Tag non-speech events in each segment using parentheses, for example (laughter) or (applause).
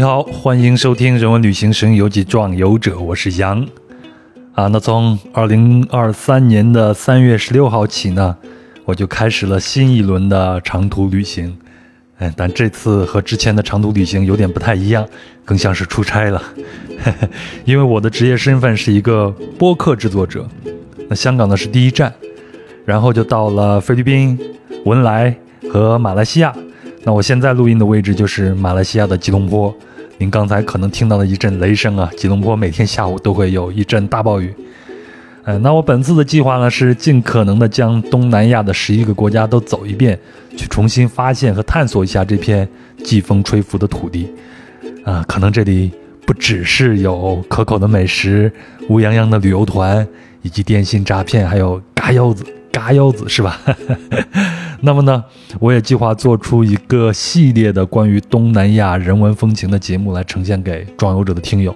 你好，欢迎收听《人文旅行神游记·壮游者》，我是杨。啊，那从二零二三年的三月十六号起呢，我就开始了新一轮的长途旅行。哎，但这次和之前的长途旅行有点不太一样，更像是出差了。(laughs) 因为我的职业身份是一个播客制作者，那香港呢是第一站，然后就到了菲律宾、文莱和马来西亚。那我现在录音的位置就是马来西亚的吉隆坡，您刚才可能听到了一阵雷声啊！吉隆坡每天下午都会有一阵大暴雨。呃，那我本次的计划呢是尽可能的将东南亚的十一个国家都走一遍，去重新发现和探索一下这片季风吹拂的土地。啊，可能这里不只是有可口的美食、乌泱泱的旅游团，以及电信诈骗，还有嘎腰子。嘎腰子是吧？(laughs) 那么呢，我也计划做出一个系列的关于东南亚人文风情的节目来呈现给壮游者的听友。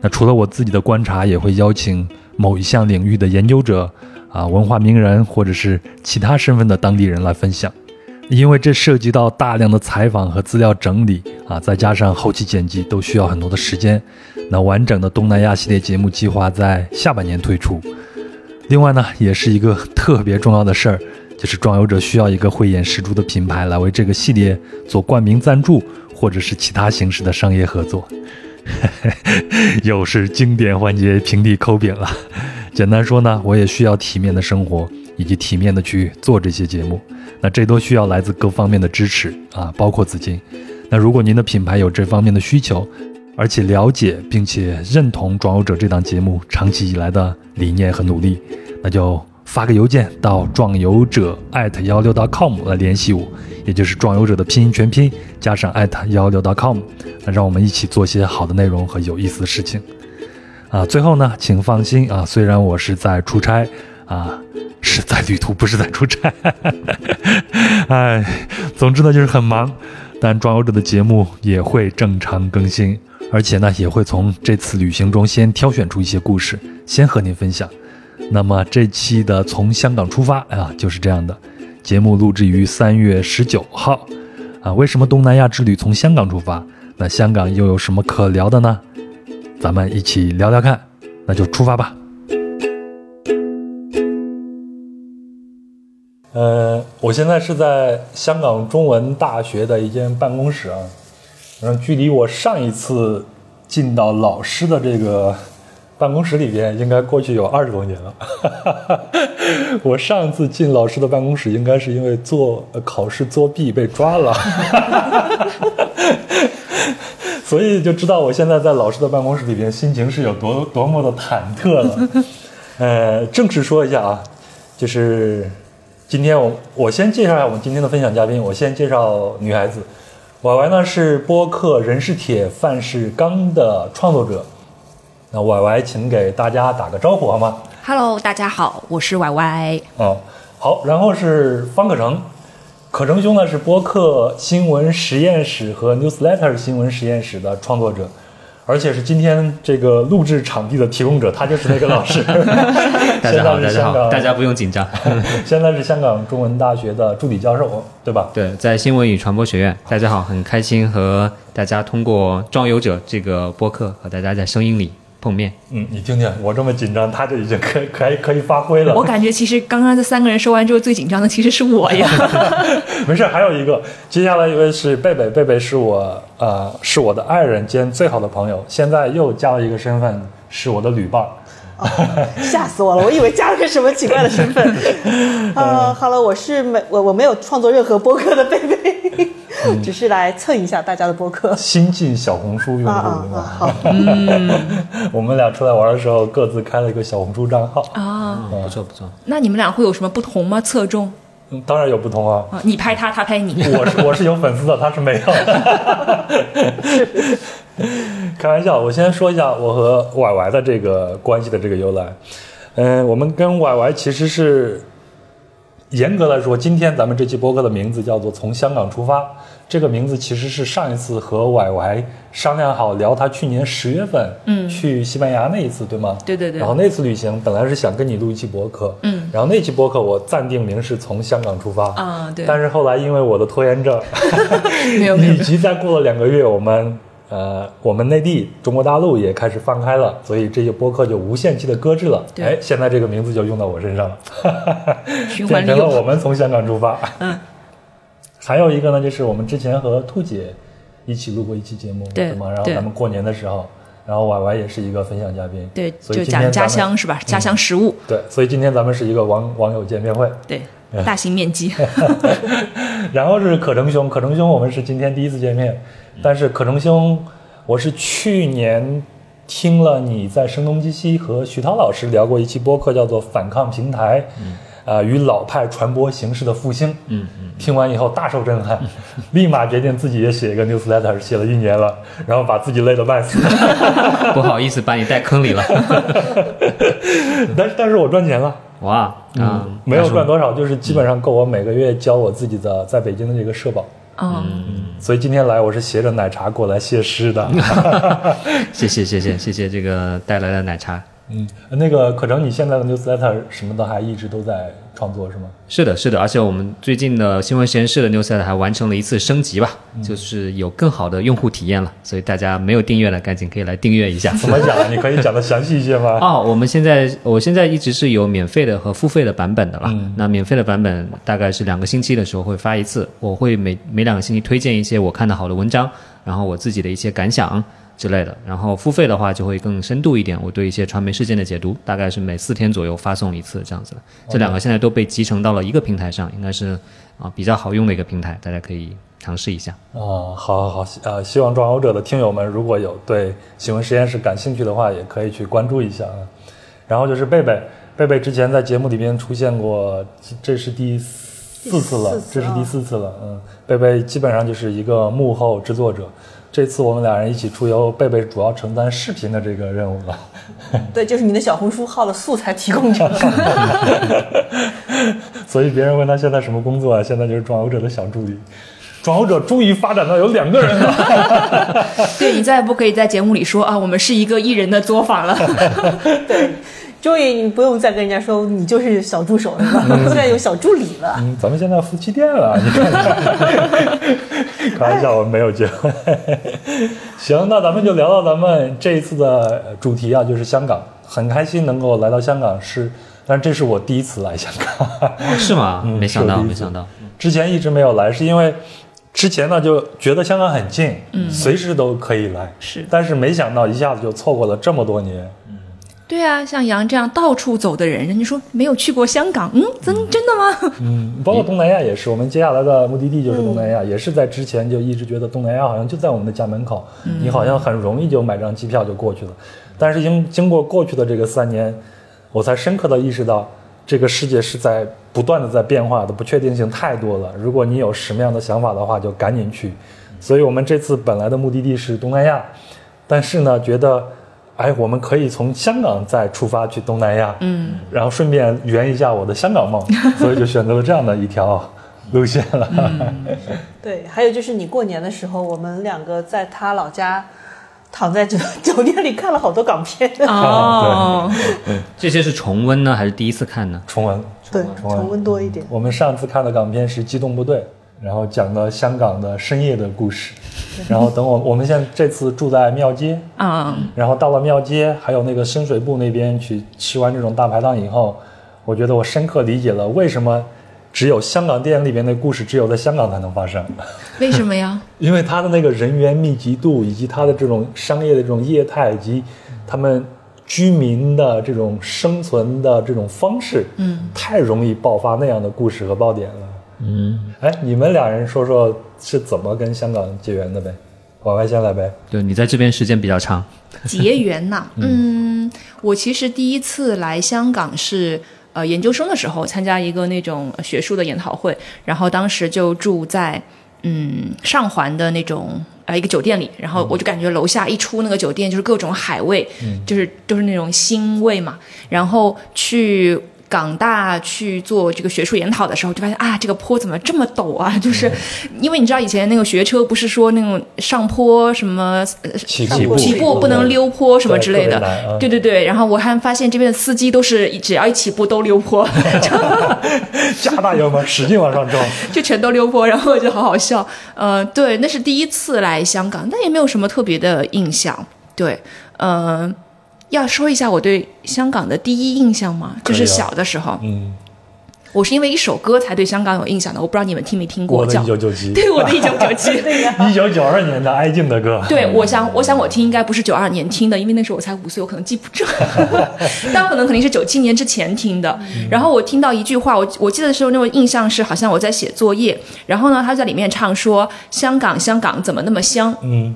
那除了我自己的观察，也会邀请某一项领域的研究者啊、文化名人或者是其他身份的当地人来分享。因为这涉及到大量的采访和资料整理啊，再加上后期剪辑，都需要很多的时间。那完整的东南亚系列节目计划在下半年推出。另外呢，也是一个特别重要的事儿，就是壮游者需要一个慧眼识珠的品牌来为这个系列做冠名赞助，或者是其他形式的商业合作。(laughs) 又是经典环节平地抠饼了。简单说呢，我也需要体面的生活，以及体面的去做这些节目。那这都需要来自各方面的支持啊，包括资金。那如果您的品牌有这方面的需求，而且了解并且认同《壮游者》这档节目长期以来的理念和努力，那就发个邮件到壮游者艾特幺六 .com 来联系我，也就是壮游者的拼音全拼加上艾特幺六 .com，那让我们一起做些好的内容和有意思的事情。啊，最后呢，请放心啊，虽然我是在出差啊，是在旅途，不是在出差。(laughs) 哎，总之呢就是很忙，但壮游者的节目也会正常更新。而且呢，也会从这次旅行中先挑选出一些故事，先和您分享。那么这期的从香港出发啊，就是这样的。节目录制于三月十九号，啊，为什么东南亚之旅从香港出发？那香港又有什么可聊的呢？咱们一起聊聊看，那就出发吧。呃，我现在是在香港中文大学的一间办公室啊。然后，距离我上一次进到老师的这个办公室里边，应该过去有二十多年了。(laughs) 我上次进老师的办公室，应该是因为做考试作弊被抓了，(laughs) 所以就知道我现在在老师的办公室里边，心情是有多多么的忐忑了。(laughs) 呃，正式说一下啊，就是今天我我先介绍一下我们今天的分享嘉宾，我先介绍女孩子。歪歪呢是播客人是铁饭是钢的创作者，那歪歪请给大家打个招呼好吗？Hello，大家好，我是歪歪。哦，好，然后是方可成，可成兄呢是播客新闻实验室和 Newsletter 新闻实验室的创作者。而且是今天这个录制场地的提供者，他就是那个老师。(laughs) 大家好，大家好，大家不用紧张。(laughs) 现在是香港中文大学的助理教授，对吧？对，在新闻与传播学院。大家好，很开心和大家通过《壮游者》这个播客和大家在声音里。碰面，嗯，你听听，我这么紧张，他就已经 (laughs) 可可以可以发挥了。我感觉其实刚刚这三个人说完之后，最紧张的其实是我呀。(laughs) 没事，还有一个，接下来一位是贝贝，贝贝是我呃是我的爱人兼最好的朋友，现在又加了一个身份，是我的旅伴。吓死我了，我以为加了个什么奇怪的身份。(laughs) 呃，好了，我是没我我没有创作任何播客的贝贝。只是来蹭一下大家的播客，新进小红书用户啊，好，(laughs) 我们俩出来玩的时候各自开了一个小红书账号啊，不错不错。那你们俩会有什么不同吗？侧重？当然有不同啊，你拍他，他拍你。(laughs) 我是我是有粉丝的，他是没有。(laughs) 开玩笑，我先说一下我和歪歪的这个关系的这个由来。嗯，我们跟歪歪其实是。严格来说，今天咱们这期播客的名字叫做《从香港出发》。这个名字其实是上一次和歪歪商量好聊他去年十月份嗯去西班牙那一次，对吗？对对对。然后那次旅行本来是想跟你录一期博客，嗯。然后那期博客我暂定名是从香港出发啊，对。但是后来因为我的拖延症，(laughs) 没有。以及再过了两个月，我们呃，我们内地中国大陆也开始放开了，所以这些播客就无限期的搁置了。对哎，现在这个名字就用到我身上了，循环利用。(laughs) 变成了我们从香港出发。嗯，还有一个呢，就是我们之前和兔姐一起录过一期节目，对吗？然后咱们过年的时候，然后婉婉也是一个分享嘉宾，对，所以就讲家今天家乡是吧？家乡食物，对，所以今天咱们是一个网网友见面会。对，(laughs) 大型面基。(laughs) 然后是可成兄，可成兄我们是今天第一次见面，但是可成兄，我是去年听了你在声东击西和徐涛老师聊过一期播客，叫做《反抗平台》，啊、与老派传播形式的复兴。嗯嗯，听完以后大受震撼，(laughs) 立马决定自己也写一个 newsletter，写了一年了，然后把自己累得半死。(laughs) 不好意思把你带坑里了。(laughs) 但但是我赚钱了。哇啊，没有赚多少，就是基本上够我每个月交我自己的在北京的这个社保。嗯，所以今天来我是携着奶茶过来谢师的。谢谢谢谢谢谢这个带来的奶茶。嗯，那个可成，你现在的 newsletter 什么的还一直都在创作是吗？是的，是的，而且我们最近的新闻实验室的 newsletter 还完成了一次升级吧，就是有更好的用户体验了，所以大家没有订阅的赶紧可以来订阅一下。怎么讲？你可以讲的详细一些吗？(laughs) 哦，我们现在我现在一直是有免费的和付费的版本的了。嗯那免费的版本大概是两个星期的时候会发一次，我会每每两个星期推荐一些我看的好的文章，然后我自己的一些感想之类的。然后付费的话就会更深度一点，我对一些传媒事件的解读，大概是每四天左右发送一次这样子的。这两个现在都被集成到了一个平台上，应该是啊比较好用的一个平台，大家可以尝试一下。啊、好好好，呃，希望装游者的听友们如果有对新闻实验室感兴趣的话，也可以去关注一下啊。然后就是贝贝，贝贝之前在节目里边出现过，这是第四次了，这是第四次了。嗯，贝贝基本上就是一个幕后制作者。这次我们俩人一起出游，贝贝主要承担视频的这个任务了。(laughs) 对，就是你的小红书号的素材提供者。(laughs) 所以别人问他现在什么工作啊？现在就是壮游者的小助理。转游者终于发展到有两个人了。(laughs) 对你再也不可以在节目里说啊，我们是一个艺人的作坊了。对，终于你不用再跟人家说你就是小助手了吧？现在有小助理了。嗯，咱们现在夫妻店了，你看看。开玩笑，我们没有结婚。(laughs) 行，那咱们就聊到咱们这一次的主题啊，就是香港。很开心能够来到香港，是，但这是我第一次来香港。哦，是吗？(laughs) 嗯没想到，没想到。之前一直没有来，是因为之前呢就觉得香港很近，嗯，随时都可以来。是但是没想到一下子就错过了这么多年。对啊，像杨这样到处走的人，人家说没有去过香港，嗯，真真的吗？嗯，包括东南亚也是，我们接下来的目的地就是东南亚，也是在之前就一直觉得东南亚好像就在我们的家门口，你好像很容易就买张机票就过去了。但是经经过过去的这个三年，我才深刻的意识到，这个世界是在不断的在变化的，不确定性太多了。如果你有什么样的想法的话，就赶紧去。所以我们这次本来的目的地是东南亚，但是呢，觉得，哎，我们可以从香港再出发去东南亚，嗯，然后顺便圆一下我的香港梦，(laughs) 所以就选择了这样的一条路线了。对，还有就是你过年的时候，我们两个在他老家躺在酒酒店里看了好多港片。哦，这些是重温呢，还是第一次看呢？重温，对，重温重温多一点。我们上次看的港片是《机动部队》，然后讲的香港的深夜的故事。然后等我，我们现在这次住在庙街，嗯，然后到了庙街，还有那个深水埗那边去吃完这种大排档以后，我觉得我深刻理解了为什么只有香港电影里边的故事只有在香港才能发生，为什么呀？(laughs) 因为它的那个人员密集度，以及它的这种商业的这种业态，以及他们居民的这种生存的这种方式，嗯，太容易爆发那样的故事和爆点了。嗯，哎，你们俩人说说是怎么跟香港结缘的呗？往外先来呗。对你在这边时间比较长，结缘呐、(laughs) 嗯，我其实第一次来香港是呃研究生的时候参加一个那种呃学术的研讨会，然后当时就住在嗯上环的那种呃一个酒店里，然后我就感觉楼下一出那个酒店就是各种海味，就是就是那种腥味嘛，然后去。港大去做这个学术研讨的时候，就发现啊，这个坡怎么这么陡啊？就是因为你知道以前那个学车不是说那种上坡什么呃起起步起步不能溜坡什么之类的对对对对。然后我还发现这边的司机都是只要一起步都溜坡，(laughs) 加大油门，使劲往上撞。(laughs) 就全都溜坡，然后我就好好笑。呃，对，那是第一次来香港，但也没有什么特别的印象。对，呃，要说一下我对香港的第一印象吗？就是小的时候，嗯，我是因为一首歌才对香港有印象的，我不知道你们听没听过，我的叫一九九七，(laughs) 对我的一九九七。(laughs) 一九九二年的哀静的歌。对，我想，我想我听应该不是九二年听的，因为那时候我才五岁，我可能记不住，(laughs) 但可能肯定是九七年之前听的。然后我听到一句话，我我记得的时候那种印象是，好像我在写作业，然后呢，他在里面唱说“香港，香港怎么那么香”，嗯，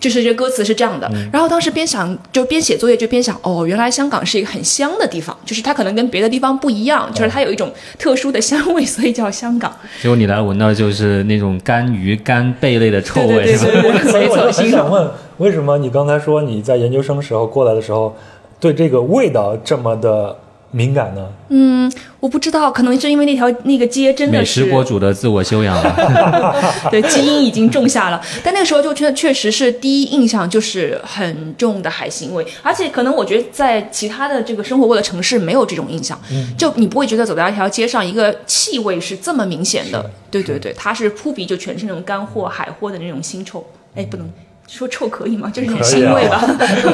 就是这歌词是这样的。然后当时边想就边写作业，就边想，哦，原来香港是一个很香的地方，就是它可能跟别的地方不一样，就是它有一种特殊的香味，所以叫香港。结果你来闻到就是那种干鱼、干贝类的臭味，对对是吧？对对对，所以我就很。想问，为什么你刚才说你在研究生时候过来的时候，对这个味道这么的敏感呢？嗯我不知道，可能是因为那条那个街真的美是食博主的自我修养了，(laughs) 对，基因已经种下了。但那个时候就确确实是第一印象就是很重的海腥味，而且可能我觉得在其他的这个生活过的城市没有这种印象，就你不会觉得走在一条街上一个气味是这么明显的。对对对，它是扑鼻就全是那种干货、海货的那种腥臭。哎，不能说臭可以吗？就是那种腥味吧。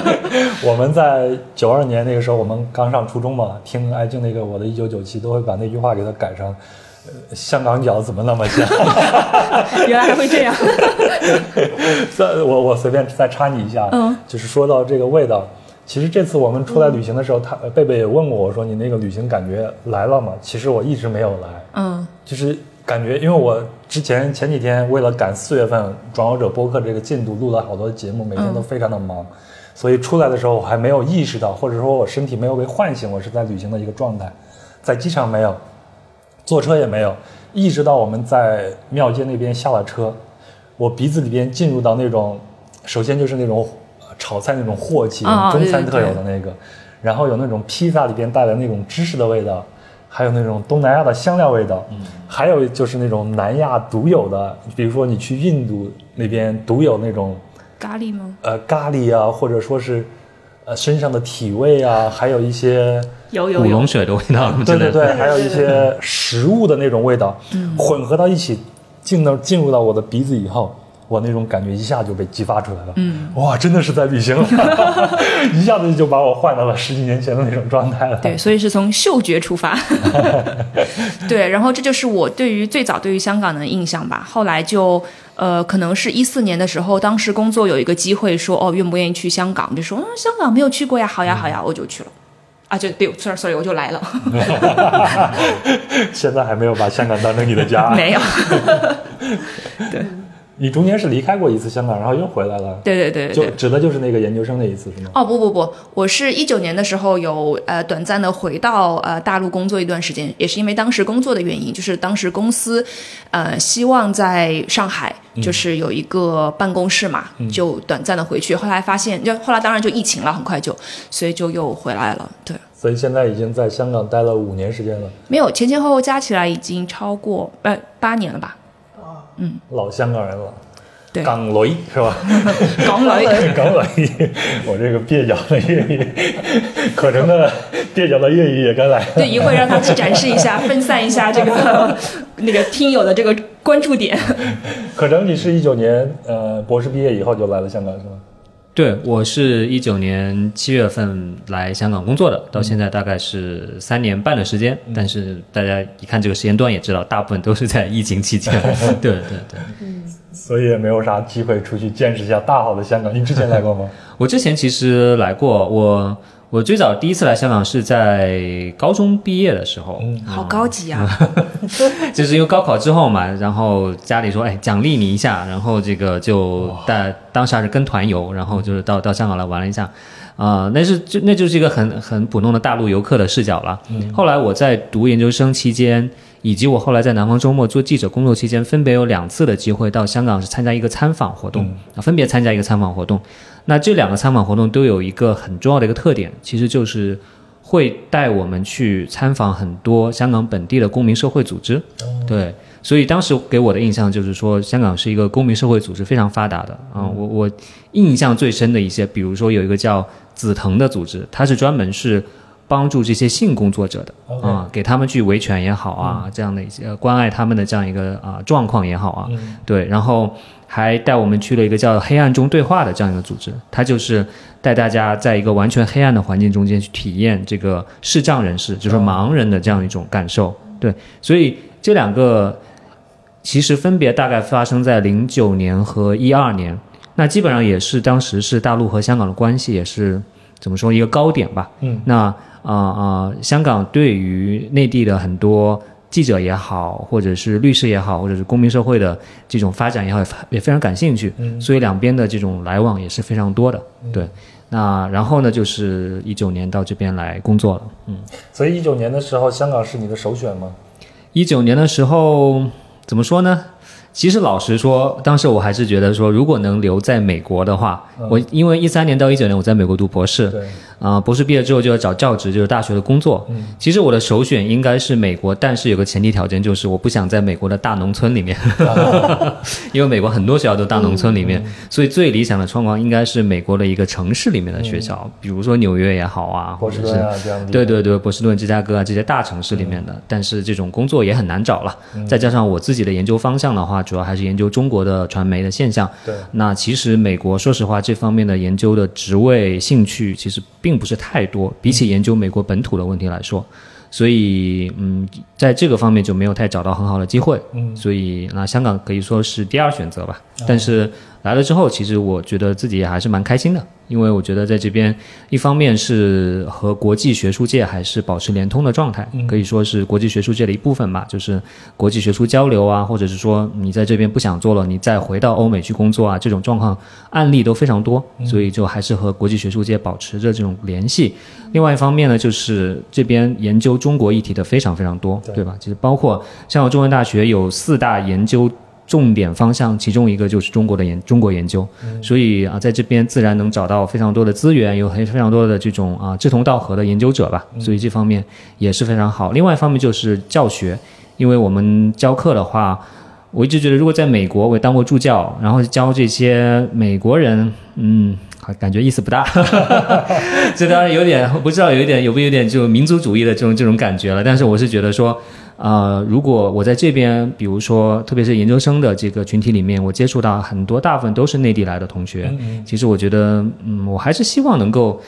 (laughs) 我们在九二年那个时候，我们刚上初中嘛，听艾静那个《我的一九九七》，都会把那句话给它改成。呃香港脚怎么那么香？(laughs) 原来还会这样。(laughs) 再我我随便再插你一下，嗯，就是说到这个味道，其实这次我们出来旅行的时候，他贝贝也问过我说：“你那个旅行感觉来了吗？”其实我一直没有来，嗯就是感觉，因为我之前前几天为了赶四月份《转游者》播客这个进度，录了好多节目，每天都非常的忙，所以出来的时候我还没有意识到，或者说我身体没有被唤醒，我是在旅行的一个状态，在机场没有，坐车也没有，一直到我们在庙街那边下了车，我鼻子里边进入到那种，首先就是那种呃炒菜那种镬气，啊中餐特有的那个，然后有那种披萨里边带来那种芝士的味道，还有那种东南亚的香料味道，还有就是那种南亚独有的，比如说你去印度那边独有那种咖喱吗？呃咖喱啊，或者说是呃身上的体味啊，(laughs) 还有一些。有有有古龙。水的味道，对对对，还有一些食物的那种味道，混合到一起，进到进入到我的鼻子以后，我那种感觉一下就被激发出来了。嗯，哇，真的是在旅行了，(laughs) 一下子就把我换到了十几年前的那种状态了。对，所以是从嗅觉出发。(laughs) 对，然后这就是我对于最早对于香港的印象吧。后来就呃，可能是一四年的时候，当时工作有一个机会说，哦，愿不愿意去香港？就说，嗯，香港没有去过呀，好呀，好呀，我就去了。啊，就对，sorry sorry，我就来了，(laughs) 现在还没有把香港当成你的家。没有，你中间是离开过一次香港，然后又回来了。对对对对就。指的就是那个研究生那一次是吗？哦不不不，我是一九年的时候有呃短暂的回到呃大陆工作一段时间，也是因为当时工作的原因，就是当时公司呃希望在上海就是有一个办公室嘛，就短暂的回去，后来发现就后来当然就疫情了，很快就，所以就又回来了。对，所以现在已经在香港待了五年时间了，没有前前后后加起来已经超过呃八年了吧？老香港人了。对港雷是吧？港女。港雷，(laughs) (laughs) (laughs) 我这个蹩脚的粤语，可能的蹩脚的粤语也该来。对，一会儿让他去展示一下，分散一下这个那个听友的这个关注点。可能你是一九年呃博士毕业以后就来了香港是吗？对，我是一九年七月份来香港工作的，到现在大概是三年半的时间。但是大家一看这个时间段也知道，大部分都是在疫情期间。(laughs) 对对对，所以也没有啥机会出去见识一下大好的香港。您之前来过吗？(laughs) 我之前其实来过，我我最早第一次来香港是在高中毕业的时候，好高级啊！(laughs) 就是因为高考之后嘛，然后家里说，哎，奖励你一下，然后这个就带当时还是跟团游，然后就是到到香港来玩了一下，啊、那是就那就是一个很很普通的大陆游客的视角了。后来我在读研究生期间，以及我后来在南方周末做记者工作期间，分别有两次的机会到香港是参加一个参访活动，啊，分别参加一个参访活动。那这两个参访活动都有一个很重要的一个特点，其实就是会带我们去参访很多香港本地的公民社会组织，对，所以当时给我的印象就是说，香港是一个公民社会组织非常发达的啊、我我印象最深的一些，比如说有一个叫紫藤的组织，它是专门是帮助这些性工作者的啊、给他们去维权也好啊，这样的一些呃关爱他们的这样一个啊、状况也好啊，对，然后还带我们去了一个叫“黑暗中对话”的这样一个组织，它就是带大家在一个完全黑暗的环境中间去体验这个视障人士，就是盲人的这样一种感受。对，所以这两个其实分别大概发生在零九年和一二年，那基本上也是当时是大陆和香港的关系也是怎么说一个高点吧。嗯，那啊啊、香港对于内地的很多记者也好，或者是律师也好，或者是公民社会的这种发展也好，也非常感兴趣。嗯所以两边的这种来往也是非常多的。对，那然后呢，就是一九年到这边来工作了。嗯，所以一九年的时候，香港是你的首选吗？一九年的时候怎么说呢？其实老实说，当时我还是觉得说，如果能留在美国的话，我因为一三年到一九年我在美国读博士，对，啊、博士毕业之后就要找教职，就是大学的工作。嗯其实我的首选应该是美国，但是有个前提条件，就是我不想在美国的大农村里面，(laughs) 因为美国很多学校都大农村里面，嗯所以最理想的状况应该是美国的一个城市里面的学校，比如说纽约也好啊，或者是波士顿啊这样的地方。对对对，波士顿、芝加哥啊这些大城市里面的，但是这种工作也很难找了。再加上我自己的研究方向的话，主要还是研究中国的传媒的现象。对那其实美国说实话，这方面的研究的职位兴趣其实并不是太多，比起研究美国本土的问题来说。所以，嗯，在这个方面就没有太找到很好的机会，嗯所以那香港可以说是第二选择吧。但是来了之后，其实我觉得自己也还是蛮开心的，因为我觉得在这边，一方面是和国际学术界还是保持联通的状态，可以说是国际学术界的一部分吧，就是国际学术交流啊，或者是说你在这边不想做了，你再回到欧美去工作啊，这种状况案例都非常多，所以就还是和国际学术界保持着这种联系。另外一方面呢，就是这边研究中国议题的非常非常多，对对吧？其实包括像我中文大学有四大研究。重点方向，其中一个就是中国的研中国研究，所以啊，在这边自然能找到非常多的资源，有很非常多的这种啊志同道合的研究者吧，所以这方面也是非常好。另外一方面就是教学，因为我们教课的话，我一直觉得如果在美国我也当过助教，然后教这些美国人，嗯。感觉意思不大，(laughs) (laughs) 这当然有点不知道有一点有不有点这种民族主义的这种这种感觉了。但是我是觉得说，呃，如果我在这边，比如说特别是研究生的这个群体里面，我接触到很多大部分都是内地来的同学，其实我觉得，嗯，我还是希望能够。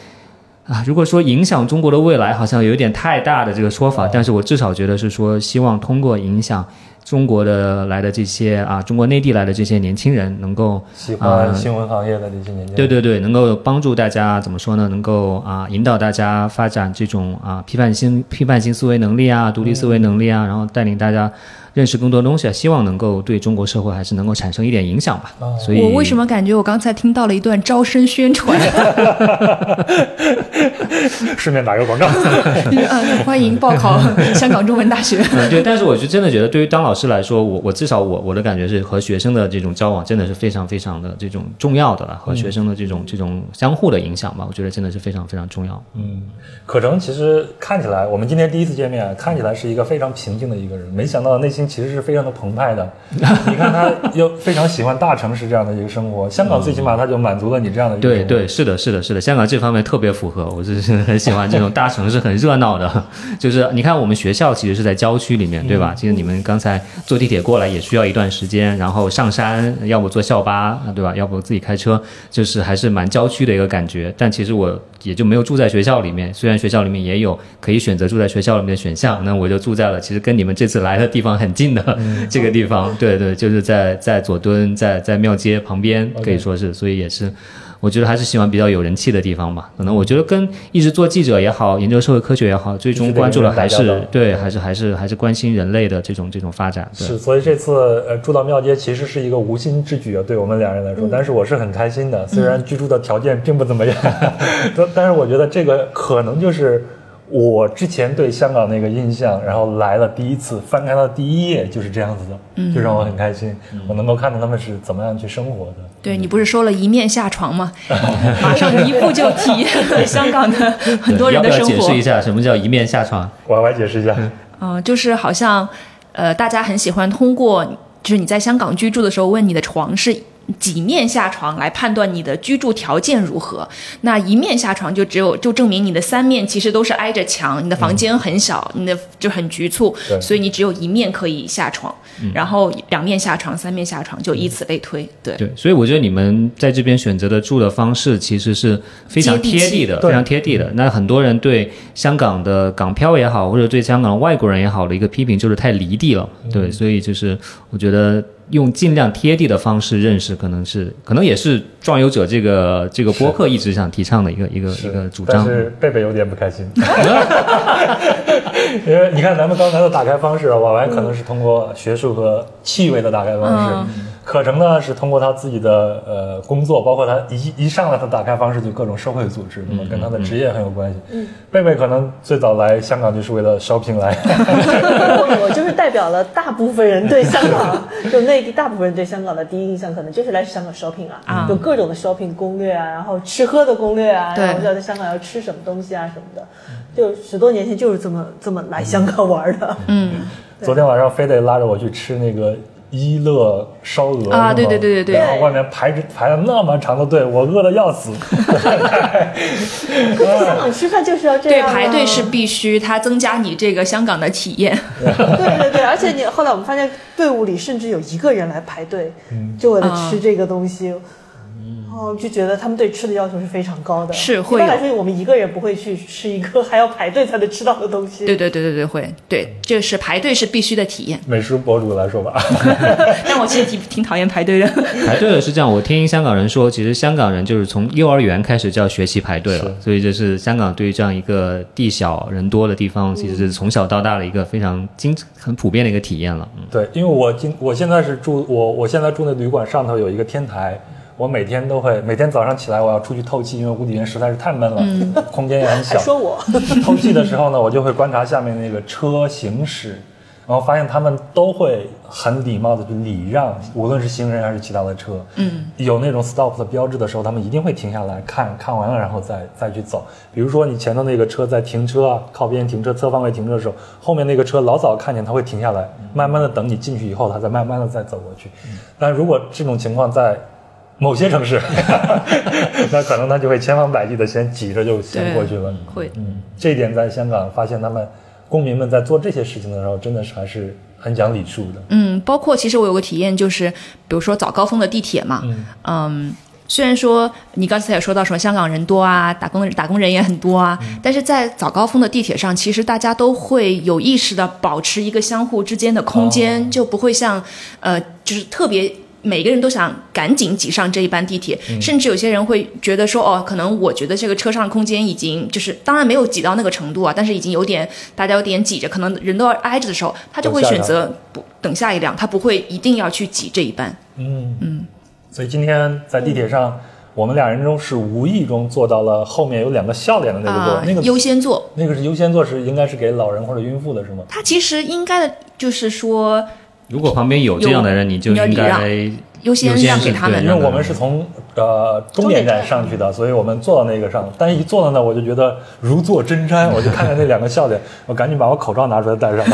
啊，如果说影响中国的未来，好像有点太大的这个说法，但是我至少觉得是说，希望通过影响中国的来的这些啊，中国内地来的这些年轻人，能够喜欢新闻行业的这些年轻人。对对对，能够帮助大家怎么说呢？能够啊引导大家发展这种啊批判性批判性思维能力啊、独立思维能力啊，然后带领大家认识更多东西啊，希望能够对中国社会还是能够产生一点影响吧。哦所以我为什么感觉我刚才听到了一段招生宣传？(laughs) 顺便打个广告。(laughs) 欢迎报考 (laughs) 香港中文大学。嗯，对，但是我就真的觉得，对于当老师来说，我我至少我我的感觉是和学生的这种交往真的是非常非常的这种重要的了，和学生的这种这种相互的影响吧，我觉得真的是非常非常重要。嗯，可成其实看起来，我们今天第一次见面，看起来是一个非常平静的一个人，没想到内心其实是非常的澎湃的。(laughs) 你看他又非常喜欢大城市这样的一个生活，香港最起码他就满足了你这样的一个对对，是的，是的，是的，香港这方面特别符合，我是很喜欢这种大城市很热闹的，(laughs) 就是你看我们学校其实是在郊区里面，对吧？其实你们刚才坐地铁过来也需要一段时间，然后上山要不坐校巴，对吧？要不自己开车，就是还是蛮郊区的一个感觉。但其实我也就没有住在学校里面，虽然学校里面也有可以选择住在学校里面的选项，那我就住在了其实跟你们这次来的地方很近的 (laughs) 这个地方，对对，就是在在佐敦，在在庙街旁边，可以说是，所以也是。我觉得还是喜欢比较有人气的地方吧。可能我觉得跟一直做记者也好，研究社会科学也好，最终关注的还是对，还是还是还是关心人类的这种这种发展。对是，所以这次呃住到庙街其实是一个无心之举啊，对我们两人来说，但是我是很开心的，虽然居住的条件并不怎么样，(laughs) 但但是我觉得这个可能就是我之前对香港那个印象，然后来了第一次翻开到第一页就是这样子的，就让我很开心，我能够看到他们是怎么样去生活的。对你不是说了一面下床吗？(laughs) 马上一步就体验了香港的很多人的生活。要不要解释一下什么叫一面下床？我来解释一下。嗯、(laughs) 就是好像呃，大家很喜欢通过，就是你在香港居住的时候，问你的床是几面下床来判断你的居住条件如何。那一面下床就只有就证明你的三面其实都是挨着墙，你的房间很小，你的就很局促，所以你只有一面可以下床，然后两面下床、三面下床，就以此类推。对，对，所以我觉得你们在这边选择的住的方式其实是非常贴地的，对非常贴地的。那很多人对香港的港漂也好，或者对香港的外国人也好的一个批评就是太离地了。对，所以就是我觉得用尽量贴地的方式认识，可能是可能也是壮游者这个这个播客一直想提倡的一个一个一个主张。但是贝贝有点不开心，(laughs) 因为你看咱们刚才的打开方式，婉婉可能是通过学术和气味的打开方式，可成呢是通过他自己的呃工作，包括他一一上来他打开方式就各种社会组织，那么跟他的职业很有关系。贝贝可能最早来香港就是为了 shopping 来，(laughs) 我我就是代表了大部分人对香港，就内地大部分人对香港的第一印象，可能就是来香港 shopping 啊，啊有各种的 shopping 攻略啊，然后吃喝的攻略啊，对然后要在香港要吃什么东西啊什么的，就十多年前就是这么这么来香港玩的。嗯 (laughs) 昨天晚上非得拉着我去吃那个一乐烧鹅啊对对对对对然后外面排着排了那么长的队，我饿的要死。(laughs) 在香港吃饭就是要这对，样、啊，排队是必须，它增加你这个香港的体验。(laughs) 对对对，而且你后来我们发现队伍里甚至有一个人来排队，就为了吃这个东西。哦，就觉得他们对吃的要求是非常高的。是会有一般来说，我们一个人不会去吃一个还要排队才能吃到的东西。对对对对对，会，对，这是排队是必须的体验。美食博主来说吧，(laughs) 但我其实挺挺讨厌排队的。(laughs) 排队的是这样，我听香港人说，其实香港人就是从幼儿园开始就要学习排队了，所以这是香港对于这样一个地小人多的地方，其实是从小到大的一个非常经很普遍的一个体验了。嗯，对，因为我今我现在是住我我现在住的旅馆上头有一个天台，我每天都会每天早上起来我要出去透气，因为屋里面实在是太闷了，空间也很还小。说我，(laughs) 透气的时候呢，我就会观察下面那个车行驶，然后发现他们都会很礼貌的去礼让，无论是行人还是其他的车。嗯，有那种 stop 的标志的时候，他们一定会停下来看看完了，然后再再去走。比如说你前头那个车在停车啊，靠边停车、侧方位停车的时候，后面那个车老早看见他会停下来，慢慢的等你进去以后，他再慢慢的再走过去。但如果这种情况在某些城市，(laughs) 那可能他就会千方百计的先挤着就先过去了。会，嗯，这一点在香港发现他们公民们在做这些事情的时候，真的是还是很讲礼数的。嗯，包括其实我有个体验，就是比如说早高峰的地铁嘛，嗯。虽然说你刚才也说到什么香港人多啊，打工打工人也很多啊，但是在早高峰的地铁上，其实大家都会有意识的保持一个相互之间的空间，就不会像呃，就是特别每个人都想赶紧挤上这一班地铁，甚至有些人会觉得说，哦，可能我觉得这个车上的空间已经就是，当然没有挤到那个程度啊，但是已经有点大家有点挤着，可能人都要挨着的时候，他就会选择不等下一辆，他不会一定要去挤这一班。嗯嗯。所以今天在地铁上，我们俩人中是无意中坐到了后面有两个笑脸的那个座，啊、那个优先座，那个是优先座，是应该是给老人或者孕妇的是吗？它其实应该的就是说，如果旁边有这样的人，你就应该优先让给他们，因为我们是从呃终点站上去的，所以我们坐到那个上，但一坐到那我就觉得如坐针毡，(laughs) 我就看着那两个笑脸，(laughs) 我赶紧把我口罩拿出来戴上，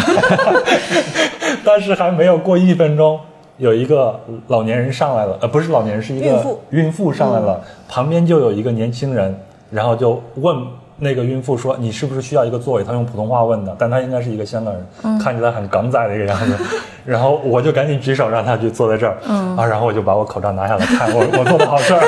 (laughs) 但是还没有过一分钟。有一个老年人上来了，呃，不是老年人，是一个孕妇，孕妇上来了，嗯、旁边就有一个年轻人，然后就问那个孕妇说：“你是不是需要一个座位？”她用普通话问的，但她应该是一个香港人，嗯、看起来很港仔的一个样子。(laughs) 然后我就赶紧举手让她去坐在这儿，嗯、啊，然后我就把我口罩拿下来看，我我做的好事儿，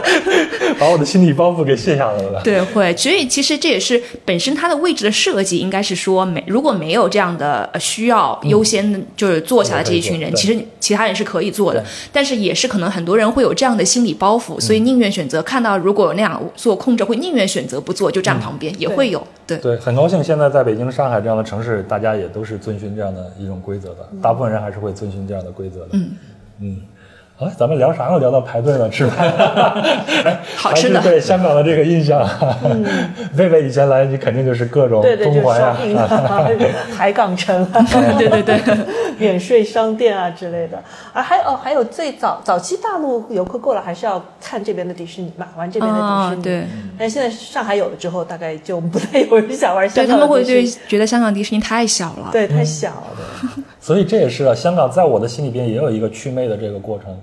(laughs) 把我的心理包袱给卸下来了。对，会，所以其实这也是本身它的位置的设计，应该是说没如果没有这样的需要优先，就是坐下的这一群人，嗯、其实其他人是可以坐的，但是也是可能很多人会有这样的心理包袱，所以宁愿选择看到如果有那样做空着，会宁愿选择不坐，就站旁边，也会有。对。对，很高兴现在在北京、上海这样的城市，大家也都是遵循这样的一种规则的，大部分人还是会遵循这样的规则的。嗯。嗯，哎，咱们聊啥呢？聊到排队了，吃饭。哎好吃的对香港的这个印象。贝贝以前来，你肯定就是各种中环呀、啊，(laughs) 海港城啊，(laughs) 对对对，(laughs) 免税商店啊之类的。啊，还有哦，还有最早早期大陆游客过来还是要看这边的迪士尼嘛，玩这边的迪士尼。哦对。但是现在上海有了之后，大概就不太有人想玩香对他们会港的迪士尼。对觉得香港迪士尼太小了。对太小了。所以这也是啊，香港在我的心里边也有一个祛魅的这个过程。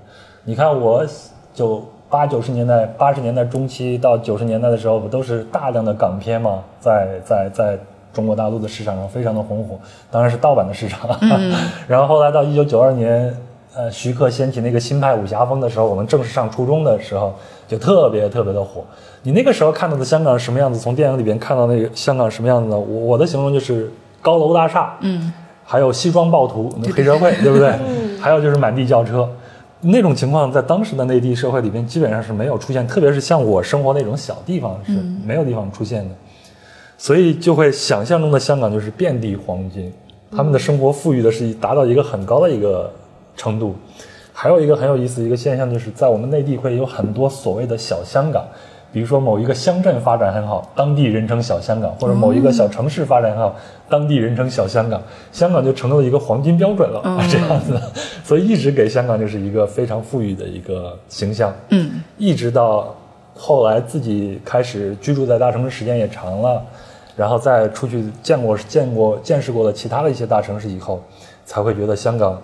你看，我九八九十年代、八十年代中期到九十年代的时候，不都是大量的港片嘛，在在在中国大陆的市场上非常的红火，当然是盗版的市场。(laughs) 然后后来到一九九二年，呃，徐克掀起那个新派武侠风的时候，我们正式上初中的时候，就特别特别的火。你那个时候看到的香港是什么样子？从电影里边看到那个香港什么样子呢？我我的形容就是高楼大厦，嗯，还有西装暴徒、黑社会，(laughs) 对不对？还有就是满地轿车，那种情况在当时的内地社会里边基本上是没有出现，特别是像我生活那种小地方是没有地方出现的，所以就会想象中的香港就是遍地黄金，他们的生活富裕的是达到一个很高的一个程度。还有一个很有意思的一个现象，就是在我们内地会有很多所谓的小香港，比如说某一个乡镇发展很好，当地人称小香港，或者某一个小城市发展很好，当地人称小香港，香港就成了一个黄金标准了，这样子，所以一直给香港就是一个非常富裕的一个形象，嗯，一直到后来自己开始居住在大城市时间也长了，然后再出去见过见过见识过了其他的一些大城市以后，才会觉得香港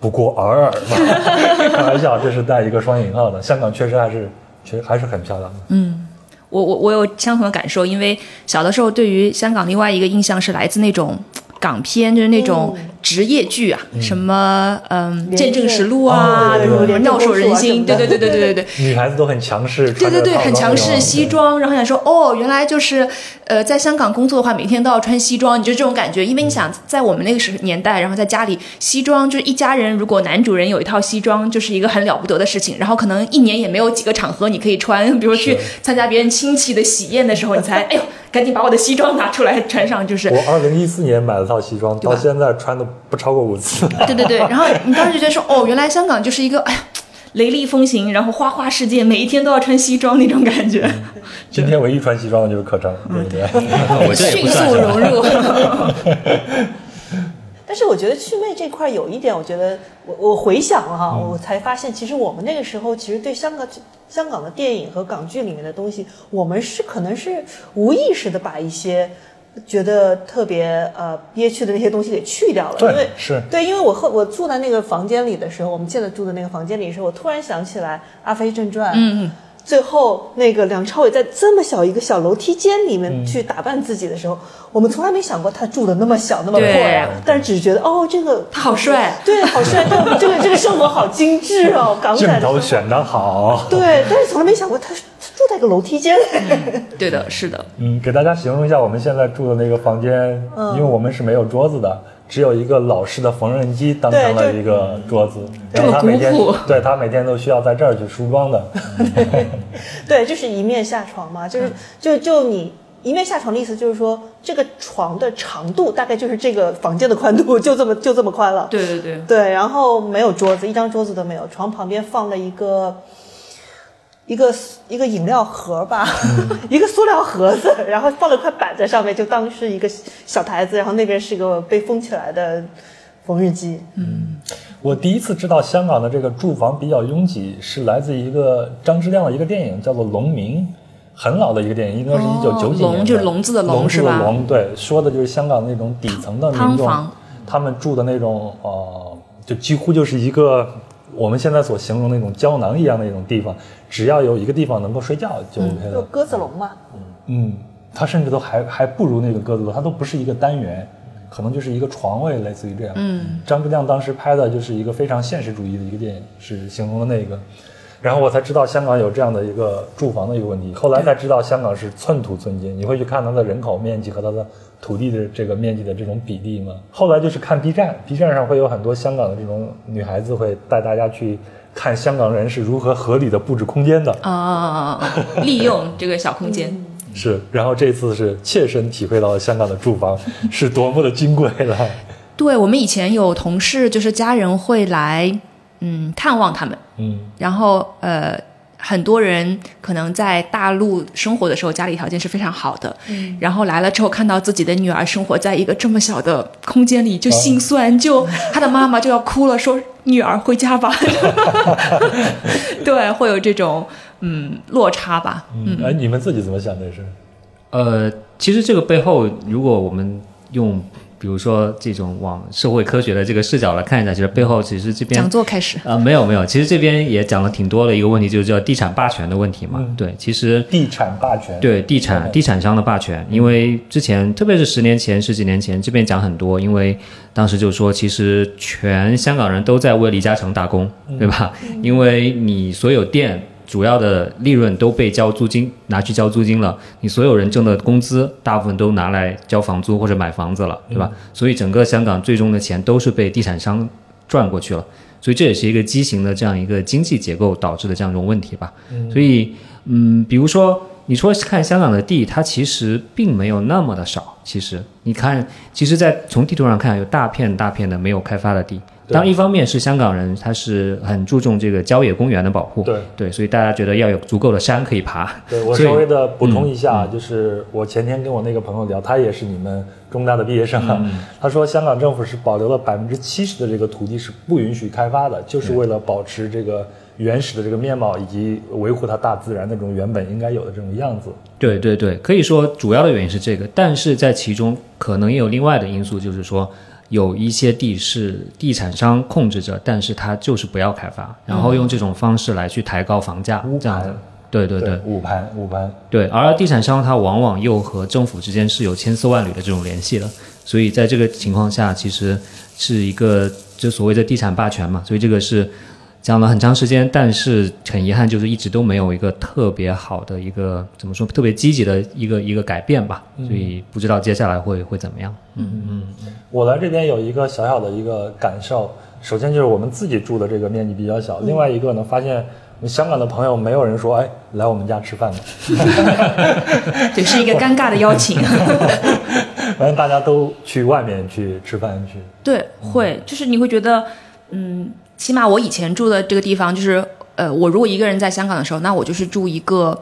不过尔尔嘛。(laughs) 开玩笑，这是带一个双引号的。香港确实还是其实还是很漂亮的。嗯我我我有相同的感受，因为小的时候对于香港另外一个印象是来自那种港片，就是那种职业剧啊，什么嗯《见证实录》哦啊，对对对什么妙手仁心，对对对对对对对。女孩子都很强势，对对对，很强势，西装，然后想说，哦，原来就是，呃，在香港工作的话，每天都要穿西装，你就这种感觉。因为你想，在我们那个时年代，然后在家里，西装就是一家人，如果男主人有一套西装，就是一个很了不得的事情。然后可能一年也没有几个场合你可以穿，比如去参加别人亲戚的喜宴的时候，你才，(laughs) 哎呦，赶紧把我的西装拿出来穿上，就是。我二零一四年买了套西装，到现在穿的不超过五次。对对对，然后你当时就觉得说，哦，(laughs) 原来香港就是一个，哎呀。雷厉风行，然后花花世界，每一天都要穿西装那种感觉，今天唯一穿西装的就是可成，对不对？我迅速融入。(laughs) 但是我觉得祛魅这块有一点，我觉得我我回想了哈，我才发现，其实我们那个时候其实对香港香港的电影和港剧里面的东西，我们是可能是无意识的把一些觉得特别呃憋屈的那些东西给去掉了，对因为是。对，因为我后我住在那个房间里的时候，我们现在住的那个房间里的时候，我突然想起来《阿飞正传》，嗯嗯。最后，那个梁朝伟在这么小一个小楼梯间里面去打扮自己的时候，我们从来没想过他住的那么小那么破呀、但是只是觉得哦，这个他好帅，对，好帅，(laughs) 这个这个这个生活好精致哦，港仔的生活。头选的好。对，但是从来没想过他他住在一个楼梯间。(laughs) 对的，是的，嗯，给大家形容一下我们现在住的那个房间，因为我们是没有桌子的，只有一个老式的缝纫机当成了一个桌子，然后他每天对他每天都需要在这儿去梳妆的。(laughs) 对，就是一面下床嘛，就是就就你一面下床的意思就是说，这个床的长度大概就是这个房间的宽度，就这么就这么宽了。对对对，对，然后没有桌子，一张桌子都没有，床旁边放了一个一个一个饮料盒吧，(laughs) 一个塑料盒子，(laughs) 然后放了块板在上面，就当是一个小台子，然后那边是一个被封起来的缝纫机。嗯我第一次知道香港的这个住房比较拥挤，是来自一个张之亮的一个电影，叫做《龙鸣》，很老的一个电影，应该是一九九几年的。龙就是笼子的笼是吧的笼，对，说的就是香港那种底层的民众，他们住的那种呃，就几乎就是一个我们现在所形容那种胶囊一样的一种地方，只要有一个地方能够睡觉就 OK 了。就鸽子笼嘛，嗯，它甚至都还还不如那个鸽子笼，它都不是一个单元，可能就是一个床位，类似于这样。嗯，张之亮当时拍的就是一个非常现实主义的一个电影，是形容的那个。然后我才知道香港有这样的一个住房的一个问题，后来才知道香港是寸土寸金，你会去看它的人口面积和它的土地的这个面积的这种比例吗？后来就是看 B 站，B 站上会有很多香港的这种女孩子会带大家去看香港人是如何合理的布置空间的。啊、(laughs) 利用这个小空间。是，然后这次是切身体会到了香港的住房是多么的金贵了。对我们以前有同事，就是家人会来，嗯探望他们，嗯。然后呃。很多人可能在大陆生活的时候，家里条件是非常好的，嗯。然后来了之后看到自己的女儿生活在一个这么小的空间里，就心酸，就他的妈妈就要哭了，说女儿回家吧，(laughs) 对，会有这种嗯落差吧，嗯，哎，你们自己怎么想这事？呃，其实这个背后，如果我们用比如说这种往社会科学的这个视角来看一下，其实背后其实这边讲座开始，啊、没有没有，其实这边也讲了挺多的一个问题，就是叫地产霸权的问题嘛。嗯。对，其实地产霸权，对地产地产商的霸权，因为之前特别是十年前、十几年前，这边讲很多，因为当时就说，其实全香港人都在为李嘉诚打工，对吧？因为你所有店主要的利润都被交租金拿去交租金了，你所有人挣的工资大部分都拿来交房租或者买房子了，对吧？所以整个香港最终的钱都是被地产商赚过去了。所以这也是一个畸形的这样一个经济结构导致的这样一种问题吧。所以，嗯，比如说你说看香港的地，它其实并没有那么的少。其实你看，其实，在从地图上看，有大片大片的没有开发的地。对。当然，一方面是香港人他是很注重这个郊野公园的保护，对。对，所以大家觉得要有足够的山可以爬。对我稍微的补充一下，就是我前天跟我那个朋友聊，他也是你们中大的毕业生啊，他说香港政府是保留了百分之七十的这个土地是不允许开发的，就是为了保持这个原始的这个面貌以及维护它大自然那种原本应该有的这种样子。对对对，可以说主要的原因是这个，但是在其中可能也有另外的因素，就是说有一些地是地产商控制着，但是他就是不要开发，然后用这种方式来去抬高房价，嗯这样的。对对对。捂盘捂盘，对，而地产商他往往又和政府之间是有千丝万缕的这种联系的，所以在这个情况下，其实是一个就所谓的地产霸权嘛，所以这个是讲了很长时间，但是很遗憾，就是一直都没有一个特别好的一个怎么说特别积极的一个一个改变吧，所以不知道接下来会会怎么样。嗯嗯我来这边有一个小小的一个感受，首先就是我们自己住的这个面积比较小，另外一个呢，发现香港的朋友没有人说，哎，来我们家吃饭吧，(laughs) 对，是一个尴尬的邀请。(laughs) 反正大家都去外面去吃饭去。对，会，就是你会觉得，嗯，起码我以前住的这个地方，就是，呃，我如果一个人在香港的时候，那我就是住一个，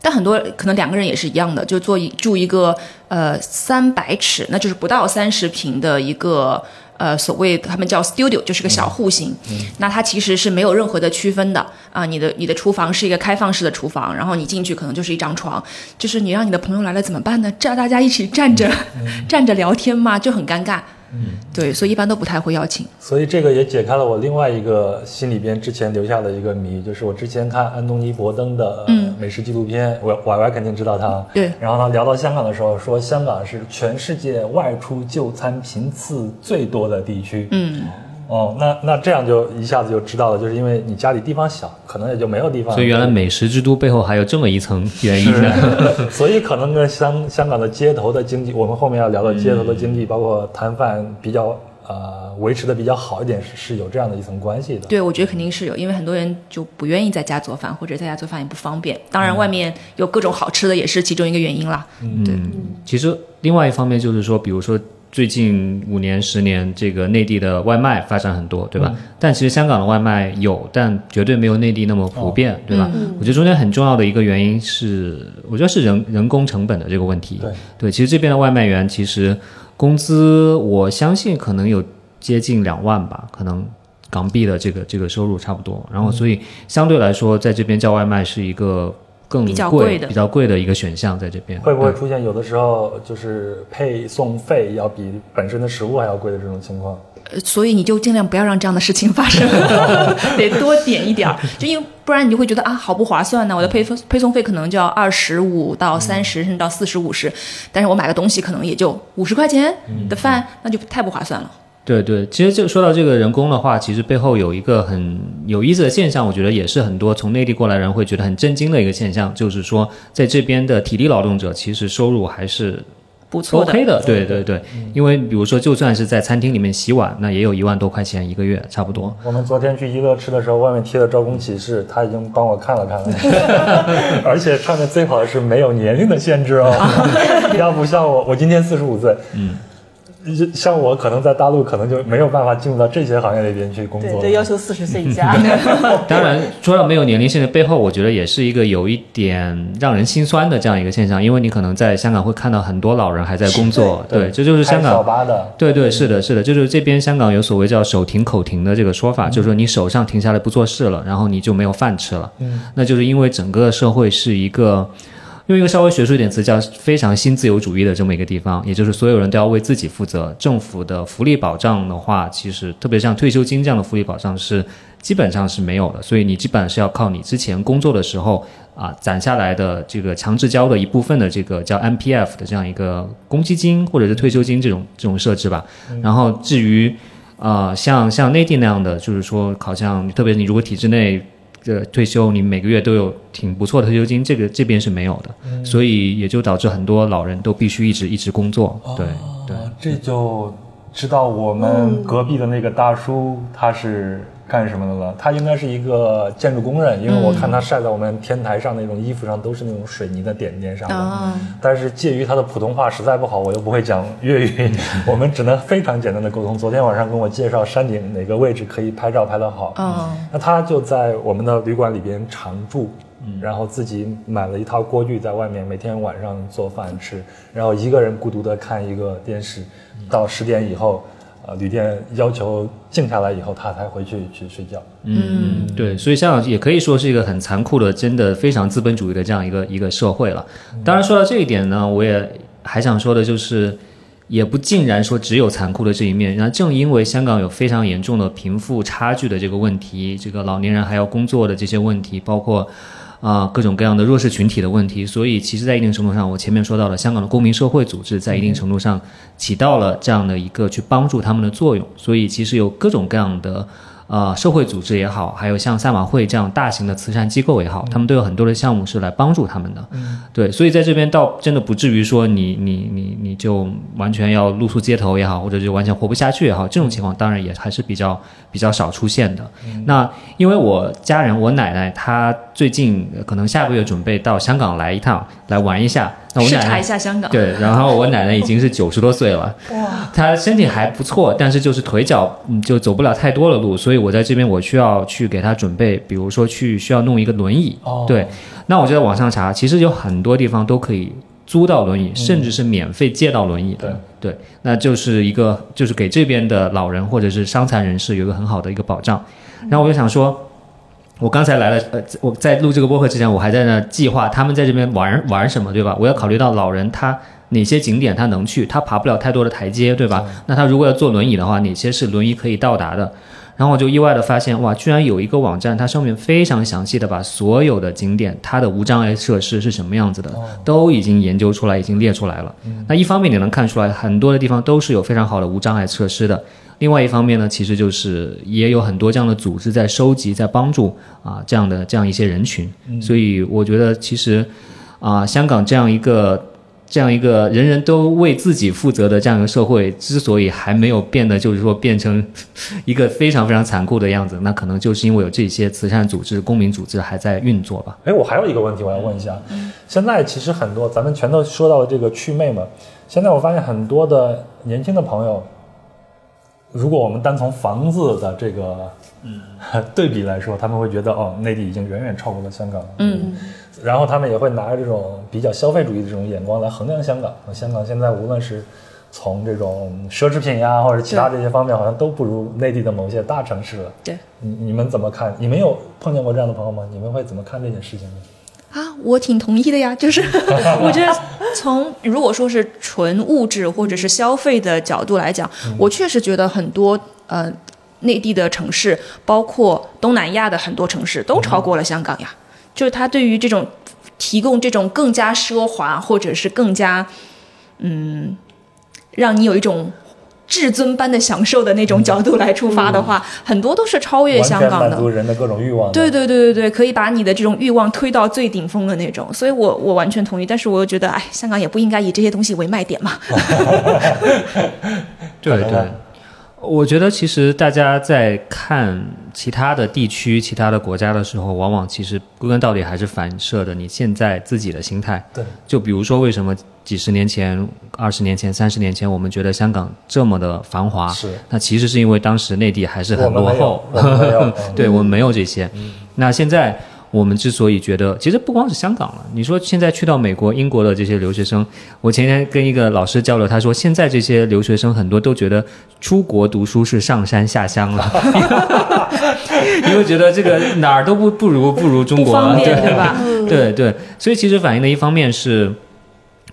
但很多可能两个人也是一样的，就做一住一个，呃，三百尺，那就是不到三十平的一个。呃，所谓他们叫 studio，就是个小户型，那它其实是没有任何的区分的啊。你的你的厨房是一个开放式的厨房，然后你进去可能就是一张床，就是你让你的朋友来了怎么办呢？这大家一起站着、站着聊天嘛，就很尴尬。对，所以一般都不太会邀请。所以这个也解开了我另外一个心里边之前留下的一个谜，就是我之前看安东尼·伯登的美食纪录片，我歪歪肯定知道他。对然后他聊到香港的时候，说香港是全世界外出就餐频次最多的地区。嗯，哦，那那这样就一下子就知道了，就是因为你家里地方小，可能也就没有地方。所以原来美食之都背后还有这么一层原因呢。(laughs) (laughs) 所以可能跟香香港的街头的经济，我们后面要聊到街头的经济，包括摊贩比较呃维持的比较好一点，是是有这样的一层关系的。对，我觉得肯定是有，因为很多人就不愿意在家做饭，或者在家做饭也不方便。当然，外面有各种好吃的也是其中一个原因啦。嗯对，其实另外一方面就是说，比如说最近五年、十年，这个内地的外卖发展很多，对吧？但其实香港的外卖有，但绝对没有内地那么普遍，对吧？我觉得中间很重要的一个原因是，我觉得是人人工成本的这个问题。对其实这边的外卖员其实工资，我相信可能有接近两万吧，可能。港币的这个这个收入差不多，然后所以相对来说，在这边叫外卖是一个更比较贵贵的比较贵的一个选项，在这边会不会出现有的时候就是配送费要比本身的食物还要贵的这种情况？呃所以你就尽量不要让这样的事情发生，(laughs) 得多点一点儿，就因为不然你就会觉得啊，好不划算呢。我的配送配送费可能就要二十五到三十，甚至到四十五十，但是我买个东西可能也就五十块钱的饭，那就太不划算了。对对，其实就说到这个人工的话，其实背后有一个很有意思的现象，我觉得也是很多从内地过来人会觉得很震惊的一个现象，就是说在这边的体力劳动者其实收入还是不错的。OK 的，对对对，因为比如说就算是在餐厅里面洗碗，那也有一万多块钱一个月，差不多。我们昨天去一乐吃的时候，外面贴的招工启事，他已经帮我看了看了，(laughs) 而且上面最好的是没有年龄的限制哦，(laughs) 要不像我，我今年四十五岁，嗯，像我可能在大陆可能就没有办法进入到这些行业里边去工作。对对，要求四十岁以下。(laughs) 当然，说到没有年龄限制，背后我觉得也是一个有一点让人心酸的这样一个现象，因为你可能在香港会看到很多老人还在工作，对，这就是香港小巴的，对对是的，是的，就是这边香港有所谓叫手停口停的这个说法，就是说你手上停下来不做事了，然后你就没有饭吃了。嗯，那就是因为整个社会是一个。用一个稍微学术一点词叫非常新自由主义的这么一个地方，也就是所有人都要为自己负责。政府的福利保障的话，其实特别像退休金这样的福利保障是基本上是没有的，所以你基本上是要靠你之前工作的时候啊攒下来的这个强制交的一部分的这个叫 M P F 的这样一个公积金或者是退休金这种这种设置吧。然后至于啊像像内地那样的，就是说好像特别你如果体制内。这退休，你每个月都有挺不错的退休金，这个这边是没有的，所以也就导致很多老人都必须一直一直工作。对对，这就知道我们隔壁的那个大叔他是。干什么的了？他应该是一个建筑工人，因为我看他晒在我们天台上那种衣服上都是那种水泥的点点上的。但是介于他的普通话实在不好，我又不会讲粤语，(laughs) 我们只能非常简单的沟通。昨天晚上跟我介绍山顶哪个位置可以拍照拍得好，那他就在我们的旅馆里边常住，然后自己买了一套锅具在外面，每天晚上做饭吃，然后一个人孤独的看一个电视，到十点以后。啊，旅店要求静下来以后，他才回去去睡觉。嗯，对，所以香港也可以说是一个很残酷的，真的非常资本主义的这样一个一个社会了。当然，说到这一点呢，我也还想说的就是，也不尽然说只有残酷的这一面。那正因为香港有非常严重的贫富差距的这个问题，这个老年人还要工作的这些问题，包括。啊，各种各样的弱势群体的问题，所以其实，在一定程度上，我前面说到了，香港的公民社会组织在一定程度上起到了这样的一个去帮助他们的作用，所以其实有各种各样的。呃，社会组织也好，还有像赛马会这样大型的慈善机构也好，他们都有很多的项目是来帮助他们的。嗯，对，所以在这边倒真的不至于说你你你你就完全要露宿街头也好，或者就完全活不下去也好，这种情况当然也还是比较比较少出现的。那因为我家人，我奶奶她最近可能下个月准备到香港来一趟，来玩一下。那我视察一下香港。对，然后我奶奶已经是 (laughs) 九十多岁了，哇，她身体还不错，但是就是腿脚嗯就走不了太多的路，所以我在这边我需要去给她准备，比如说去需要弄一个轮椅。哦，对，那我就在网上查，其实有很多地方都可以租到轮椅，甚至是免费借到轮椅的。对，那就是一个就是给这边的老人或者是伤残人士有一个很好的一个保障。然后我就想说。我刚才来了，呃，我在录这个播客之前，我还在那计划他们在这边玩玩什么，对吧？我要考虑到老人他哪些景点他能去，他爬不了太多的台阶，对吧？那他如果要坐轮椅的话，哪些是轮椅可以到达的？然后我就意外的发现，哇，居然有一个网站，它上面非常详细的把所有的景点它的无障碍设施是什么样子的，都已经研究出来，已经列出来了。那一方面你能看出来，很多的地方都是有非常好的无障碍设施的。另外一方面呢，其实就是也有很多这样的组织在收集、在帮助啊这样的这样一些人群，所以我觉得其实啊，香港这样一个这样一个人人都为自己负责的这样一个社会，之所以还没有变得就是说变成一个非常非常残酷的样子，那可能就是因为有这些慈善组织、公民组织还在运作吧。哎，我还有一个问题我要问一下，现在其实很多咱们全都说到了这个祛魅嘛，现在我发现很多的年轻的朋友。如果我们单从房子的这个嗯 (laughs) 对比来说，他们会觉得哦，内地已经远远超过了香港。嗯，然后他们也会拿着这种比较消费主义的这种眼光来衡量香港。香港现在无论是从这种奢侈品呀，或者其他这些方面，好像都不如内地的某些大城市了。对，你你们怎么看？你们有碰见过这样的朋友吗？你们会怎么看这件事情呢？啊，我挺同意的呀，就是 (laughs) 我觉得从如果说是纯物质或者是消费的角度来讲，我确实觉得很多呃内地的城市，包括东南亚的很多城市都超过了香港呀。就是它对于这种提供这种更加奢华或者是更加嗯让你有一种。至尊般的享受的那种角度来出发的话，很多都是超越香港的。满足人的各种欲望。对对对对对，可以把你的这种欲望推到最顶峰的那种。所以我我完全同意，但是我又觉得，哎，香港也不应该以这些东西为卖点嘛。(laughs) 对对，我觉得其实大家在看其他的地区、其他的国家的时候，往往其实归根到底还是反射的你现在自己的心态。对，就比如说为什么。几十年前、二十年前、三十年前，我们觉得香港这么的繁华，是。那其实是因为当时内地还是很落后，(laughs) 对我们没有这些。那现在我们之所以觉得，其实不光是香港了，你说现在去到美国、英国的这些留学生，我前天跟一个老师交流，他说现在这些留学生很多都觉得出国读书是上山下乡了，(laughs) 因为觉得这个哪儿都不不如不如中国。对吧？对对，所以其实反映的一方面是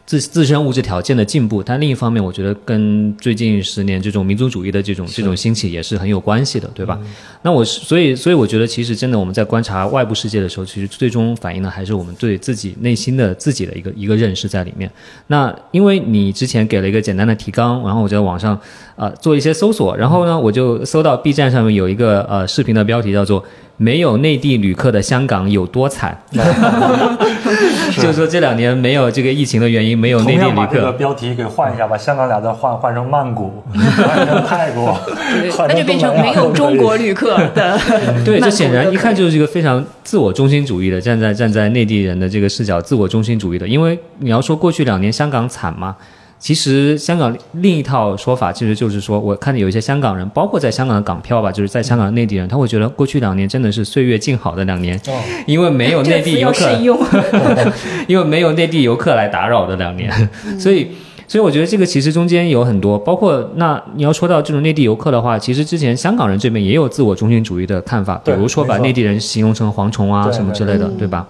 自自身物质条件的进步，但另一方面，我觉得跟最近十年这种民族主义的这种这种兴起也是很有关系的，对吧？那我是所以所以我觉得，其实真的我们在观察外部世界的时候，其实最终反映的还是我们对自己内心的自己的一个一个认识在里面。那因为你之前给了一个简单的提纲，然后我在网上呃做一些搜索，然后呢，我就搜到 B 站上面有一个呃视频的标题叫做。没有内地旅客的香港有多惨？(laughs) (laughs) 就是说这两年没有这个疫情的原因，没有内地旅同样把这个客。标题给换一下，把香港俩字换换成曼谷，(laughs) 换成泰国，那就变成没有中国旅客的。对，这显然一看就是一个非常自我中心主义的，站在站在内地人的这个视角，自我中心主义的。因为你要说过去两年香港惨嘛，其实香港另一套说法其实就是说，我看见有一些香港人，包括在香港的港漂吧，就是在香港的内地人，他会觉得过去两年真的是岁月静好的两年，哦因为没有内地游客。(laughs) (laughs) 因为没有内地游客来打扰的两年，所以。所以我觉得这个其实中间有很多，包括那你要说到这种内地游客的话，其实之前香港人这边也有自我中心主义的看法，比如说把内地人形容成蝗虫啊什么之类的，对吧？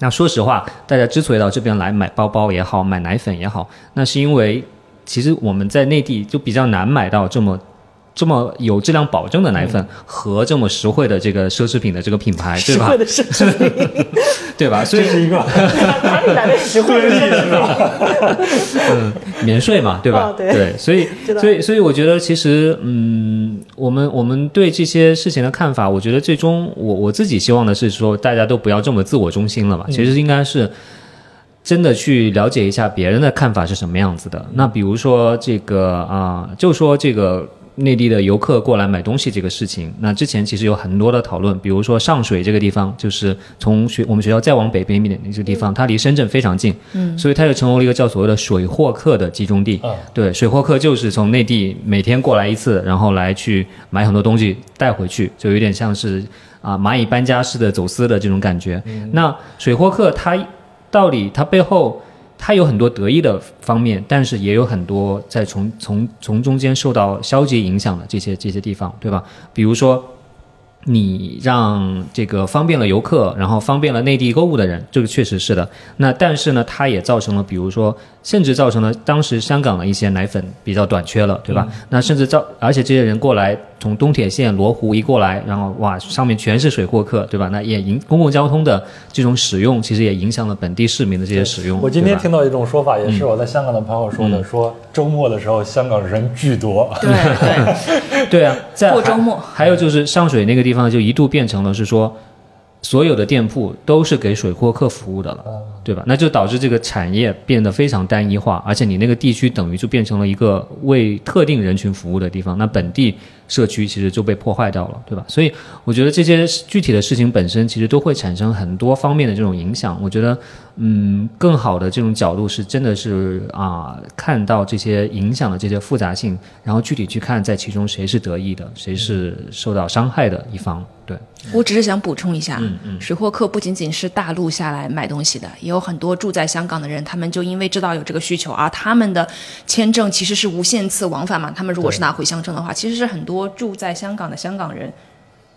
那说实话，大家之所以到这边来买包包也好，买奶粉也好，那是因为其实我们在内地就比较难买到这么。这么有质量保证的奶粉和这么实惠的这个奢侈品的这个品牌，对吧实惠？的奢侈品，(laughs) 对吧？所以这是一个哪里来的实惠的奢侈品？(laughs) 免税嘛，对吧？啊对所以所以所以我觉得其实嗯，我们我们对这些事情的看法，我觉得最终我我自己希望的是说，大家都不要这么自我中心了嘛。其实应该是。真的去了解一下别人的看法是什么样子的。那比如说这个啊、就说这个内地的游客过来买东西这个事情，那之前其实有很多的讨论，比如说上水这个地方，就是从学我们学校再往北边一点那个地方，它离深圳非常近，嗯，所以它就成为了一个叫所谓的水货客的集中地。嗯对，水货客就是从内地每天过来一次，然后来去买很多东西带回去，就有点像是啊、蚂蚁搬家式的走私的这种感觉。那水货客它到底它背后它有很多得意的方面，但是也有很多在从从从中间受到消极影响的这些这些地方，对吧？比如说。你让这个方便了游客，然后方便了内地购物的人，这个确实是的。那但是呢，它也造成了，比如说，甚至造成了当时香港的一些奶粉比较短缺了，对吧？那甚至造，而且这些人过来从东铁线罗湖一过来，然后哇，上面全是水货客，对吧？那也影公共交通的这种使用，其实也影响了本地市民的这些使用。我今天听到一种说法，也是我在香港的朋友说的，说周末的时候香港人巨多。对对，(laughs) 对啊，在过周末还还有就是上水那个地方就一度变成了是说，所有的店铺都是给水货客服务的了，对吧？那就导致这个产业变得非常单一化，而且你那个地区等于就变成了一个为特定人群服务的地方，那本地社区其实就被破坏掉了，对吧？所以我觉得这些具体的事情本身其实都会产生很多方面的这种影响。我觉得，嗯，更好的这种角度是真的是啊、看到这些影响的这些复杂性，然后具体去看在其中谁是得益的，谁是受到伤害的一方。对，我只是想补充一下，嗯水货客不仅仅是大陆下来买东西的，也有很多住在香港的人，他们就因为知道有这个需求，而他们的签证其实是无限次往返嘛。他们如果是拿回乡证的话，其实是很多住在香港的香港人嗯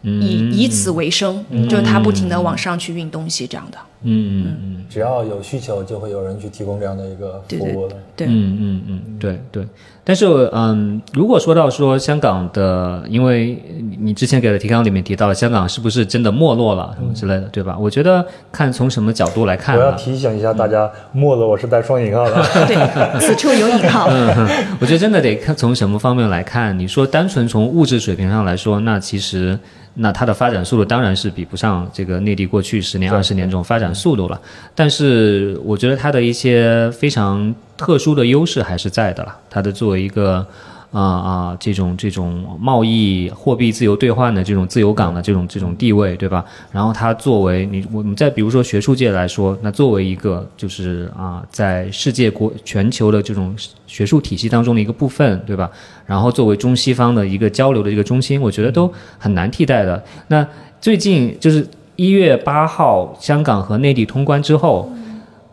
以以此为生，就是他不停的往上去运东西这样的。嗯嗯嗯只要有需求，就会有人去提供这样的一个服务了。对，嗯嗯嗯，对对。但是嗯，如果说到说香港的，因为你你之前给的提纲里面提到了香港是不是真的没落了什么之类的，对吧？我觉得看从什么角度来看我要啊，提醒一下大家，没落我是带双引号的。(laughs) 对，此处有引号。嗯我觉得真的得看从什么方面来看。你说单纯从物质水平上来说，那其实那它的发展速度当然是比不上这个内地过去十年、二十年这种发展速度了。但是我觉得它的一些非常特殊的优势还是在的了。它的作为一个啊啊这种这种贸易货币自由兑换的这种自由港的这种这种地位，对吧？然后它作为你我们再比如说学术界来说，那作为一个就是啊在世界国全球的这种学术体系当中的一个部分，对吧？然后作为中西方的一个交流的一个中心，我觉得都很难替代的。那最近就是一月八号，香港和内地通关之后。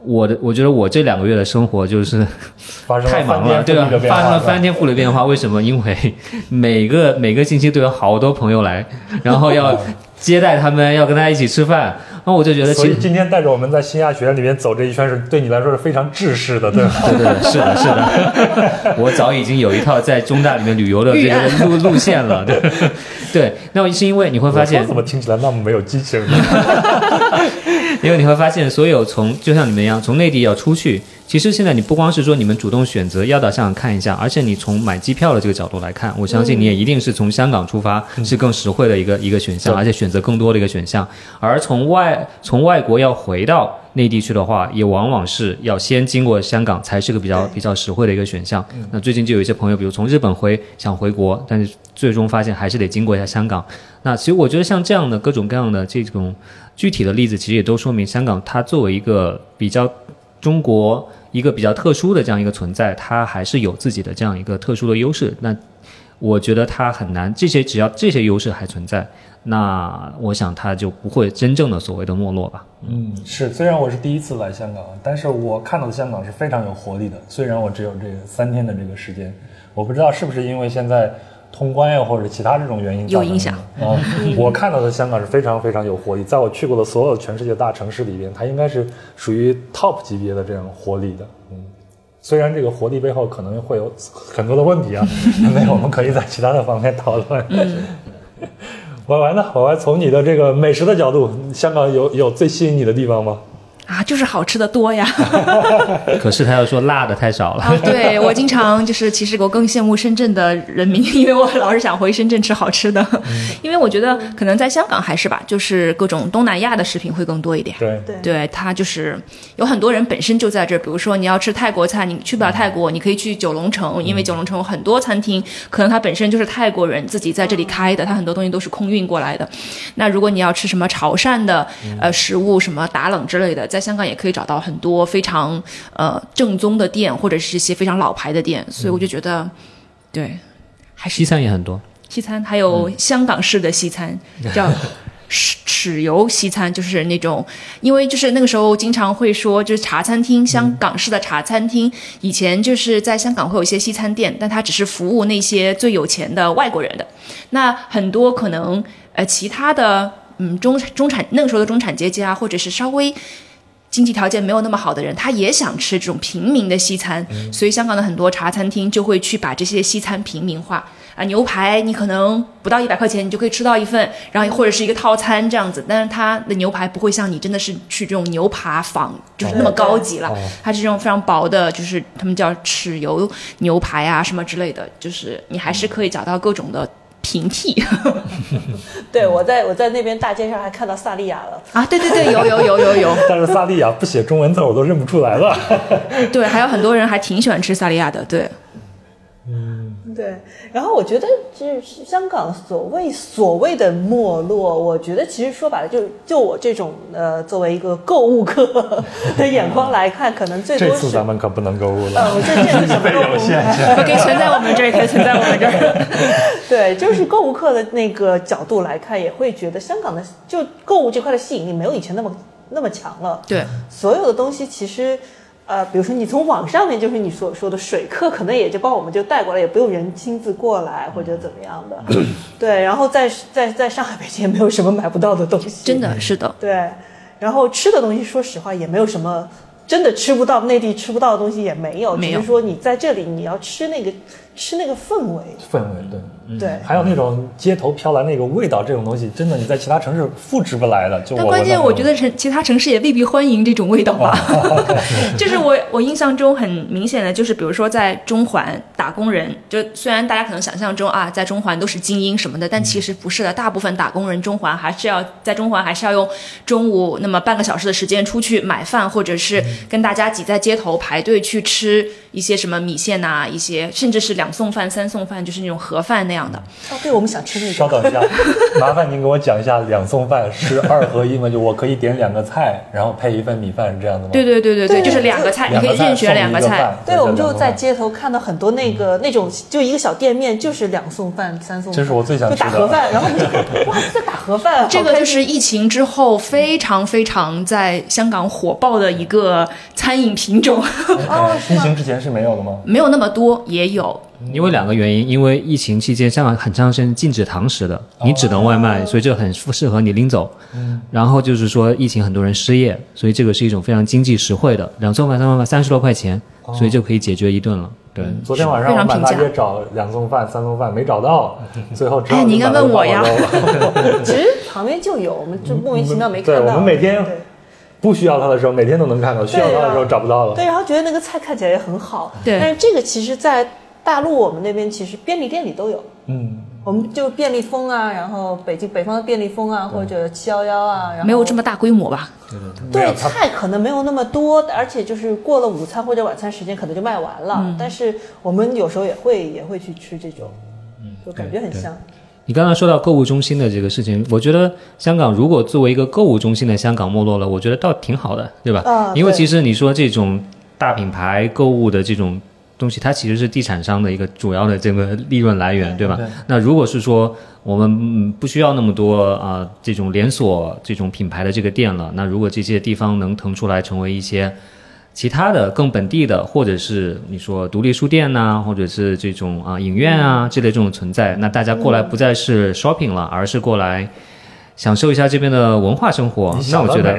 我的我觉得我这两个月的生活就是 (laughs) 太忙了，对吧发生了翻天覆地的变化。为什么？因为 (laughs) 每个每个星期都有好多朋友来，(laughs) 然后要接待他们，要跟大家一起吃饭。然后我就觉得，所以其实今天带着我们在新亚学院里面走这一圈，是对你来说是非常制式的，对吧？对对对，是的，是的，我早已经有一套在中大里面旅游的这个路路线了。对对，那是因为你会发现我，怎么听起来那么没有激情呢？因为你会发现，所有从就像你们一样，从内地要出去，其实现在你不光是说你们主动选择要到香港看一下，而且你从买机票的这个角度来看，我相信你也一定是从香港出发，是更实惠的一个一个选项，而且选择更多的一个选项。而从外从外国要回到内地去的话，也往往是要先经过香港，才是个比较比较实惠的一个选项。那最近就有一些朋友，比如从日本回想回国，但是最终发现还是得经过一下香港。那其实我觉得像这样的各种各样的这种具体的例子，其实也都说明香港它作为一个比较中国一个比较特殊的这样一个存在，它还是有自己的这样一个特殊的优势。那我觉得它很难，这些只要这些优势还存在，那我想它就不会真正的所谓的没落吧。嗯，是。虽然我是第一次来香港，但是我看到的香港是非常有活力的。虽然我只有这三天的这个时间，我不知道是不是因为现在通关呀，或者其他这种原因有影响啊。我看到的香港是非常非常有活力，在我去过的所有全世界大城市里边，它应该是属于 top 级别的这样活力的。嗯，虽然这个活力背后可能会有很多的问题啊，(laughs) 那我们可以在其他的方面讨论。(laughs) 歪歪呢？婉婉从你的这个美食的角度，香港有有最吸引你的地方吗？啊，就是好吃的多呀。(laughs) 可是他又说辣的太少了。啊，对我经常就是，其实我更羡慕深圳的人民，因为我老是想回深圳吃好吃的，因为我觉得可能在香港还是吧，就是各种东南亚的食品会更多一点。对，对对，它就是有很多人本身就在这儿，比如说你要吃泰国菜，你去不了泰国，你可以去九龙城，因为九龙城有很多餐厅，可能它本身就是泰国人自己在这里开的，它很多东西都是空运过来的。那如果你要吃什么潮汕的呃食物，什么打冷之类的，在香港也可以找到很多非常呃正宗的店，或者是一些非常老牌的店，所以我就觉得，对，还是西餐也很多，西餐，还有香港式的西餐，(laughs) 叫豉豉油西餐，就是那种，因为就是那个时候经常会说，就是茶餐厅，香港式的茶餐厅，以前就是在香港会有一些西餐店，但它只是服务那些最有钱的外国人的，那很多可能呃其他的嗯中中产那个时候的中产阶级啊，或者是稍微。经济条件没有那么好的人，他也想吃这种平民的西餐，所以香港的很多茶餐厅就会去把这些西餐平民化。啊。牛排你可能不到一百块钱，你就可以吃到一份，然后或者是一个套餐这样子，但是它的牛排不会像你真的是去这种牛扒坊，就是那么高级了。哦，它是这种非常薄的，就是他们叫豉油牛排啊什么之类的，就是你还是可以找到各种的平替 (laughs) 对我在我在那边大街上还看到萨莉亚了。啊，对对对，有有有有有，(laughs) 但是萨莉亚不写中文字，我都认不出来了。(laughs) 对，还有很多人还挺喜欢吃萨莉亚的，对。对，然后我觉得就是香港所谓所谓的没落，我觉得其实说白了，就就我这种呃作为一个购物客的眼光来看，可能最多这是次咱们可不能购物呃，了，我这这是什么购物？可以存在我们这儿，可以存在我们这儿。(laughs) 对，就是购物客的那个角度来看，也会觉得香港的就购物这块的吸引力没有以前那么那么强了。对，所有的东西其实，呃，比如说你从网上面，就是你所说的水客，可能也就帮我们就带过来，也不用人亲自过来或者怎么样的。对，然后在在在上海、北京也没有什么买不到的东西，真的是的，对，然后吃的东西，说实话也没有什么真的吃不到，内地吃不到的东西也没有，没有。只是说你在这里你要吃那个吃那个氛围，氛围对。对。还有那种街头飘来那个味道，这种东西真的你在其他城市复制不来的。就但关键我觉得城其他城市也未必欢迎这种味道吧。(laughs) (laughs) 就是我我印象中很明显的就是，比如说在中环打工人，就虽然大家可能想象中啊，在中环都是精英什么的，但其实不是的，大部分打工人中环还是要在中环还是要用中午那么半个小时的时间出去买饭，或者是跟大家挤在街头排队去吃一些什么米线呐、一些甚至是两送饭、三送饭，就是那种盒饭那样的。哦，对，我们想吃那个稍。等一下，(laughs) 麻烦您给我讲一下两送饭是二合一吗？就我可以点两个菜，然后配一份米饭，是这样的吗？对对对对对就是两个菜，你可以任选两个菜。对，我们就在街头看到很多那个那种，就一个小店面，就是两送饭、三送饭，这是我最想吃的打盒饭，然后我们就看，哇，在打盒饭，(laughs) 这个就是疫情之后非常非常在香港火爆的一个餐饮品种，哦，(laughs) 疫情之前是没有的吗？没有那么多，也有。因为两个原因，因为疫情期间香港很长时间禁止堂食的，你只能外卖，所以这很适合你拎走。然后就是说疫情很多人失业，所以这个是一种非常经济实惠的，两送饭、三送饭三十多块钱，所以就可以解决一顿了。对，昨天晚上我满大街找两送饭、三送饭没找到，最后只好哎你应该问我呀 (laughs) 其实旁边就有，我们就莫名其妙没看到对到。我们每天不需要它的时候，每天都能看到；需要它的时候找不到了。对，然后觉得那个菜看起来也很好。对但是这个其实，在大陆我们那边其实便利店里都有。嗯，我们就便利蜂啊，然后北京北方的便利蜂啊，或者七幺幺啊，然后没有这么大规模吧？对菜可能没有那么多，而且就是过了午餐或者晚餐时间可能就卖完了。嗯但是我们有时候也会也会去吃这种，嗯就感觉很香。你刚刚说到购物中心的这个事情，我觉得香港如果作为一个购物中心的香港没落了，我觉得倒挺好的，对吧？啊对因为其实你说这种大品牌购物的这种东西，它其实是地产商的一个主要的这个利润来源，对吧？对那如果是说我们嗯不需要那么多啊、这种连锁这种品牌的这个店了，那如果这些地方能腾出来成为一些。其他的更本地的，或者是你说独立书店呐、或者是这种啊影院啊这类这种存在，那大家过来不再是 shopping 了，而是过来享受一下这边的文化生活。那我觉得，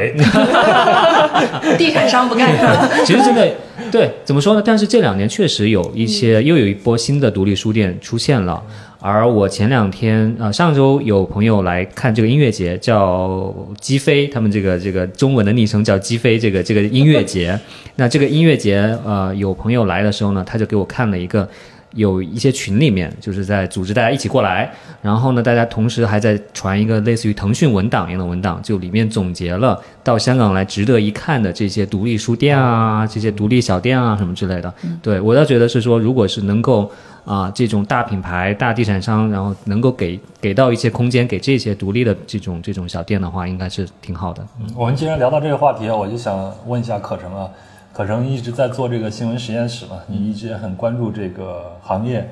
(laughs) 地产商不干了。其实真的 (laughs) 对，怎么说呢？但是这两年确实有一些又有一波新的独立书店出现了。而我前两天呃上周有朋友来看这个音乐节，叫鸡飞，他们这个这个中文的昵称叫鸡飞，这个这个音乐节。(laughs) 那这个音乐节呃有朋友来的时候呢，他就给我看了一个。有一些群里面就是在组织大家一起过来，然后呢，大家同时还在传一个类似于腾讯文档一样的文档，就里面总结了到香港来值得一看的这些独立书店啊、这些独立小店啊什么之类的。对我倒觉得是说，如果是能够啊、这种大品牌、大地产商，然后能够给给到一些空间给这些独立的这种这种小店的话，应该是挺好的。我们既然聊到这个话题，我就想问一下可成啊，可成一直在做这个新闻实验室嘛，你一直也很关注这个行业，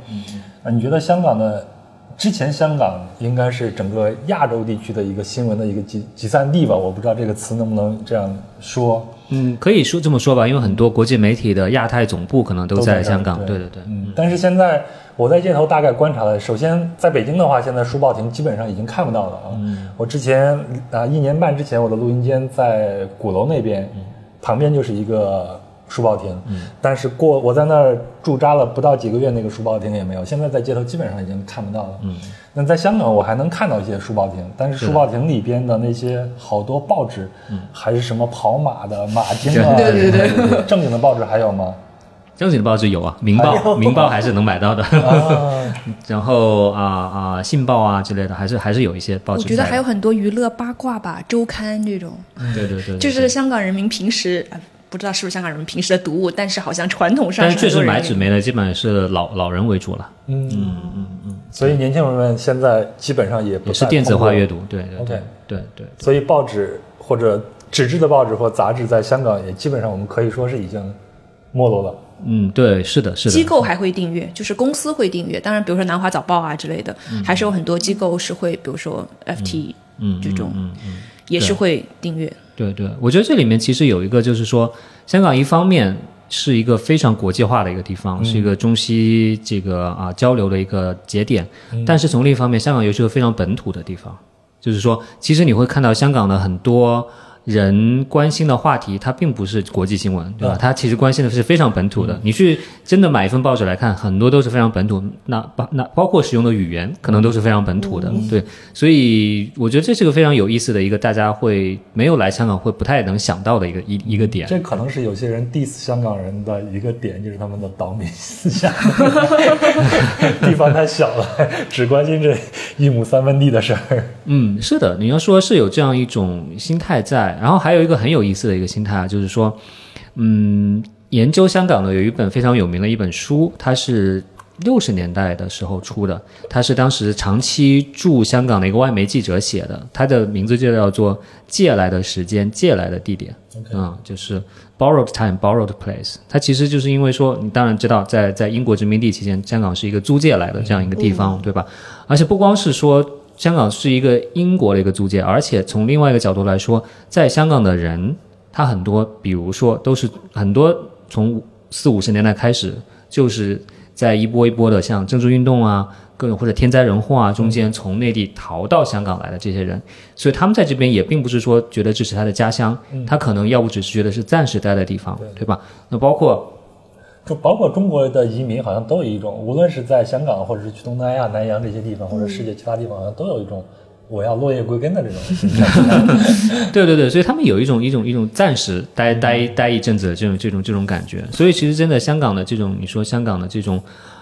啊，你觉得香港的之前香港应该是整个亚洲地区的一个新闻的一个集集散地吧？我不知道这个词能不能这样说。嗯，可以说这么说吧，因为很多国际媒体的亚太总部可能都都在香港。对对对对。嗯，但是现在我在街头大概观察了，首先在北京的话，现在书报亭基本上已经看不到了啊。嗯我之前啊一年半之前，我的录音间在鼓楼那边，旁边就是一个书报亭。但是过我在那儿驻扎了不到几个月，那个书报亭也没有。现在在街头基本上已经看不到了。嗯，那在香港我还能看到一些书报亭，但是书报亭里边的那些好多报纸，还是什么跑马的、马经啊，对对对对，正经的报纸还有吗？正经的报纸有啊，《明报》《明报》还是能买到的。(laughs) (laughs) 然后啊啊，《信报》啊之类的，还是还是有一些报纸。我觉得还有很多娱乐八卦吧，周刊这种，对对对，对就是香港人民平时。呃不知道是不是香港人民平时的读物，但是好像传统上但是确实买纸媒的基本上是老老人为主了，嗯嗯嗯嗯，所以年轻人们现在基本上也不也是电子化阅读。对对对 OK 对对。所以报纸或者纸质的报纸或杂志在香港也基本上我们可以说是已经没落了。嗯，对，是的，是的。机构还会订阅，就是公司会订阅。当然，比如说南华早报啊之类的，还是有很多机构是会，比如说 FT 嗯这种，嗯嗯，也是会订阅。对对，我觉得这里面其实有一个，就是说，香港一方面是一个非常国际化的一个地方，是一个中西这个啊交流的一个节点，但是从另一方面，香港又是个非常本土的地方，就是说，其实你会看到香港的很多。人关心的话题，它并不是国际新闻，对吧？它其实关心的是非常本土的。你去真的买一份报纸来看，很多都是非常本土，那包那包括使用的语言，可能都是非常本土的。对，所以我觉得这是个非常有意思的一个，大家会没有来香港会不太能想到的一个一一个点。这可能是有些人 diss 香港人的一个点，就是他们的岛民思想，(laughs) 地方太小了，只关心这一亩三分地的事儿。嗯，是的，你要说是有这样一种心态在，然后还有一个很有意思的一个心态啊，就是说，嗯，研究香港的有一本非常有名的一本书，它是六十年代的时候出的，它是当时长期驻香港的一个外媒记者写的，它的名字就叫做《借来的时间，借来的地点》啊、就是 borrowed time, borrowed place。它其实就是因为说，你当然知道在，在英国殖民地期间，香港是一个租借来的这样一个地方，对吧？而且不光是说香港是一个英国的一个租界，而且从另外一个角度来说，在香港的人，他很多，比如说都是很多从四五十年代开始，就是在一波一波的像政治运动啊，各种或者天灾人祸啊中间，从内地逃到香港来的这些人，所以他们在这边也并不是说觉得这是他的家乡，他可能要不只是觉得是暂时待的地方，对吧？那包括就包括中国的移民，好像都有一种，无论是在香港，或者是去东南亚、南洋这些地方，或者世界其他地方，好像都有一种我要落叶归根的这种 (laughs) 心态。对对对，所以他们有一种一种一种暂时待待待一阵子的这种这种这种感觉。所以其实真的香港的这种，你说香港的这种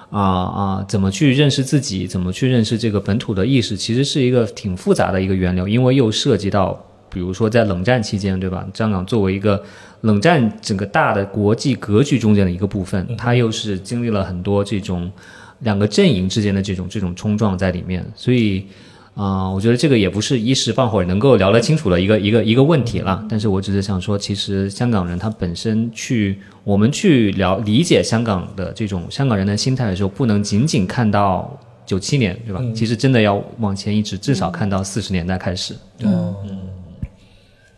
啊啊、怎么去认识自己，怎么去认识这个本土的意识，其实是一个挺复杂的一个源流，因为又涉及到，比如说在冷战期间，对吧？香港作为一个冷战整个大的国际格局中间的一个部分，它又是经历了很多这种两个阵营之间的这种这种冲撞在里面，所以。啊、我觉得这个也不是一时半会儿能够聊得清楚的一个一个一个问题了。但是我只是想说，其实香港人他本身去我们去了理解香港的这种香港人的心态的时候，不能仅仅看到九七年，对吧？其实真的要往前一直，至少看到四十年代开始。嗯，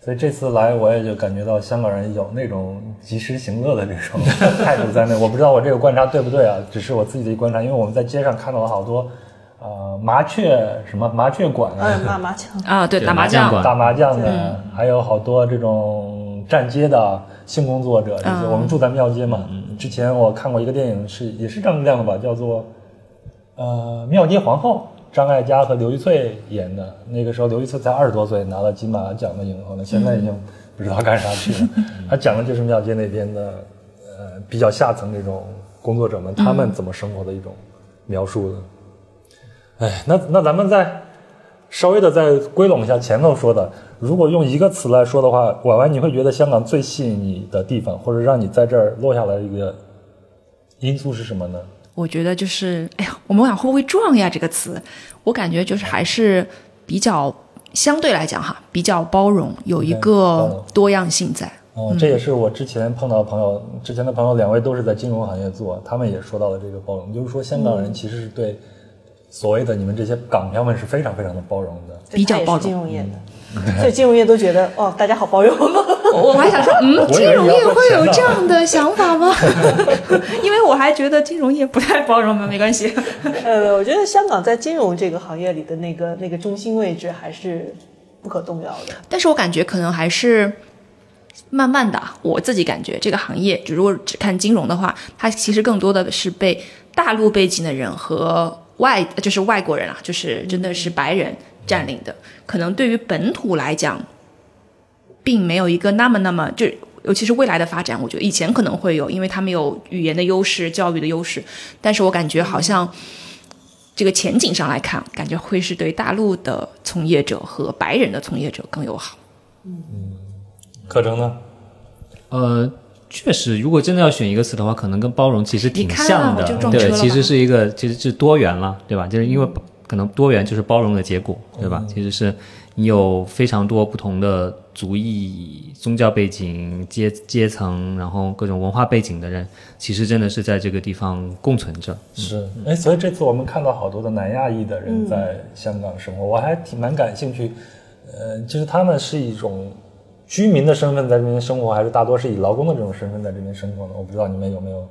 所以这次来，我也就感觉到香港人有那种及时行乐的这种 (laughs) 态度在内。我不知道我这个观察对不对啊，只是我自己的一个观察，因为我们在街上看到了好多，呃，麻雀什么麻雀馆啊，哎，妈妈强，啊，对，打麻将，打麻将的，还有好多这种站街的性工作者。这些、嗯我们住在庙街嘛，之前我看过一个电影是也是张智亮的吧，叫做呃《庙街皇后》，张艾嘉和刘玉翠演的。那个时候刘玉翠才二十多岁，拿了金马奖的影后呢，现在已经不知道干啥去了。(laughs) 他讲的就是庙街那边的呃比较下层这种工作者们，他们怎么生活的一种描述的。哎，那那咱们再稍微的再归拢一下前头说的，如果用一个词来说的话，婉婉，你会觉得香港最吸引你的地方，或者让你在这儿落下来的一个因素是什么呢？我觉得就是，哎呀，我们俩会不会撞呀？这个词，我感觉就是还是比较相对来讲哈，比较包容，有一个多样性在。哦，这也是我之前碰到的朋友，之前的朋友两位都是在金融行业做，他们也说到了这个包容，就是说香港人其实是对所谓的你们这些港漂们是非常非常的包容的。比较包容金融业的，所以金融业都觉得哦，大家好包容。我我还想说，(laughs) 嗯，金融业会有这样的想法吗？(laughs) 因为我还觉得金融业不太包容嘛，没关系。呃，我觉得香港在金融这个行业里的那个那个中心位置还是不可动摇的。但是我感觉可能还是慢慢的啊，我自己感觉这个行业，就如果只看金融的话，它其实更多的是被大陆背景的人和外就是外国人啊，就是真的是白人占领的。可能对于本土来讲，并没有一个那么那么就。尤其是未来的发展，我觉得以前可能会有，因为他们有语言的优势、教育的优势，但是我感觉好像这个前景上来看，感觉会是对大陆的从业者和白人的从业者更友好。嗯，课程呢？呃，确实，如果真的要选一个词的话，可能跟包容其实挺像的对，其实是一个，其实是多元了，对吧？就是因为可能多元就是包容的结果，对吧？其实是你有非常多不同的族裔、宗教背景、阶阶层，然后各种文化背景的人，其实真的是在这个地方共存着。是，哎，所以这次我们看到好多的南亚裔的人在香港生活，我还挺蛮感兴趣。呃，就是他们是一种居民的身份在这边生活，还是大多是以劳工的这种身份在这边生活呢？我不知道你们有没有？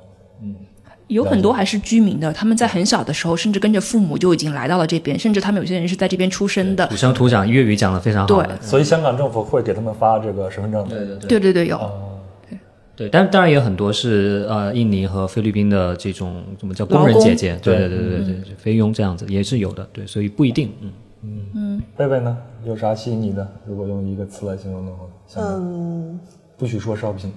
有很多还是居民的，他们在很小的时候，甚至跟着父母就已经来到了这边，甚至他们有些人是在这边出生的。土生土长，粤语讲的非常好对。所以香港政府会给他们发这个身份证。对对对。对对对，有。哦对，但当然也有很多是呃印尼和菲律宾的这种怎么叫工人姐姐，对对对对对对，对菲佣这样子也是有的，对，所以不一定，嗯嗯，贝贝呢？有啥吸引你的？如果用一个词来形容的话，嗯，不许说 shopping。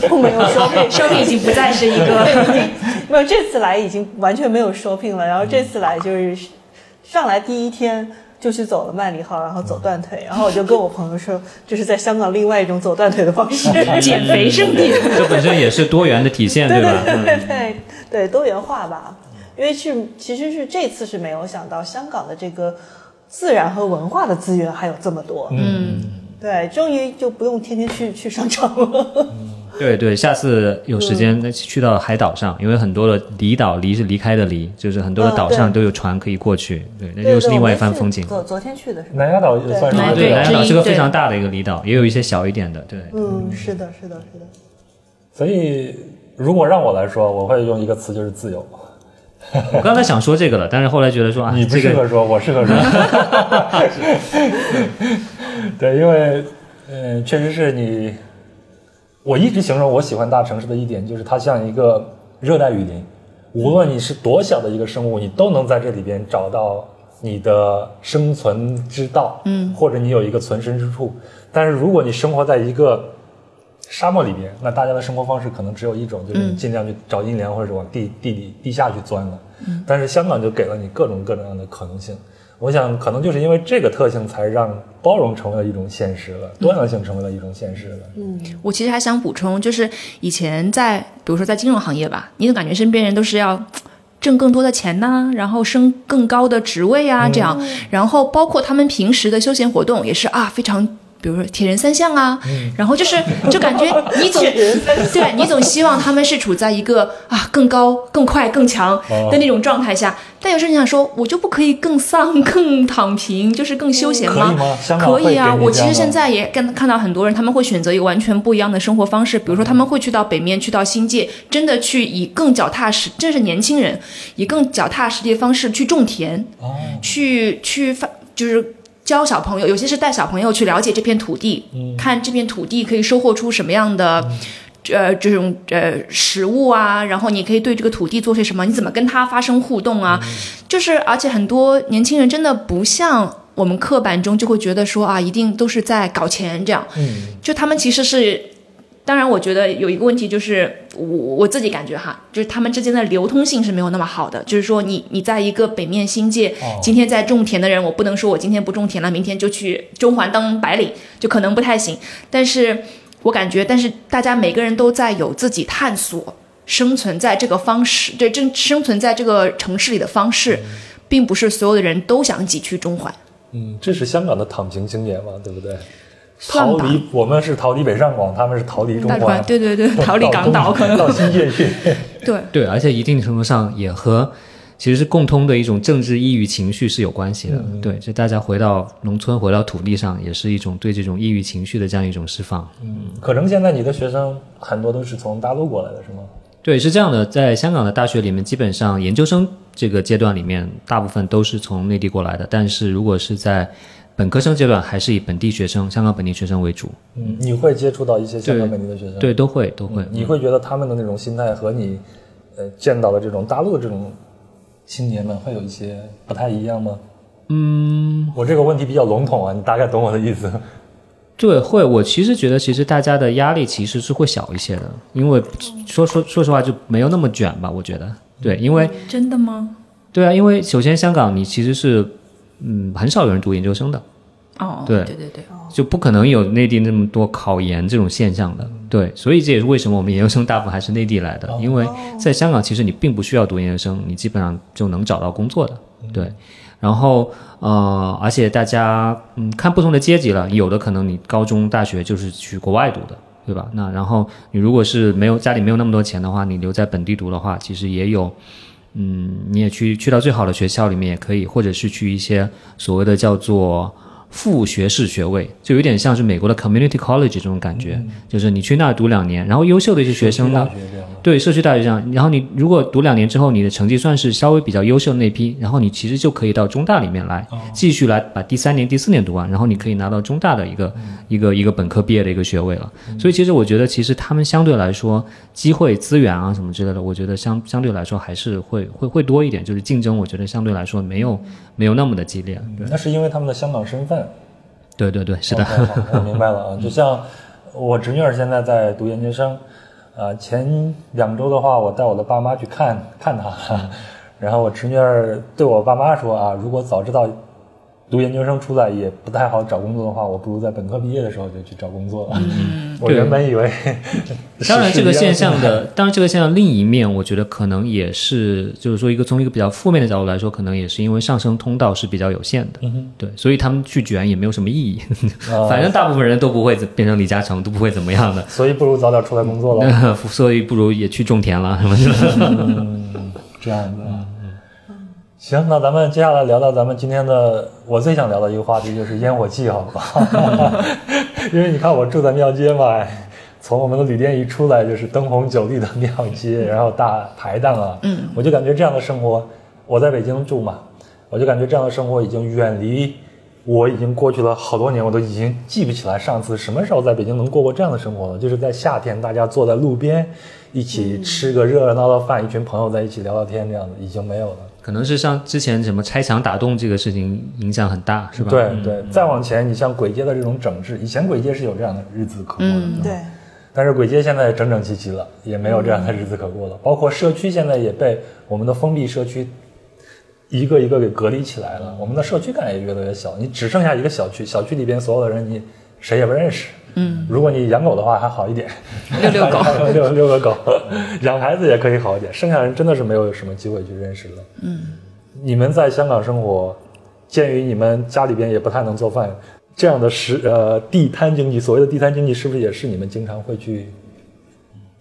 并 (laughs) 没有 shopping，shopping 已经不再是一个 (laughs) 没有这次来已经完全没有 shopping 了。然后这次来就是上来第一天就去走了曼里号，然后走断腿，然后我就跟我朋友说，这是在香港另外一种走断腿的方式。减肥圣地。这本身也是多元的体现，对吧？对对对对，多元化吧。因为是其实是这次是没有想到香港的这个自然和文化的资源还有这么多。嗯，对，终于就不用天天去去商场了。(laughs) 对对，下次有时间再去到海岛上，因为很多的离岛离是离开的离，就是很多的岛上嗯都有船可以过去，对，那对对又是另外一番风景。昨昨天去的是吧？南丫岛也算是对南丫岛是个非常大的一个离岛，也有一些小一点的，对。嗯，是的，是的，是的。所以如果让我来说，我会用一个词，就是自由。我刚才想说这个了，但是后来觉得说啊，你不这个适合说，我适合说。(laughs) (laughs) 对，因为嗯、呃确实是你，我一直形容我喜欢大城市的一点，就是它像一个热带雨林，无论你是多小的一个生物，你都能在这里边找到你的生存之道，嗯，或者你有一个存身之处。但是如果你生活在一个沙漠里边，那大家的生活方式可能只有一种，就是你尽量去找阴凉或者是往地地里地下去钻了。但是香港就给了你各种各种各样的可能性。我想，可能就是因为这个特性，才让包容成为了一种现实了，多样性成为了一种现实了。嗯我其实还想补充，就是以前在，比如说在金融行业吧，你总感觉身边人都是要挣更多的钱呐、然后升更高的职位啊，这样，然后包括他们平时的休闲活动也是啊，非常。比如说铁人三项啊，然后就是 (laughs) 就感觉你总对你总希望他们是处在一个啊更高、更快、更强的那种状态下，但有时候你想说，我就不可以更丧、(laughs) 更躺平，就是更休闲吗？可以吗？可以啊，我其实现在也跟看到很多人，他们会选择一个完全不一样的生活方式，比如说他们会去到北面，去到新界，真的去以更脚踏实，这是年轻人以更脚踏实地的方式去种田，哦，去去发就是。教小朋友，有些是带小朋友去了解这片土地，看这片土地可以收获出什么样的，呃，这种呃食物啊，然后你可以对这个土地做些什么，你怎么跟它发生互动啊？就是而且很多年轻人真的不像我们刻板中就会觉得说啊，一定都是在搞钱这样，嗯，就他们其实是，当然我觉得有一个问题就是我我自己感觉哈，就是他们之间的流通性是没有那么好的，就是说你你在一个北面新界，哦今天在种田的人，我不能说我今天不种田了，明天就去中环当白领，就可能不太行。但是我感觉，但是大家每个人都在有自己探索生存在这个方式，对，正生存在这个城市里的方式，并不是所有的人都想挤去中环。嗯，这是香港的躺平青年嘛，对不对？逃离，我们是逃离北上广，他们是逃离中大环，对对对，逃离港岛可能到新界去。(laughs) 对。对，而且一定程度上也和其实是共通的一种政治抑郁情绪是有关系的。嗯对，就大家回到农村，回到土地上，也是一种对这种抑郁情绪的这样一种释放。嗯可能现在你的学生很多都是从大陆过来的，是吗？对，是这样的，在香港的大学里面，基本上研究生这个阶段里面，大部分都是从内地过来的。但是如果是在本科生阶段，还是以本地学生、香港本地学生为主。嗯，你会接触到一些香港本地的学生，对，都会都会。你会觉得他们的那种心态和你呃见到的这种大陆的这种青年们会有一些不太一样吗？嗯，我这个问题比较笼统啊，你大概懂我的意思。(laughs) 对，会。我其实觉得，其实大家的压力其实是会小一些的，因为说说说实话就没有那么卷吧。我觉得，对，因为真的吗？对啊，因为首先香港你其实是嗯很少有人读研究生的，哦，对对对对，就不可能有内地那么多考研这种现象的。对，所以这也是为什么我们研究生大部分还是内地来的，因为在香港其实你并不需要读研究生，你基本上就能找到工作的。对，然后呃，而且大家嗯看不同的阶级了，有的可能你高中、大学就是去国外读的。对吧？那然后你如果是没有家里没有那么多钱的话，你留在本地读的话，其实也有，嗯，你也去去到最好的学校里面也可以，或者是去一些所谓的叫做副学士学位，就有点像是美国的 community college 这种感觉，就是你去那儿读两年，然后优秀的一些学生呢对社区大学这样，然后你如果读两年之后，你的成绩算是稍微比较优秀的那批，然后你其实就可以到中大里面来，继续来把第三年、第四年读完，然后你可以拿到中大的一个、一个一个本科毕业的一个学位了。所以其实我觉得，其实他们相对来说，机会、资源啊什么之类的，我觉得相相对来说还是会会会多一点，就是竞争，我觉得相对来说没有没有那么的激烈。对那是因为他们的香港身份。对对对，是的。我明白了啊。(laughs) 就像我侄女儿现在在读研究生，啊，前两周的话，我带我的爸妈去看看她，(laughs) 然后我侄女儿对我爸妈说啊，如果早知道读研究生出来也不太好找工作的话，我不如在本科毕业的时候就去找工作了。(laughs) 我原本以为，(laughs) 当然，这个现象的，当然这个现象另一面，我觉得可能也是，就是说一个从一个比较负面的角度来说，可能也是因为上升通道是比较有限的，对，所以他们去卷也没有什么意义，啊反正大部分人都不会变成李嘉诚，都不会怎么样的，所以不如早点出来工作了。(laughs) 所以不如也去种田了，什么的。这样子。行，那咱们接下来聊聊咱们今天的我最想聊的一个话题，就是烟火气，好不好？(laughs) 因为你看我住在庙街嘛，哎从我们的旅店一出来就是灯红酒绿的庙街，然后大排档啊，嗯，我就感觉这样的生活，我在北京住嘛，我就感觉这样的生活已经远离。我已经过去了好多年，我都已经记不起来上次什么时候在北京能过过这样的生活了。就是在夏天，大家坐在路边，一起吃个热热闹闹饭，一群朋友在一起聊聊天，这样子已经没有了。可能是像之前什么拆墙打洞这个事情影响很大，是吧？对对，再往前，你像簋街的这种整治，以前簋街是有这样的日子可过的，嗯对，但是簋街现在整整齐齐了，也没有这样的日子可过了。包括社区现在也被我们的封闭社区一个一个给隔离起来了，我们的社区感也越来越小，你只剩下一个小区，小区里边所有的人你谁也不认识。嗯，如果你养狗的话还好一点，遛遛狗。(laughs) 遛遛个狗，(laughs) 养孩子也可以好一点，剩下人真的是没有什么机会去认识了。嗯，你们在香港生活，鉴于你们家里边也不太能做饭，这样的食呃地摊经济，所谓的地摊经济，是不是也是你们经常会去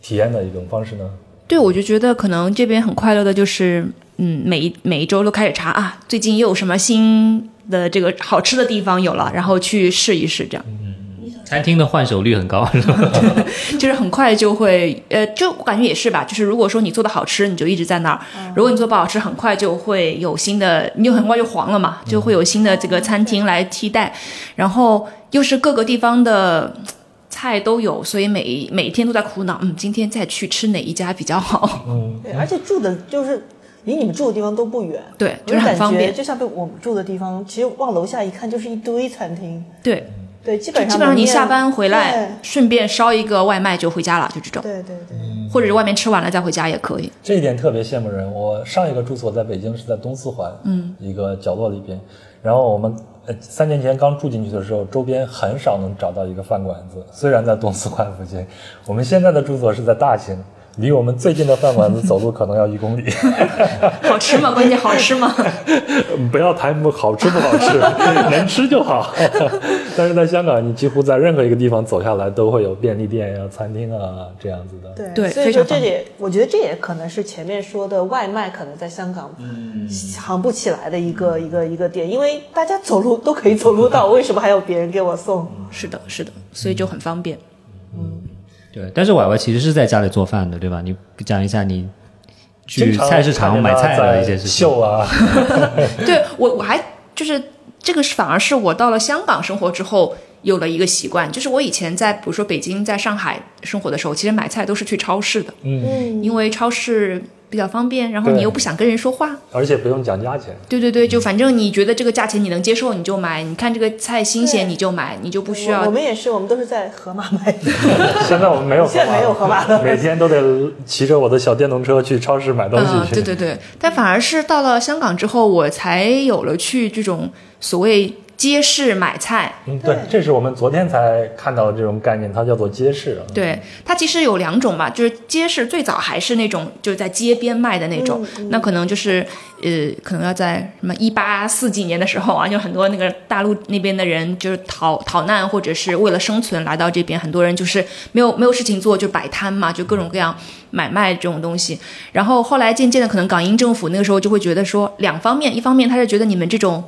体验的一种方式呢？对，我就觉得可能这边很快乐的就是，嗯，每一每一周都开始查啊，最近又有什么新的这个好吃的地方有了，然后去试一试，这样餐厅的换手率很高，是吧？就是很快就会，呃，就我感觉也是吧，就是如果说你做的好吃，你就一直在那儿；如果你做不好吃，很快就会有新的，你就很快就黄了嘛，就会有新的这个餐厅来替代，然后又是各个地方的。菜都有，所以每每天都在苦恼，嗯，今天再去吃哪一家比较好？嗯，对，而且住的就是离你们住的地方都不远，对，就是很方便。就像被我们住的地方，其实往楼下一看就是一堆餐厅，对，对，基本上基本上你下班回来，顺便烧一个外卖就回家了，就这种，对对对对，或者是外面吃完了再回家也可以。这一点特别羡慕人。我上一个住所在北京是在东四环，嗯，一个角落里边。然后我们呃三年前刚住进去的时候，周边很少能找到一个饭馆子，虽然在东四环附近。我们现在的住所是在大兴，离我们最近的饭馆子走路可能要一公里。(laughs) 好吃吗？关键好吃吗？(laughs) 不要谈不好吃不好吃，能吃就好。(laughs) 但是在香港，你几乎在任何一个地方走下来，都会有便利店呀、餐厅啊这样子的。对对所以说这也，我觉得这也可能是前面说的外卖可能在香港行不起来的一个、一个一个点，因为大家走路都可以走路到，为什么还要别人给我送？是的，是的，所以就很方便。对，但是婉婉其实是在家里做饭的，对吧？你讲一下你去菜市场买菜的一些事情。秀啊，(laughs) 对我，我还就是这个是反而是我到了香港生活之后有了一个习惯，就是我以前在比如说北京、在上海生活的时候，其实买菜都是去超市的，嗯，因为超市比较方便，然后你又不想跟人说话。而且不用讲价钱。对对对，就反正你觉得这个价钱你能接受，你就买。你看这个菜新鲜，你就买，你就不需要我。们也是，我们都是在盒马买的。(laughs) 现在我们没有现在没有盒马了每天都得骑着我的小电动车去超市买东西嗯，去。对对对，但反而是到了香港之后，我才有了去这种所谓街市买菜。嗯，对，这是我们昨天才看到的这种概念，它叫做街市。啊对，它其实有两种吧，就是街市最早还是那种就是在街边卖的那种，那可能就是呃，可能要在什么一八四几年的时候啊，就很多那个大陆那边的人就是逃逃难或者是为了生存来到这边，很多人就是没有没有事情做就摆摊嘛，就各种各样买卖这种东西。然后后来渐渐的，可能港英政府那个时候就会觉得说，两方面，一方面他是觉得你们这种。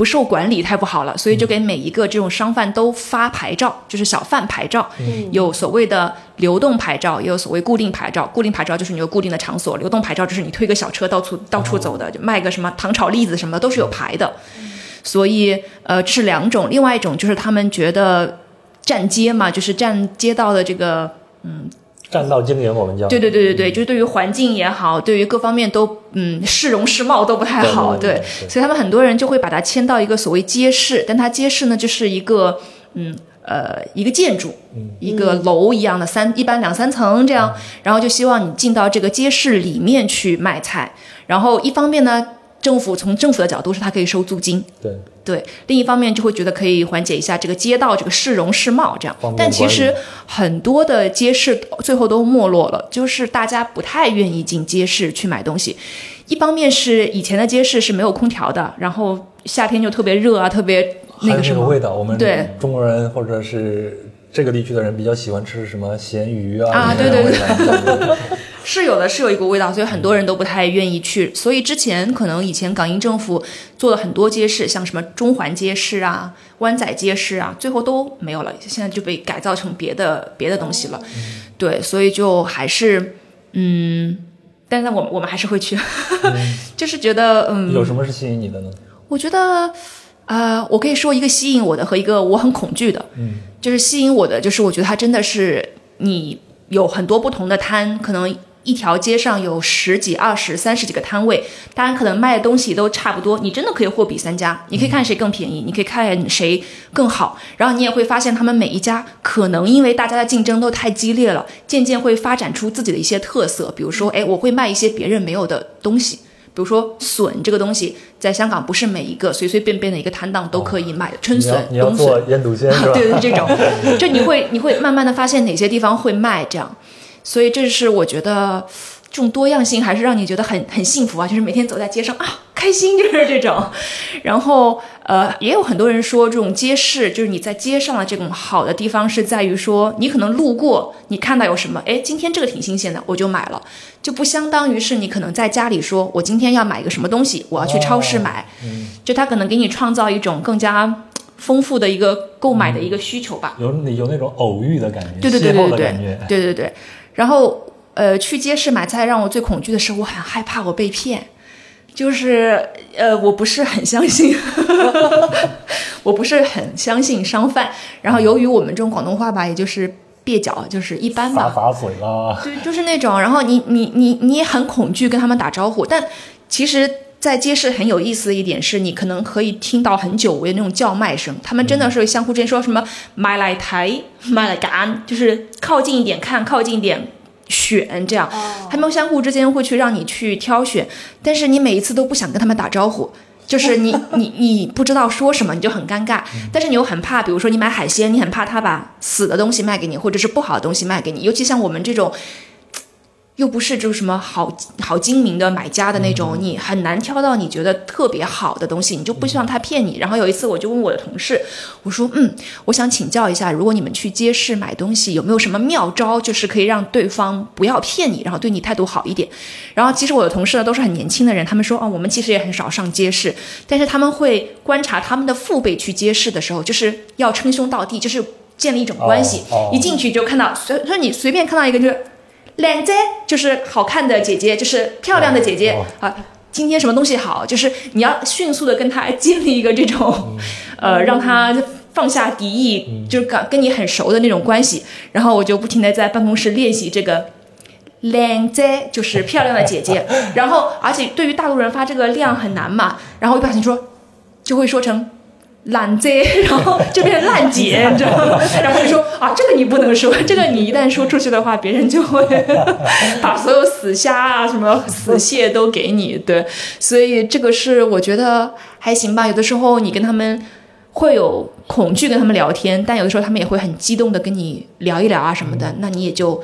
不受管理太不好了，所以就给每一个这种商贩都发牌照，就是小贩牌照，有所谓的流动牌照，也有所谓固定牌照。固定牌照就是你有固定的场所，流动牌照就是你推个小车到处到处走的，就卖个什么糖炒栗子什么的都是有牌的。所以呃，这是两种，另外一种就是他们觉得站街嘛，就是站街道的这个占道经营，我们叫。对对对对对，就是对于环境也好，对于各方面都嗯市容市貌都不太好，对对对对，所以他们很多人就会把它迁到一个所谓街市，但它街市呢就是一个嗯呃一个建筑，一个楼一样的三一般两三层这样，然后就希望你进到这个街市里面去卖菜，然后一方面呢。政府从政府的角度是它可以收租金，对，对，另一方面就会觉得可以缓解一下这个街道这个市容市貌这样。但其实很多的街市最后都没落了，就是大家不太愿意进街市去买东西。一方面是以前的街市是没有空调的，然后夏天就特别热啊，特别那个什么。那个味道，我们对。中国人或者是这个地区的人比较喜欢吃什么咸鱼啊啊对对对 (laughs) 是有的，是有一股味道，所以很多人都不太愿意去。所以之前可能以前港英政府做了很多街市，像什么中环街市啊、湾仔街市啊，最后都没有了，现在就被改造成别的别的东西了。对，所以就还是嗯，但是我们我们还是会去，(laughs) 就是觉得嗯，有什么是吸引你的呢？我觉得，呃，我可以说一个吸引我的和一个我很恐惧的。嗯，就是吸引我的，就是我觉得它真的是你有很多不同的摊，可能一条街上有十几、二十、三十几个摊位，当然可能卖的东西都差不多，你真的可以货比三家，你可以看谁更便宜，你可以看谁更好，然后你也会发现他们每一家可能因为大家的竞争都太激烈了，渐渐会发展出自己的一些特色，比如说，哎，我会卖一些别人没有的东西。比如说笋这个东西，在香港不是每一个随随便便的一个摊档都可以卖的，春笋、冬笋做，腌笃鲜？对对，这种，就你会你会慢慢的发现哪些地方会卖这样，所以这是我觉得这种多样性还是让你觉得很很幸福啊，就是每天走在街上啊开心就是这种，(laughs) 然后呃也有很多人说这种街市就是你在街上的这种好的地方是在于说你可能路过你看到有什么，哎今天这个挺新鲜的我就买了，就不相当于是你可能在家里说我今天要买一个什么东西，我要去超市买，就他可能给你创造一种更加。丰富的一个购买的一个需求吧。有有那种偶遇的感觉，对对对对。对对对。然后呃，去街市买菜让我最恐惧的是，我很害怕我被骗。就是呃，我不是很相信，(laughs) 我不是很相信商贩。然后由于我们这种广东话吧，也就是蹩脚，就是一般吧，洒洒水啦，对，就是那种。然后你你你你也很恐惧跟他们打招呼，但其实，在街市很有意思的一点是，你可能可以听到很久违的那种叫卖声，他们真的是相互之间说什么“买来台”“买来干”，就是靠近一点看，靠近一点。选这样，他们相互之间会去让你去挑选，但是你每一次都不想跟他们打招呼，就是你 (laughs) 你你不知道说什么，你就很尴尬。但是你又很怕，比如说你买海鲜，你很怕他把死的东西卖给你，或者是不好的东西卖给你。尤其像我们这种，又不是就是什么好好精明的买家的那种，你很难挑到你觉得特别好的东西，你就不希望他骗你。然后有一次我就问我的同事，我说嗯，我想请教一下，如果你们去街市买东西，有没有什么妙招，就是可以让对方不要骗你，然后对你态度好一点？然后其实我的同事呢都是很年轻的人，他们说哦，我们其实也很少上街市，但是他们会观察他们的父辈去街市的时候，就是要称兄道弟，就是建立一种关系。一进去就看到，所以说你随便看到一个就是靓姐，就是好看的姐姐，就是漂亮的姐姐、哦啊。今天什么东西好？就是你要迅速的跟他建立一个这种，呃，让他放下敌意，就是跟跟你很熟的那种关系。然后我就不停的在办公室练习这个。靓姐就是漂亮的姐姐，(laughs) 然后而且对于大陆人发这个量很难嘛，然后一不小心说，就会说成懒贼，然后就变成烂姐，(laughs) 你知道吗？然后就说啊，这个你不能说，这个你一旦说出去的话，别人就会 (laughs) 把所有死虾啊、什么死蟹都给你。对，所以这个是我觉得还行吧。有的时候你跟他们会有恐惧跟他们聊天，但有的时候他们也会很激动的跟你聊一聊啊什么的，那你也就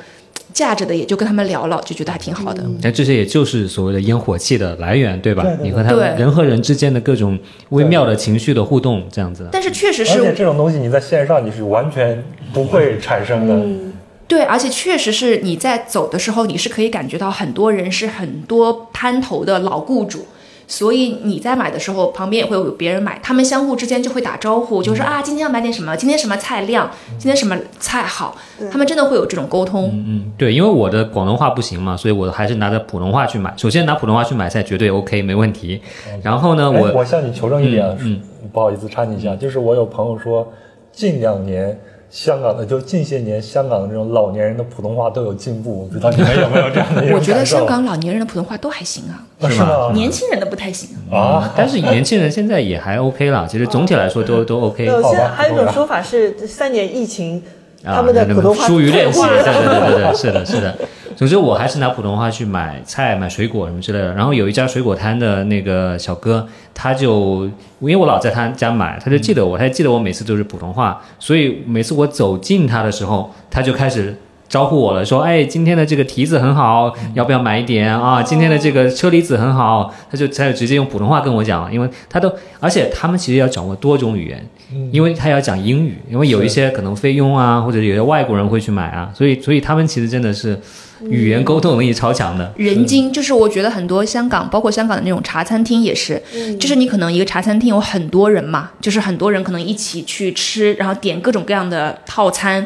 架着的也就跟他们聊了，就觉得还挺好的。但这些也就是所谓的烟火气的来源，对吧？对对对你和他对人和人之间的各种微妙的情绪的互动，这样子。但是确实是而且是这种东西你在线上你是完全不会产生的。嗯对，而且确实是你在走的时候，你是可以感觉到很多人是很多摊头的老雇主。所以你在买的时候，旁边也会有别人买，他们相互之间就会打招呼，就说啊，今天要买点什么，今天什么菜亮，今天什么菜好，他们真的会有这种沟通。嗯，对，因为我的广东话不行嘛，所以我还是拿着普通话去买。首先拿普通话去买菜绝对 OK，没问题。然后呢，哎我我向你求证一点，啊嗯不好意思插你一下，就是我有朋友说，近两年香港的就近些年香港的这种老年人的普通话都有进步，我不知道你们有没有 (laughs) 这样的一种我觉得香港老年人的普通话都还行啊，啊是吗？年轻人的不太行。啊，但是年轻人现在也还 OK 啦，其实总体来说都 (laughs) 都 OK 现在还有一种说法是，三年疫情，啊。他们的普通话疏于练习，退化对对对对对，是的，是的。总之我还是拿普通话去买菜、买水果什么之类的。然后有一家水果摊的那个小哥，他就因为我老在他家买，他就记得我，他就记得我每次都是普通话，所以每次我走近他的时候，他就开始。招呼我了，说：“哎，今天的这个提子很好，要不要买一点啊？今天的这个车厘子很好。”他就他就直接用普通话跟我讲了，因为他都，而且他们其实要掌握多种语言，因为他要讲英语，因为有一些可能菲佣啊，或者有些外国人会去买啊，所以所以他们其实真的是语言沟通能力超强的。人精就是我觉得很多香港，包括香港的那种茶餐厅也是，就是你可能一个茶餐厅有很多人嘛，就是很多人可能一起去吃，然后点各种各样的套餐。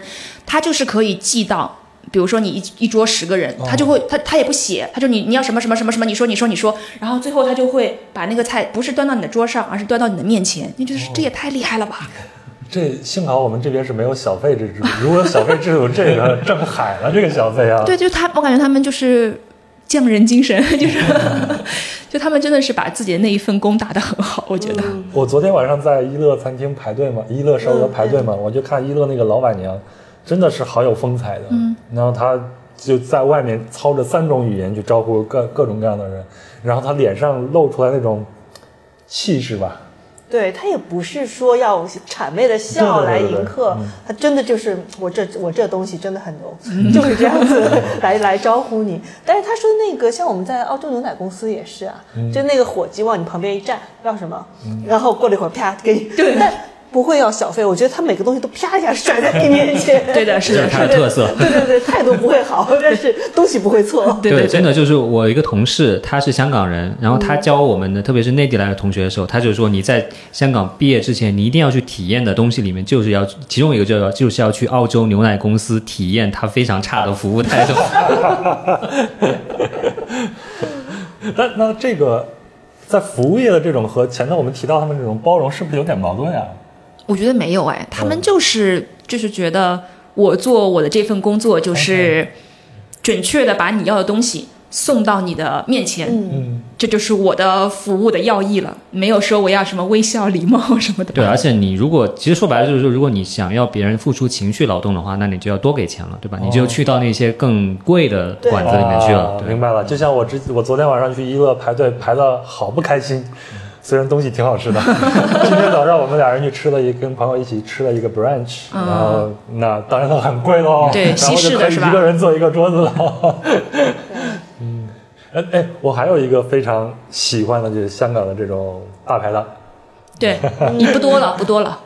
他就是可以记到，比如说你一一桌十个人，他就会他他也不写，他就你你要什么什么什么什么，你说你说你说，然后最后他就会把那个菜不是端到你的桌上，而是端到你的面前。你觉得这也太厉害了吧？(laughs) 这幸好我们这边是没有小费制度，(laughs) 如果有小费制度，这个挣海了这个小费啊。(laughs) 对，就他，我感觉他们就是匠人精神，就是就他们真的是把自己的那一份工打得很好，我觉得。我昨天晚上在一乐餐厅排队嘛，一乐烧鹅排队嘛，我就看一乐那个老板娘。真的是好有风采的，嗯，然后他就在外面操着三种语言去招呼各各种各样的人，然后他脸上露出来那种气势吧，对他也不是说要谄媚的笑来迎客，他真的就是我这我这东西真的很牛，(laughs) 就是这样子来来招呼你。但是他说那个像我们在澳洲牛奶公司也是啊，就那个伙计往你旁边一站，要什么，然后过了一会儿啪给你，对。(laughs) 不会要小费，我觉得他每个东西都啪一下甩在 (laughs) 你面前。对的，是的，他的特色。对对对，态度不会好，(laughs) 但是东西不会错。对，真的就是我一个同事，他是香港人，然后他教我们的，特别是内地来的同学的时候，他就说你在香港毕业之前，你一定要去体验的东西里面，就是要其中一个就要就是要去澳洲牛奶公司体验他非常差的服务态度。那那这个在服务业的这种和前头我们提到他们这种包容，是不是有点矛盾呀？我觉得没有哎，他们就是就是觉得我做我的这份工作就是准确的把你要的东西送到你的面前，嗯，这就是我的服务的要义了，没有说我要什么微笑礼貌什么的。对，而且你如果其实说白了就是说，如果你想要别人付出情绪劳动的话，那你就要多给钱了，对吧？你就去到那些更贵的馆子里面去了。明白了，就像我之我昨天晚上去一乐排队排的好不开心。虽然东西挺好吃的，(laughs) 今天早上我们俩人去吃了一，跟朋友一起吃了一个 brunch，然后那当然它很贵喽，对，(laughs) 西式的是吧？一个人坐一个桌子了。(laughs) 嗯，哎哎，我还有一个非常喜欢的就是香港的这种大排档，对你不多了，不多了。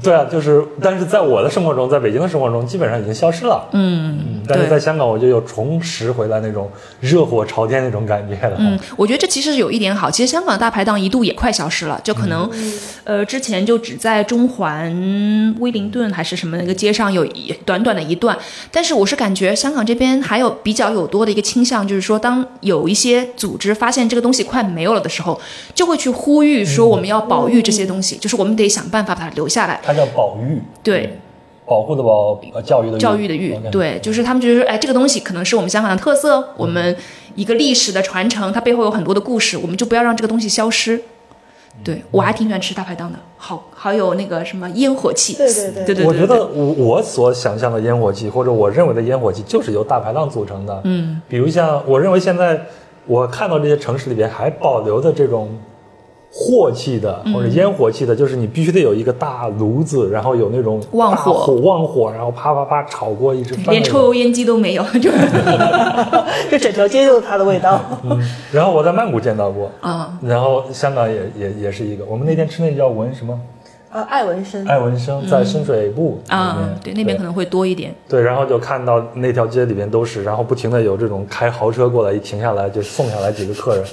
对啊，就是，但是在我的生活中，在北京的生活中，基本上已经消失了。嗯，但是在香港，我就又重拾回来那种热火朝天那种感觉了。嗯，我觉得这其实有一点好。其实香港大排档一度也快消失了，就可能，呃，之前就只在中环、威灵顿还是什么那个街上有一短短的一段。但是我是感觉香港这边还有比较有多的一个倾向，就是说，当有一些组织发现这个东西快没有了的时候，就会去呼吁说我们要保育这些东西，就是我们得想办法把它留下来。它叫保育，对，保护的保，教育的教育的育，对，就是他们觉得说，哎，这个东西可能是我们香港的特色，我们一个历史的传承，它背后有很多的故事，我们就不要让这个东西消失。对我还挺喜欢吃大排档的，好好有那个什么烟火气，对对对对对。我觉得我我所想象的烟火气，或者我认为的烟火气，就是由大排档组成的。嗯，比如像我认为现在我看到这些城市里边还保留的这种。火气的或者烟火气的，就是你必须得有一个大炉子，然后有那种旺火旺火，然后啪啪啪炒过一直连抽油烟机都没有，就就 (laughs) 整条街就是它的味道。(laughs) 嗯，然后我在曼谷见到过啊，然后香港也也也是一个，我们那天吃那叫文什么？呃，爱文生，爱文生在深水埗啊，对，那边可能会多一点。对，然后就看到那条街里边都是，然后不停的有这种开豪车过来，一停下来就送下来几个客人。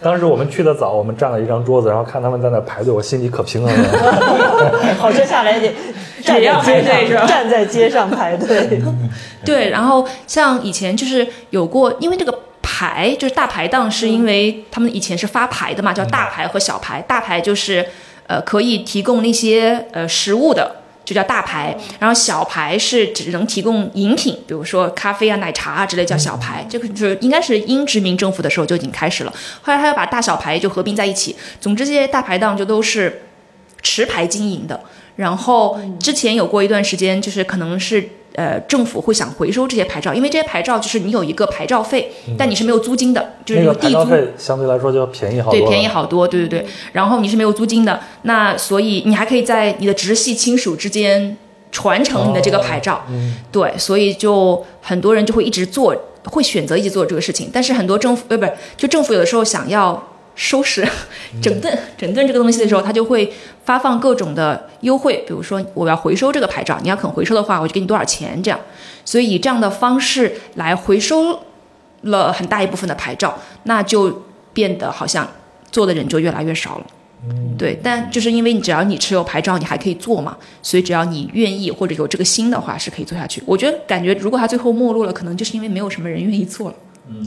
当时我们去的早，我们占了一张桌子，然后看他们在那排队，我心里可平衡了。(laughs) (laughs) 豪车下来得 (laughs) 也要排队是吧？站在街上排队。对，然后像以前就是有过，因为这个排就是大排档，是因为他们以前是发牌的嘛，叫大牌和小牌。大牌就是呃可以提供那些呃食物的。就叫大牌，然后小牌是只能提供饮品，比如说咖啡啊、奶茶啊之类叫小牌。这个就是应该是英殖民政府的时候就已经开始了。后来他又把大小牌就合并在一起。总之这些大排档就都是持牌经营的。然后之前有过一段时间，就是可能是呃政府会想回收这些牌照，因为这些牌照就是你有一个牌照费，但你是没有租金的，就是嗯那个牌照地租。费相对来说就要便宜好多对，便宜好多，对对对。然后你是没有租金的，那所以你还可以在你的直系亲属之间传承你的这个牌照。嗯对，所以就很多人就会一直做，会选择一直做这个事情。但是很多政府，呃，不是，就政府有的时候想要收拾、整顿、整顿这个东西的时候，他就会发放各种的优惠，比如说我要回收这个牌照，你要肯回收的话，我就给你多少钱这样。所以以这样的方式来回收了很大一部分的牌照，那就变得好像做的人就越来越少了。对，但就是因为你只要你持有牌照，你还可以做嘛，所以只要你愿意或者有这个心的话，是可以做下去。我觉得感觉如果他最后没落了，可能就是因为没有什么人愿意做了。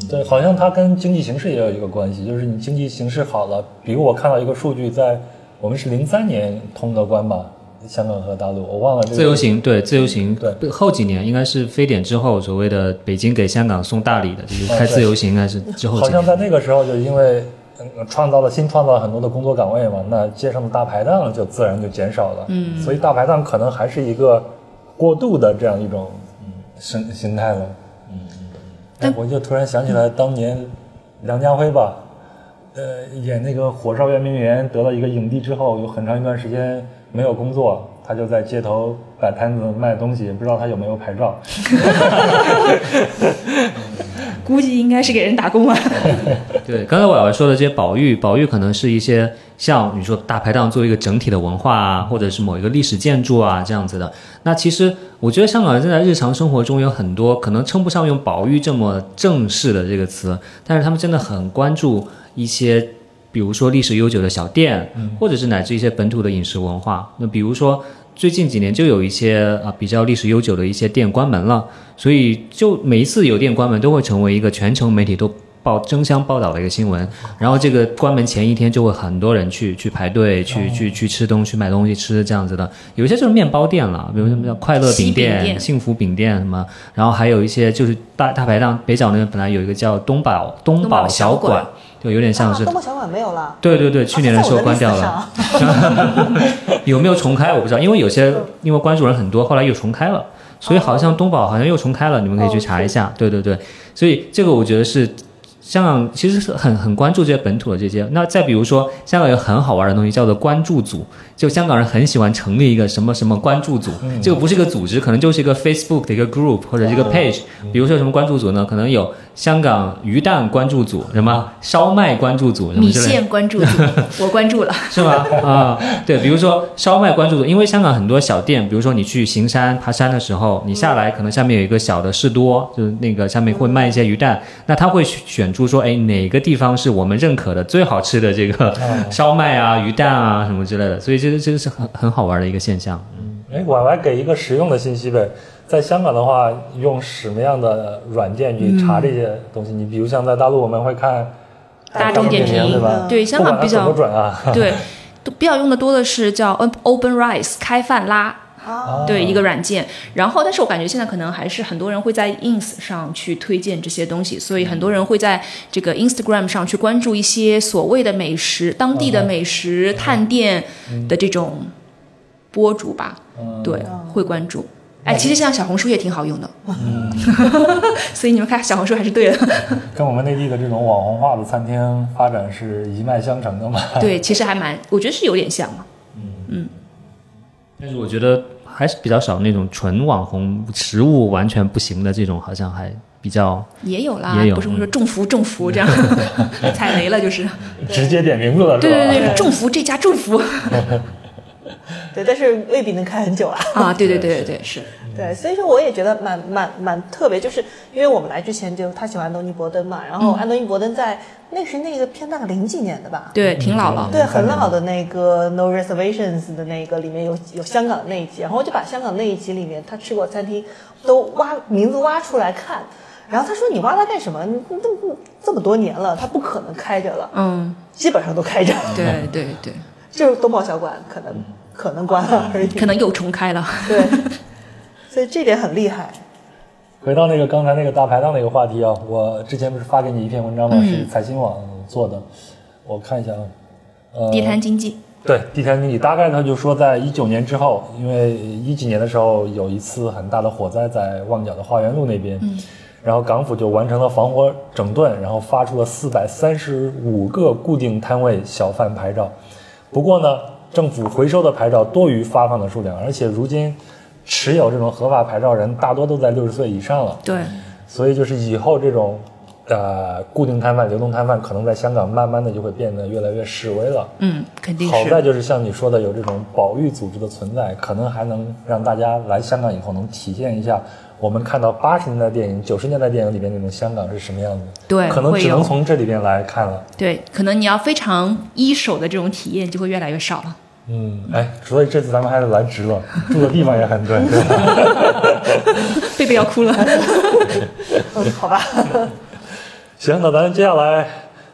对，好像它跟经济形势也有一个关系，就是你经济形势好了，比如我看到一个数据，在我们是零三年通的关吧，香港和大陆，我忘了这个自由行对自由行，对后几年应该是非典之后，所谓的北京给香港送大礼的，就是开自由行，应该是之后。好像在那个时候，就因为嗯创造了新创造了很多的工作岗位嘛，那街上的大排档就自然就减少了。嗯，所以大排档可能还是一个过渡的这样一种嗯生心态了。嗯嗯，哎，我就突然想起来当年梁家辉吧，呃，演那个《火烧圆明园》得了一个影帝之后，有很长一段时间没有工作。他就在街头摆摊子卖东西，不知道他有没有牌照。(laughs) 估计应该是给人打工啊。(laughs) 对，刚才我要说的这些保育，保育可能是一些像你说大排档作为一个整体的文化啊，或者是某一个历史建筑啊这样子的。那其实我觉得香港人在日常生活中有很多可能称不上用保育这么正式的这个词，但是他们真的很关注一些。比如说历史悠久的小店，或者是乃至一些本土的饮食文化。那比如说最近几年就有一些啊比较历史悠久的一些店关门了，所以就每一次有店关门都会成为一个全城媒体都报争相报道的一个新闻。然后这个关门前一天就会很多人去去排队去去去吃东西买东西吃这样子的。有一些就是面包店了，比如什么叫快乐饼店、幸福饼店什么，然后还有一些就是大大排档北角那边本来有一个叫东宝东东宝宝小小馆馆，就有点像是啊东宝小馆没有了。对对对，去年的时候关掉了。有没有重开我不知道，因为有些因为关注人很多，后来又重开了，所以好像东宝好像又重开了，你们可以去查一下。对对对，所以这个我觉得是香港其实是很很关注这些本土的这些。那再比如说，香港有很好玩的东西叫做关注组，就香港人很喜欢成立一个什么什么关注组，这个不是一个组织，可能就是一个 Facebook 的一个 group 或者是一个 page。比如说什么关注组呢？可能有香港鱼蛋关注组，什么烧麦关注组，什么米。线关注组，(laughs) 我关注了。是吗？啊，对，比如说烧麦关注组，因为香港很多小店，比如说你去行山爬山的时候，你下来可能下面有一个小的士多，就是那个下面会卖一些鱼蛋，那他会选出说，哎，哪个地方是我们认可的最好吃的这个 (laughs) 烧麦啊、鱼蛋啊什么之类的，所以这个这个是很很好玩的一个现象。嗯哎，我来给一个实用的信息呗。在香港的话，用什么样的软件去查这些东西？你比如像在大陆，我们会看大众点评对吧？对香港比较不准啊。对，都 (laughs) 比较用的多的是叫 Open Rice 开饭拉。啊，对一个软件，然后但是我感觉现在可能还是很多人会在 ins 上去推荐这些东西，所以很多人会在这个 Instagram 上去关注一些所谓的美食、当地的美食探店的这种博主吧，对，会关注。哎，其实像小红书也挺好用的，嗯。(laughs) 所以你们看小红书还是对的。(laughs) 跟我们内地的这种网红化的餐厅发展是一脉相承的嘛？对，其实还蛮，我觉得是有点像嘛。但是我觉得还是比较少那种纯网红食物完全不行的这种，好像还比较也有啦，也有不是说中福中福这样，(laughs) 踩雷了就是。(laughs) 直接点名字了？对对对，中福这家中伏 (laughs) (laughs) 对，但是未必能开很久啊。啊，对对对对对是。对，所以说我也觉得蛮蛮蛮特别，就是因为我们来之前就他喜欢安东尼·伯登嘛，然后安东尼·伯登在那是那个偏大概零几年的吧，对，挺老了。对，很老的那个 No Reservations 的那个里面有有香港的那一集，然后我就把香港那一集里面他吃过餐厅都挖名字挖出来看，然后他说你挖它干什么？这么这么多年了，它不可能开着了，嗯，基本上都开着，对对对，(laughs) 就是东宝小馆可能可能关了而已，可能又重开了。对，所以这点很厉害。回到那个刚才那个大排档那个话题啊，我之前不是发给你一篇文章吗？嗯是财新网做的，我看一下啊，呃，地摊经济，对，地摊经济大概他就说，在一九年之后，因为一几年的时候有一次很大的火灾在旺角的花园路那边，嗯，然后港府就完成了防火整顿，然后发出了四百三十五个固定摊位小贩牌照。不过呢，政府回收的牌照多于发放的数量，而且如今持有这种合法牌照人大多都在六十岁以上了，对，所以就是以后这种。呃，固定摊贩、流动摊贩可能在香港慢慢的就会变得越来越示威了。嗯，肯定是。好在就是像你说的，有这种保育组织的存在，可能还能让大家来香港以后能体现一下我们看到八十年代电影、九十年代电影里面那种香港是什么样子。对，可能只能从这里边来看了。对，可能你要非常一手的这种体验就会越来越少了。嗯，哎，所以这次咱们还是来值了，住的地方也很对，(laughs) 对吧？贝贝要哭了。嗯 (laughs) 好吧。行，那咱接下来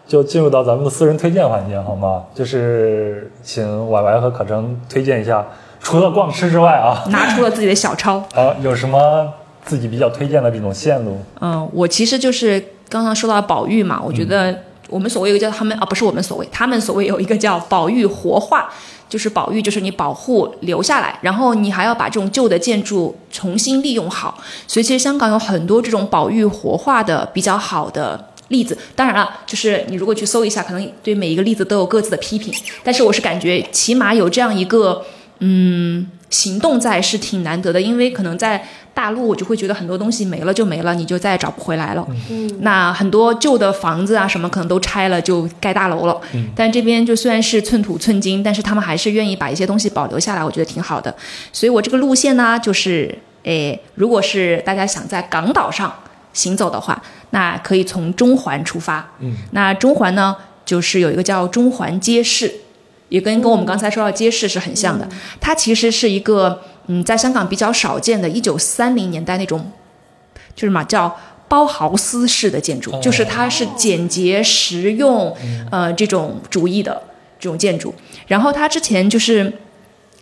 就进入到咱们的私人推荐环节，好吗？就是请婉婉和可成推荐一下，除了逛吃之外啊，拿出了自己的小抄啊，(laughs) 有什么自己比较推荐的这种线路？嗯，我其实就是刚刚说到宝玉嘛，我觉得我们所谓一个叫他们啊，不是我们所谓，他们所谓有一个叫宝玉活化，就是宝玉就是你保护留下来，然后你还要把这种旧的建筑重新利用好，所以其实香港有很多这种宝玉活化的比较好的。例子，当然了，就是你如果去搜一下，可能对每一个例子都有各自的批评。但是我是感觉，起码有这样一个嗯行动在是挺难得的，因为可能在大陆，我就会觉得很多东西没了就没了，你就再也找不回来了。嗯，那很多旧的房子啊什么，可能都拆了就盖大楼了。嗯，但这边就虽然是寸土寸金，但是他们还是愿意把一些东西保留下来，我觉得挺好的。所以我这个路线呢，就是诶，如果是大家想在港岛上。行走的话，那可以从中环出发。嗯，那中环呢，就是有一个叫中环街市，也跟跟我们刚才说到街市是很像的。它其实是一个嗯，在香港比较少见的，一九三零年代那种，就是嘛叫包豪斯式的建筑，就是它是简洁实用，呃，这种主义的这种建筑。然后它之前就是。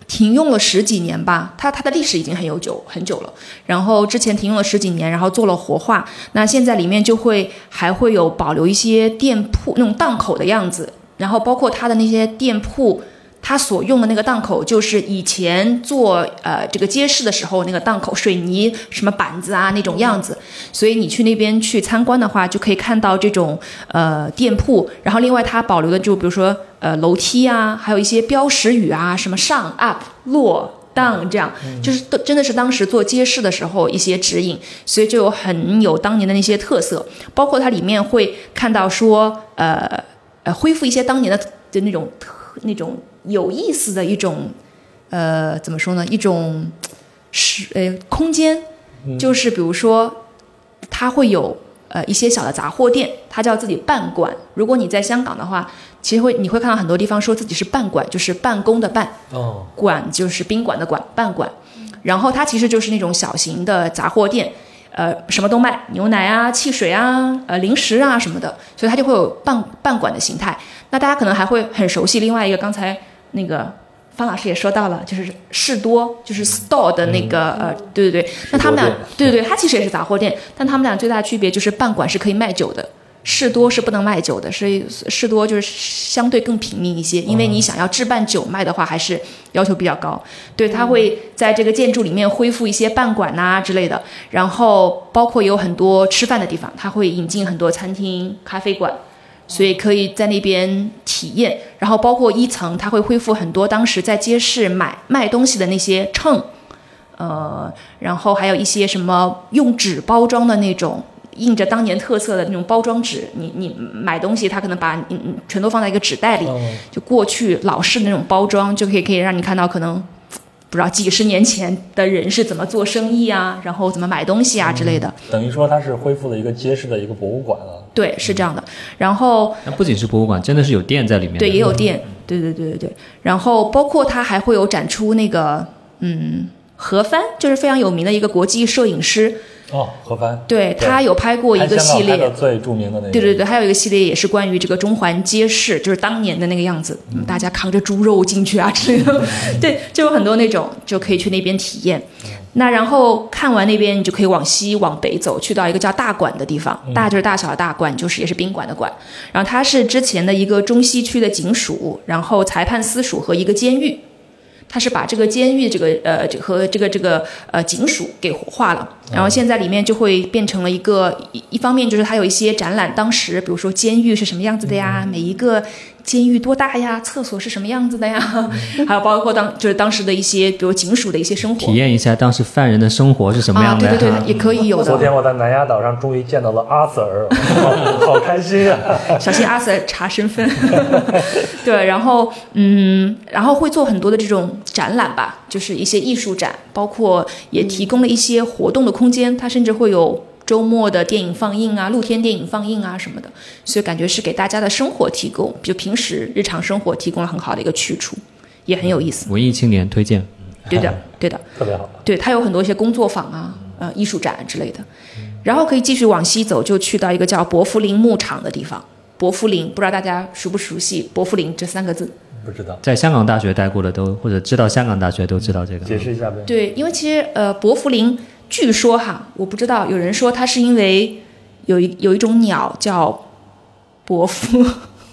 停用了十几年吧，它它的历史已经很悠久很久了。然后之前停用了十几年，然后做了活化。那现在里面就会还会有保留一些店铺那种档口的样子，然后包括它的那些店铺。他所用的那个档口，就是以前做呃这个街市的时候那个档口，水泥什么板子啊那种样子。所以你去那边去参观的话，就可以看到这种呃店铺。然后另外它保留的就比如说呃楼梯啊，还有一些标识语啊，什么上 up 落 down 这样，就是都真的是当时做街市的时候一些指引。所以就有很有当年的那些特色，包括它里面会看到说呃呃恢复一些当年的的那种特那种。有意思的一种，呃，怎么说呢？一种是呃空间，就是比如说，它会有呃一些小的杂货店，它叫自己办馆。如果你在香港的话，其实会你会看到很多地方说自己是办馆，就是办公的办，哦，馆就是宾馆的馆，办馆。然后它其实就是那种小型的杂货店，呃，什么都卖，牛奶啊、汽水啊、呃零食啊什么的，所以它就会有半半馆的形态。那大家可能还会很熟悉另外一个刚才。那个方老师也说到了，就是士多，就是 store 的那个呃，对对对。那他们俩，对对对，它其实也是杂货店，但他们俩最大的区别就是半馆是可以卖酒的，士多是不能卖酒的，所以士多就是相对更平民一些，因为你想要置办酒卖的话，还是要求比较高。对，他会在这个建筑里面恢复一些办馆呐之类的，然后包括有很多吃饭的地方，他会引进很多餐厅、咖啡馆。所以可以在那边体验，然后包括一层，它会恢复很多当时在街市买卖东西的那些秤，呃，然后还有一些什么用纸包装的那种，印着当年特色的那种包装纸，你你买东西，他可能把嗯嗯全都放在一个纸袋里，就过去老式的那种包装，就可以可以让你看到可能。不知道几十年前的人是怎么做生意啊，然后怎么买东西啊之类的。等于说它是恢复了一个街市的一个博物馆了。对，是这样的。然后那不仅是博物馆，真的是有店在里面。对，也有店。对对对对对。然后包括它还会有展出那个嗯，何帆，就是非常有名的一个国际摄影师，哦，何帆，对他有拍过一个系列最著名的那个，对对对，还有一个系列也是关于这个中环街市，就是当年的那个样子，嗯，大家扛着猪肉进去啊之类的，对，就有很多那种就可以去那边体验。那然后看完那边，你就可以往西往北走，去到一个叫大馆的地方，大就是大小的大馆，就是也是宾馆的馆。然后它是之前的一个中西区的警署，然后裁判司署和一个监狱。它是把这个监狱这个呃这和这个这个呃警署给活化了，然后现在里面就会变成了一个一一方面就是它有一些展览，当时比如说监狱是什么样子的呀，每一个监狱多大呀，厕所是什么样子的呀，还有包括当就是当时的一些比如警署的一些生活体验一下当时犯人的生活是什么啊，样的啊？对对对，也可以有的。昨天我在南丫岛上终于见到了阿 Sir，(laughs) 好好开心啊！(laughs) 小心阿 Sir 查身份。(laughs) 对，然后嗯，然后会做很多的这种展览吧，就是一些艺术展，包括也提供了一些活动的空间，它甚至会有周末的电影放映啊、露天电影放映啊什么的，所以感觉是给大家的生活提供，就平时日常生活提供了很好的一个去处，也很有意思。文艺青年推荐。对的，(laughs) 对的。特别好。对，它有很多一些工作坊啊、呃艺术展之类的。然后可以继续往西走，就去到一个叫伯福林牧场的地方。伯福林，不知道大家熟不熟悉伯福林这三个字？不知道，在香港大学待过的都或者知道香港大学都知道这个。解释一下呗。对，因为其实呃，伯福林据说哈，我不知道，有人说它是因为有一有一种鸟叫伯夫，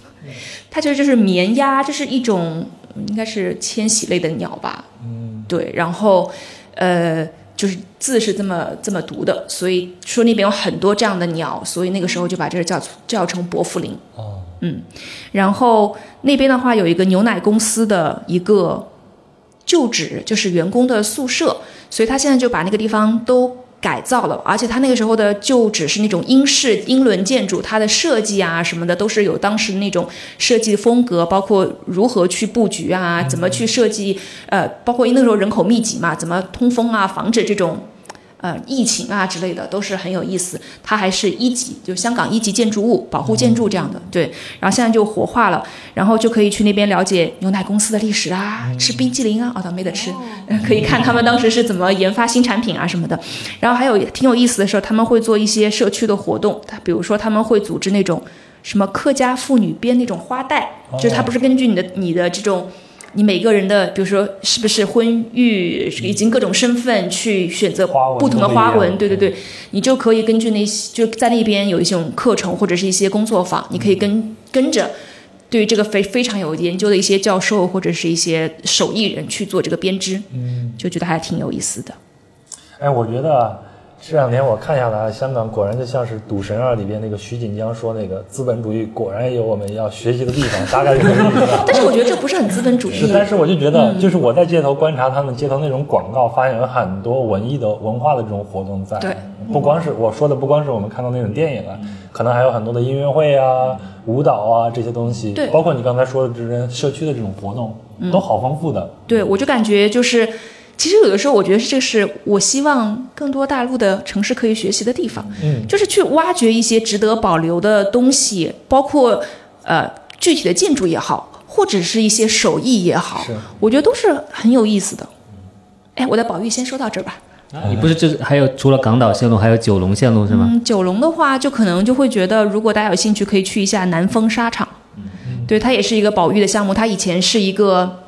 (laughs) 它其实就是绵鸭，这是一种应该是迁徙类的鸟吧。嗯，对，然后呃。就是字是这么这么读的，所以说那边有很多这样的鸟，所以那个时候就把这个叫叫成伯福林。哦，嗯，然后那边的话有一个牛奶公司的一个旧址，就是员工的宿舍，所以他现在就把那个地方都改造了，而且他那个时候的旧址是那种英式英伦建筑，它的设计啊什么的都是有当时那种设计风格，包括如何去布局啊，怎么去设计，呃，包括那时候人口密集嘛，怎么通风啊，防止这种。呃，疫情啊之类的都是很有意思。它还是一级，就香港一级建筑物保护建筑这样的。对，然后现在就活化了，然后就可以去那边了解牛奶公司的历史啊，吃冰激凌啊，哦，倒没得吃，可以看他们当时是怎么研发新产品啊什么的。然后还有挺有意思的时候，他们会做一些社区的活动，他比如说他们会组织那种什么客家妇女编那种花带，就是它不是根据你的你的这种。你每个人的，比如说是不是婚育，以及各种身份去选择不同的花纹，对对对，你就可以根据那些就在那边有一种课程或者是一些工作坊，你可以跟跟着对于这个非非常有研究的一些教授或者是一些手艺人去做这个编织，嗯，就觉得还挺有意思的。哎，我觉得这两年我看下来，香港果然就像是《赌神二》里边那个徐锦江说那个资本主义果然有我们要学习的地方，大概是这个意思。(laughs) 但是我觉得这不是很资本主义。是，但是我就觉得，就是我在街头观察他们街头那种广告，发现有很多文艺的文化的这种活动在。对，不光是我说的，不光是我们看到那种电影啊，可能还有很多的音乐会啊、舞蹈啊这些东西。对，包括你刚才说的这些社区的这种活动，都好丰富的。对，我就感觉就是。其实有的时候，我觉得这是我希望更多大陆的城市可以学习的地方，嗯，就是去挖掘一些值得保留的东西，包括呃具体的建筑也好，或者是一些手艺也好，我觉得都是很有意思的。哎，我的宝玉先说到这儿吧。你不是就是还有除了港岛线路，还有九龙线路是吗？嗯，九龙的话，就可能就会觉得，如果大家有兴趣，可以去一下南丰沙场。嗯，对，它也是一个宝玉的项目，它以前是一个。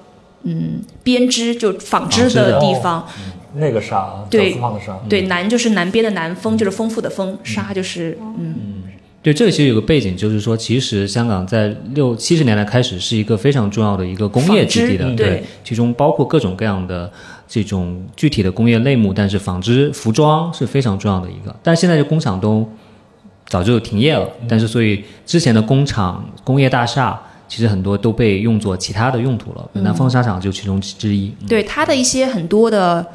嗯，编织就纺织的地方，那个纱，对，纱，对，南就是南边的南，风就是丰富的风，纱就是嗯，对，这个其实有个背景，就是说，其实香港在六七十年代开始是一个非常重要的一个工业基地的，对，其中包括各种各样的这种具体的工业类目，但是纺织服装是非常重要的一个，但是现在这工厂都早就停业了，但是所以之前的工厂、工业大厦。其实很多都被用作其他的用途了，南方纱厂就其中之一。对它的一些很多的，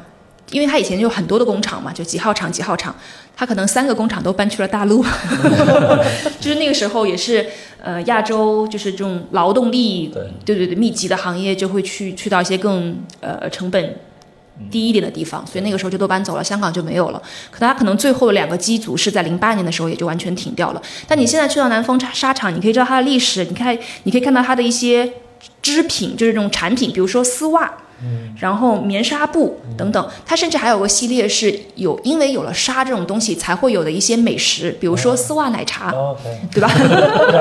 因为它以前就很多的工厂嘛，就几号厂几号厂，它可能三个工厂都搬去了大陆，(laughs) (laughs) 就是那个时候也是呃亚洲就是这种劳动力对对对密集的行业就会去去到一些更呃成本。低一点的地方，所以那个时候就都搬走了，香港就没有了。可它可能最后两个机组是在零八年的时候也就完全停掉了。但你现在去到南丰沙场，你可以知道它的历史，你看，你可以看到它的一些织品，就是这种产品，比如说丝袜，然后棉纱布等等，它甚至还有个系列是有，因为有了纱这种东西才会有的一些美食，比如说丝袜奶茶对吧？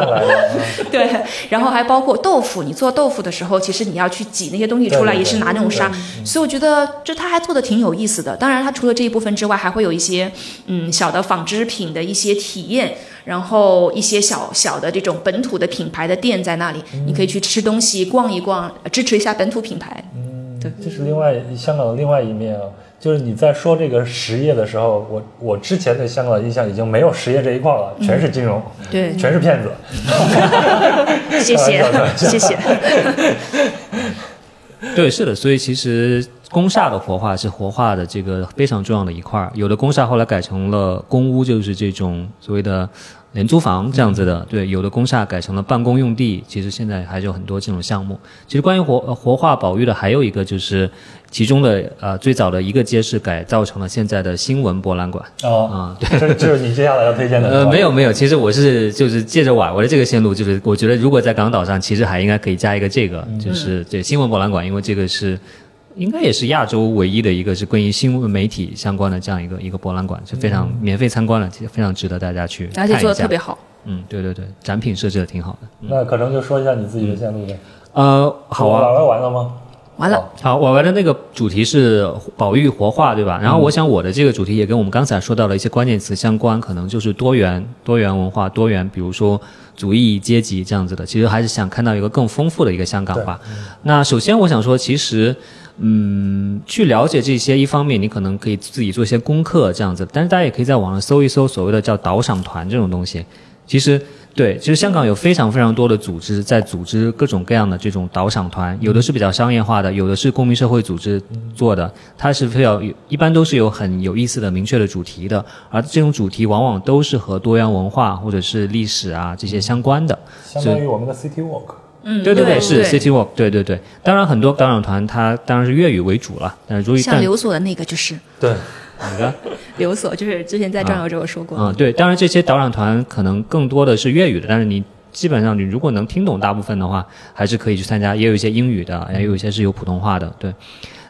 (laughs) 对，然后还包括豆腐，你做豆腐的时候，其实你要去挤那些东西出来，也是拿那种纱，所以我觉得这它还做的挺有意思的。当然，它除了这一部分之外，还会有一些嗯小的纺织品的一些体验。然后一些小小的这种本土的品牌的店在那里，你可以去吃东西、逛一逛，呃支持一下本土品牌。这是另外香港的另外一面啊，就是你在说这个实业的时候，我我之前对香港的印象已经没有实业这一块了，全是金融，对全是骗子。谢 (laughs) 谢 (laughs) 谢谢。(laughs) 对，是的，所以其实公厦的活化是活化的这个非常重要的一块儿。有的公厦后来改成了公屋，就是这种所谓的廉租房这样子的。对，有的公厦改成了办公用地。其实现在还是有很多这种项目。其实关于活呃活化保育的，还有一个就是其中的呃最早的一个街市改造成了现在的新闻博览馆。啊啊，对，这这是你接下来要推荐的。呃，没有没有，其实我是就是借着瓦维的这个线路，就是我觉得如果在港岛上，其实还应该可以加一个这个，就是这新闻博览馆，因为这个是应该也是亚洲唯一的一个是关于新闻媒体相关的这样一个一个博览馆，是非常免费参观的，其实非常值得大家去。而且做的特别好。嗯，对对对，展品设置的挺好的。那可能就说一下你自己的线路呗。呃，好啊，玩玩完了吗？完了，好，我玩的那个主题是保育活化，对吧？然后我想我的这个主题也跟我们刚才说到的一些关键词相关，可能就是多元、多元文化、多元，比如说主义、阶级这样子的。其实还是想看到一个更丰富的一个香港吧。那首先我想说，其实。嗯，去了解这些，一方面你可能可以自己做一些功课这样子，但是大家也可以在网上搜一搜所谓的叫导赏团这种东西。其实，对，其实香港有非常非常多的组织在组织各种各样的这种导赏团，有的是比较商业化的，有的是公民社会组织做的，它是非常有，一般都是有很有意思的明确的主题的，而这种主题往往都是和多元文化或者是历史啊这些相关的。相当于我们的 City Walk。嗯，对对对，是 City Walk，对对对。当然，很多导赏团它当然是粤语为主了，但是如果像刘所的那个就是对，哪个？(laughs) 刘所，就是之前在转游者我说过。嗯，对，当然这些导览团可能更多的是粤语的，但是你基本上你如果能听懂大部分的话，还是可以去参加，也有一些英语的，也有一些是有普通话的，对。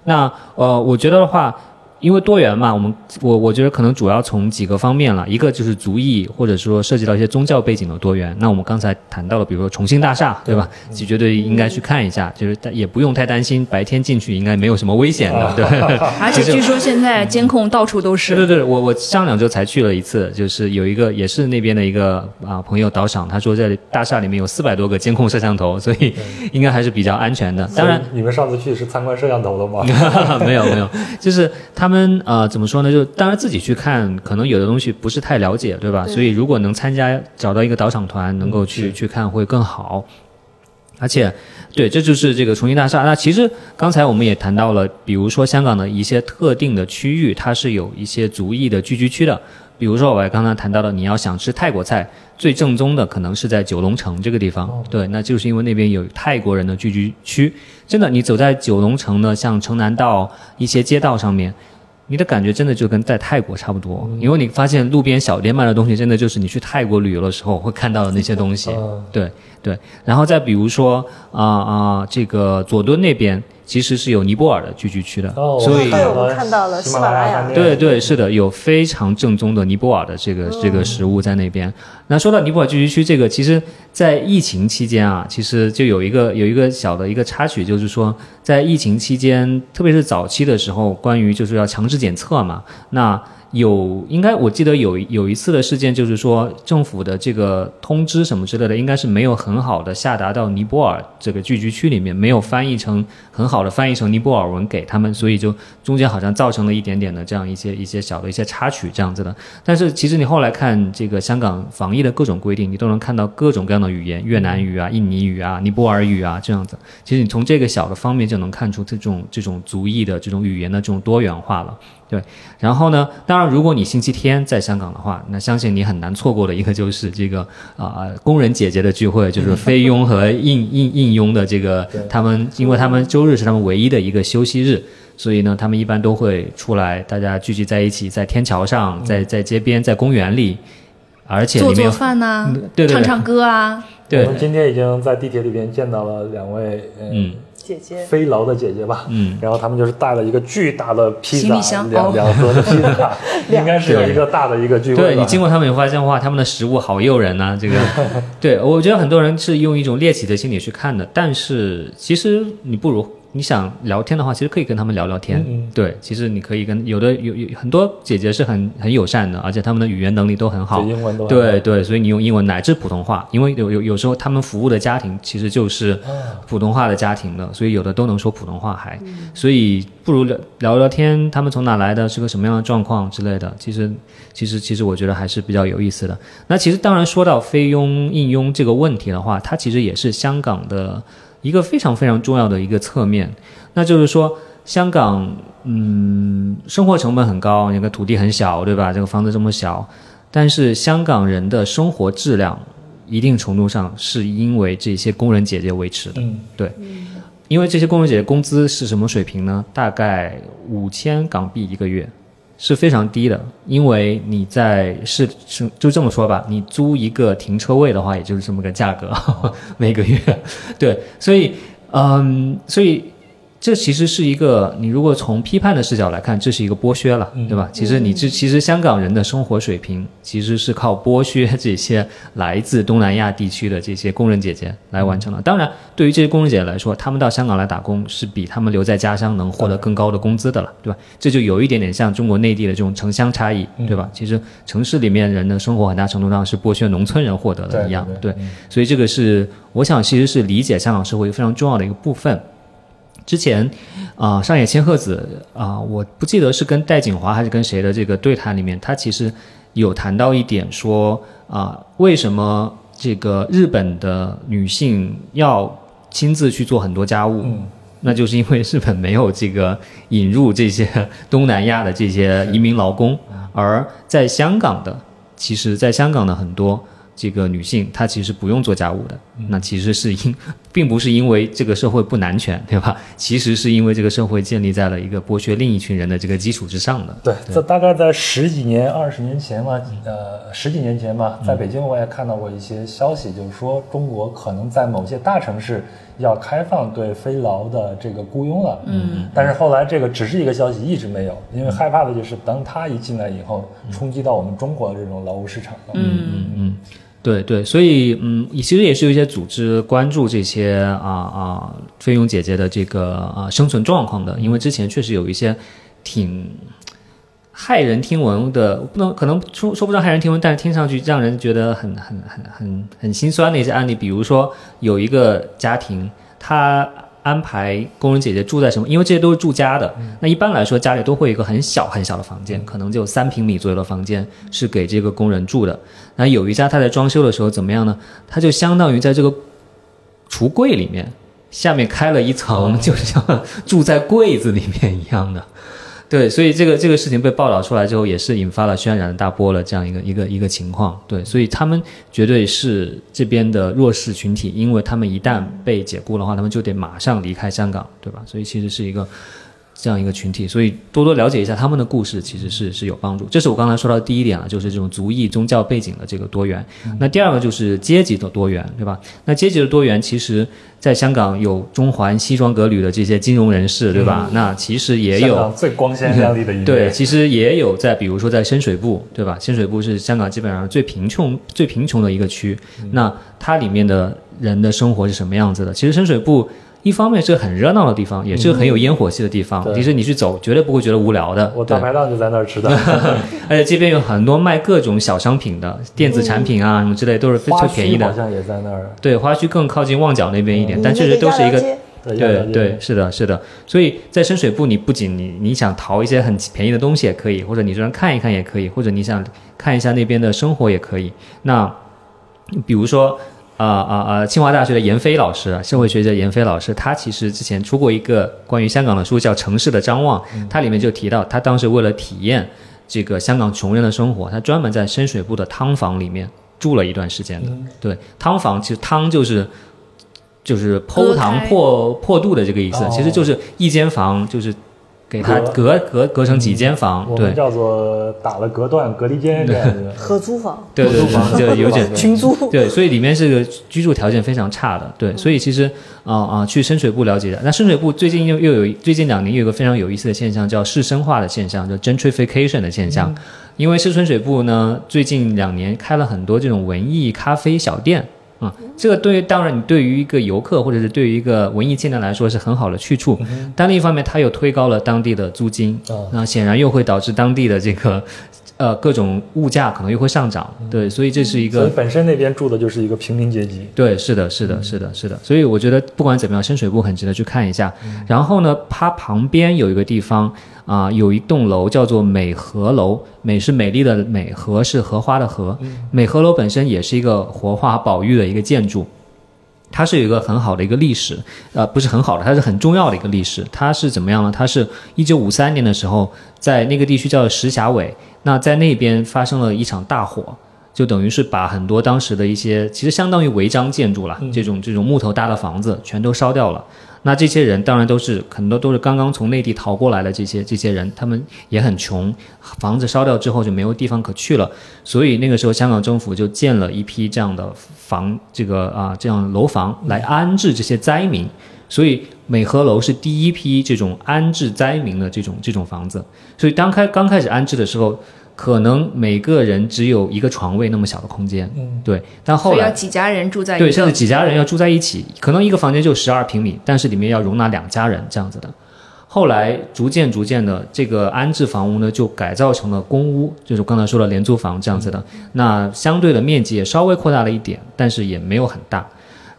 那呃，我觉得的话。因为多元嘛，我们我我觉得可能主要从几个方面了，一个就是族裔或者说涉及到一些宗教背景的多元。那我们刚才谈到了，比如说重庆大厦，对吧？就绝对应该去看一下，就是但也不用太担心，白天进去应该没有什么危险的，对。(laughs) 而且据说现在监控到处都是。对对对，我我上两周才去了一次，就是有一个也是那边的一个啊朋友导赏，他说在大厦里面有四百多个监控摄像头，所以应该还是比较安全的。当然，你们上次去是参观摄像头的吗？(laughs) 没有没有，就是他们呃怎么说呢？就当然自己去看，可能有的东西不是太了解，对吧？所以如果能参加找到一个导赏团，能够去、去看会更好。而且，对，这就是这个重庆大厦。那其实刚才我们也谈到了，比如说香港的一些特定的区域，它是有一些族裔的聚居区的。比如说我刚才谈到的，你要想吃泰国菜，最正宗的可能是在九龙城这个地方。对，那就是因为那边有泰国人的聚居区。真的，你走在九龙城的像城南道一些街道上面。你的感觉真的就跟在泰国差不多，因为你发现路边小店卖的东西，真的就是你去泰国旅游的时候会看到的那些东西。嗯。对对，然后再比如说啊啊、这个佐敦那边其实是有尼泊尔的聚居区的，哦，所以对我们看到了喜马拉雅对对，是的，有非常正宗的尼泊尔的这个这个食物在那边。那说到尼泊尔聚居区，这个其实，在疫情期间啊，其实就有一个有一个小的一个插曲，就是说，在疫情期间，特别是早期的时候，关于就是要强制检测嘛，那。有，应该我记得有有一次的事件，就是说政府的这个通知什么之类的，应该是没有很好的下达到尼泊尔这个聚居区里面，没有翻译成很好的翻译成尼泊尔文给他们，所以就中间好像造成了一点点的这样一些一些小的一些插曲这样子的。但是其实你后来看这个香港防疫的各种规定，你都能看到各种各样的语言，越南语啊、印尼语啊、尼泊尔语啊这样子。其实你从这个小的方面就能看出这种这种族裔的这种语言的这种多元化了。对，然后呢，当然，如果你星期天在香港的话，那相信你很难错过的一个就是这个啊、工人姐姐的聚会，就是菲佣和应应应佣的这个他们，因为他们周日是他们唯一的一个休息日，所以呢，他们一般都会出来，大家聚集在一起，在天桥上，在在街边，在公园里，而且做做饭呐、嗯对对对唱唱歌啊，对我们今天已经在地铁里边见到了两位，呃嗯，姐姐，飞劳的姐姐吧，嗯，然后他们就是带了一个巨大的披萨，行李箱。两哦。两盒的披萨，(laughs) 应该是有一个大的一个聚会。对你经过他们，你会发现哇，他们的食物好诱人呐、(laughs) 这个，对我觉得很多人是用一种猎奇的心理去看的，但是其实你不如你想聊天的话，其实可以跟他们聊聊天。嗯嗯对，其实你可以跟有的有有很多姐姐是很很友善的，而且他们的语言能力都很好对。英文都对对，所以你用英文乃至普通话，因为有有有时候他们服务的家庭其实就是啊普通话的家庭的，所以有的都能说普通话还，嗯所以不如聊聊聊天，他们从哪来的，是个什么样的状况之类的。其实其实其实我觉得还是比较有意思的。那其实当然说到菲佣应佣这个问题的话，它其实也是香港的一个非常非常重要的一个侧面，那就是说香港嗯生活成本很高，那个土地很小，对吧？这个房子这么小，但是香港人的生活质量一定程度上是因为这些工人姐姐维持的。嗯，因为这些工人姐姐工资是什么水平呢？大概五千港币一个月，是非常低的。因为你在是是就这么说吧，你租一个停车位的话，也就是这么个价格 (laughs) 每个月。对，所以嗯，所以这其实是一个你如果从批判的视角来看，这是一个剥削了，对吧？其实你这其实香港人的生活水平其实是靠剥削这些来自东南亚地区的这些工人姐姐来完成的。当然，对于这些工人姐姐来说，他们到香港来打工是比他们留在家乡能获得更高的工资的了，对吧？这就有一点点像中国内地的这种城乡差异，对吧？其实城市里面人的生活很大程度上是剥削农村人获得的一样，对对。所以这个是我想其实是理解香港社会一个非常重要的一个部分。之前，啊、上野千鹤子啊、我不记得是跟戴锦华还是跟谁的这个对谈里面，他其实有谈到一点说啊、为什么这个日本的女性要亲自去做很多家务？嗯那就是因为日本没有这个引入这些东南亚的这些移民劳工，而在香港的，其实在香港的很多这个女性，她其实不用做家务的。那其实是因，(laughs) 并不是因为这个社会不男权，对吧？其实是因为这个社会建立在了一个剥削另一群人的这个基础之上的。对，这大概在十几年、二十年前嘛，呃，十几年前嘛，在北京我也看到过一些消息，就是说中国可能在某些大城市要开放对非劳的这个雇佣了。嗯，但是后来这个只是一个消息，一直没有，因为害怕的就是当他一进来以后，冲击到我们中国的这种劳务市场了。嗯对对，所以嗯，其实也是有一些组织关注这些啊啊菲佣姐姐的这个啊生存状况的，因为之前确实有一些挺骇人听闻的，不能可能说说不上骇人听闻，但是听上去让人觉得很很很很很心酸的一些案例，比如说有一个家庭，他安排工人姐姐住在什么？因为这些都是住家的。那一般来说，家里都会有一个很小很小的房间，可能就三平米左右的房间是给这个工人住的。那有一家他在装修的时候怎么样呢？他就相当于在这个橱柜里面下面开了一层，(laughs) 就是像住在柜子里面一样的。对，所以这个这个事情被报道出来之后，也是引发了轩然大波了这样一个一个一个情况。对，所以他们绝对是这边的弱势群体，因为他们一旦被解雇的话，他们就得马上离开香港，对吧？所以其实是一个这样一个群体，所以多多了解一下他们的故事，其实是是有帮助。这是我刚才说到的第一点了，就是这种族裔、宗教背景的这个多元。那第二个就是阶级的多元，对吧？那阶级的多元，其实在香港有中环西装革履的这些金融人士，对吧？那其实也有最光鲜亮丽的一 (laughs) 面。对，其实也有在，比如说在深水埗，对吧？深水埗是香港基本上最贫穷、最贫穷的一个区。那它里面的人的生活是什么样子的？其实深水埗一方面是个很热闹的地方，也是个很有烟火气的地方。对其实你去走，绝对不会觉得无聊的。对我大排档就在那儿吃的，(laughs) (laughs) 而且这边有很多卖各种小商品的电子产品啊，什么之类都是非常便宜的。墟好像也在那儿。对，花墟更靠近旺角那边一点，但确实都是一个对对对，是的，是的。所以在深水埗，你不仅你你想淘一些很便宜的东西也可以，或者你虽看一看也可以，或者你想看一下那边的生活也可以。那比如说。啊啊啊！清华大学的闫飞老师，社会学者闫飞老师，他其实之前出过一个关于香港的书，叫《城市的张望》，它里面就提到，他当时为了体验这个香港穷人的生活，他专门在深水埗的汤房里面住了一段时间的。对，汤房其实汤就是就是剖膛破破肚的这个意思，哦其实就是一间房，就是给它隔隔隔成几间房，对我们叫做打了隔断隔离间这样子。(laughs) 合租房、对对合租房对，就有点 (laughs) 群租，对，所以里面是个居住条件非常差的，对，所以其实啊啊、去深水埗了解的。那深水埗最近又又有最近两年又有一个非常有意思的现象，叫市生化的现象，叫 gentrification 的现象。因为是深水埗呢，最近两年开了很多这种文艺咖啡小店。啊、这个对于当然，你对于一个游客或者是对于一个文艺青年来说是很好的去处，但另一方面，它又推高了当地的租金，哦。那显然又会导致当地的这个呃各种物价可能又会上涨，对，所以这是一个所以本身那边住的就是一个平民阶级。对，是的，是的，是的，是的。所以我觉得不管怎么样，深水埗很值得去看一下。然后呢，它旁边有一个地方啊、有一栋楼叫做美荷楼，美是美丽的美，荷是荷花的荷。美荷楼本身也是一个活化保育的一个建筑。它是有一个很好的一个历史，呃，不是很好的，它是很重要的一个历史。它是怎么样呢？它是一九五三年的时候，在那个地区叫石峡尾，那在那边发生了一场大火，就等于是把很多当时的一些其实相当于违章建筑了，这种这种木头搭的房子全都烧掉了。那这些人当然都是很多都是刚刚从内地逃过来的这些这些人，他们也很穷，房子烧掉之后就没有地方可去了，所以那个时候香港政府就建了一批这样的房，这个啊这样楼房来安置这些灾民。所以美和楼是第一批这种安置灾民的这种这种房子。所以当开刚开始安置的时候，可能每个人只有一个床位那么小的空间，嗯，对。但后来要几家人住在一对，个甚至几家人要住在一起，可能一个房间就十二平米，但是里面要容纳两家人这样子的。后来逐渐逐渐的，这个安置房屋呢就改造成了公屋，就是刚才说的廉租房这样子的。那相对的面积也稍微扩大了一点，但是也没有很大。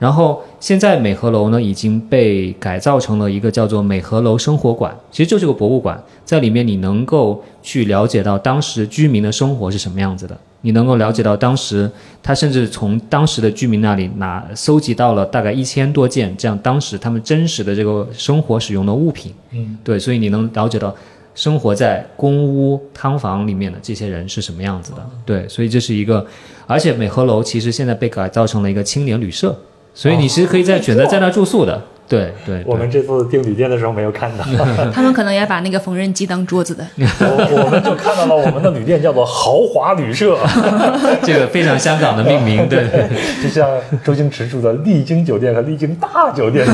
然后现在美和楼呢已经被改造成了一个叫做美和楼生活馆，其实就是个博物馆，在里面你能够去了解到当时居民的生活是什么样子的，你能够了解到当时他甚至从当时的居民那里拿搜集到了大概一千多件这样当时他们真实的这个生活使用的物品，嗯，对，所以你能了解到生活在公屋汤房里面的这些人是什么样子的，对，所以这是一个，而且美和楼其实现在被改造成了一个青年旅社，所以你是可以在选择在那住宿的，对对对。我们这次订旅店的时候没有看到，(laughs) 他们可能也把那个缝纫机当桌子的。(laughs) 我我们就看到了我们的旅店叫做豪华旅社，(laughs) 这个非常香港的命名，对对就像周星驰住的丽晶酒店和丽晶大酒店。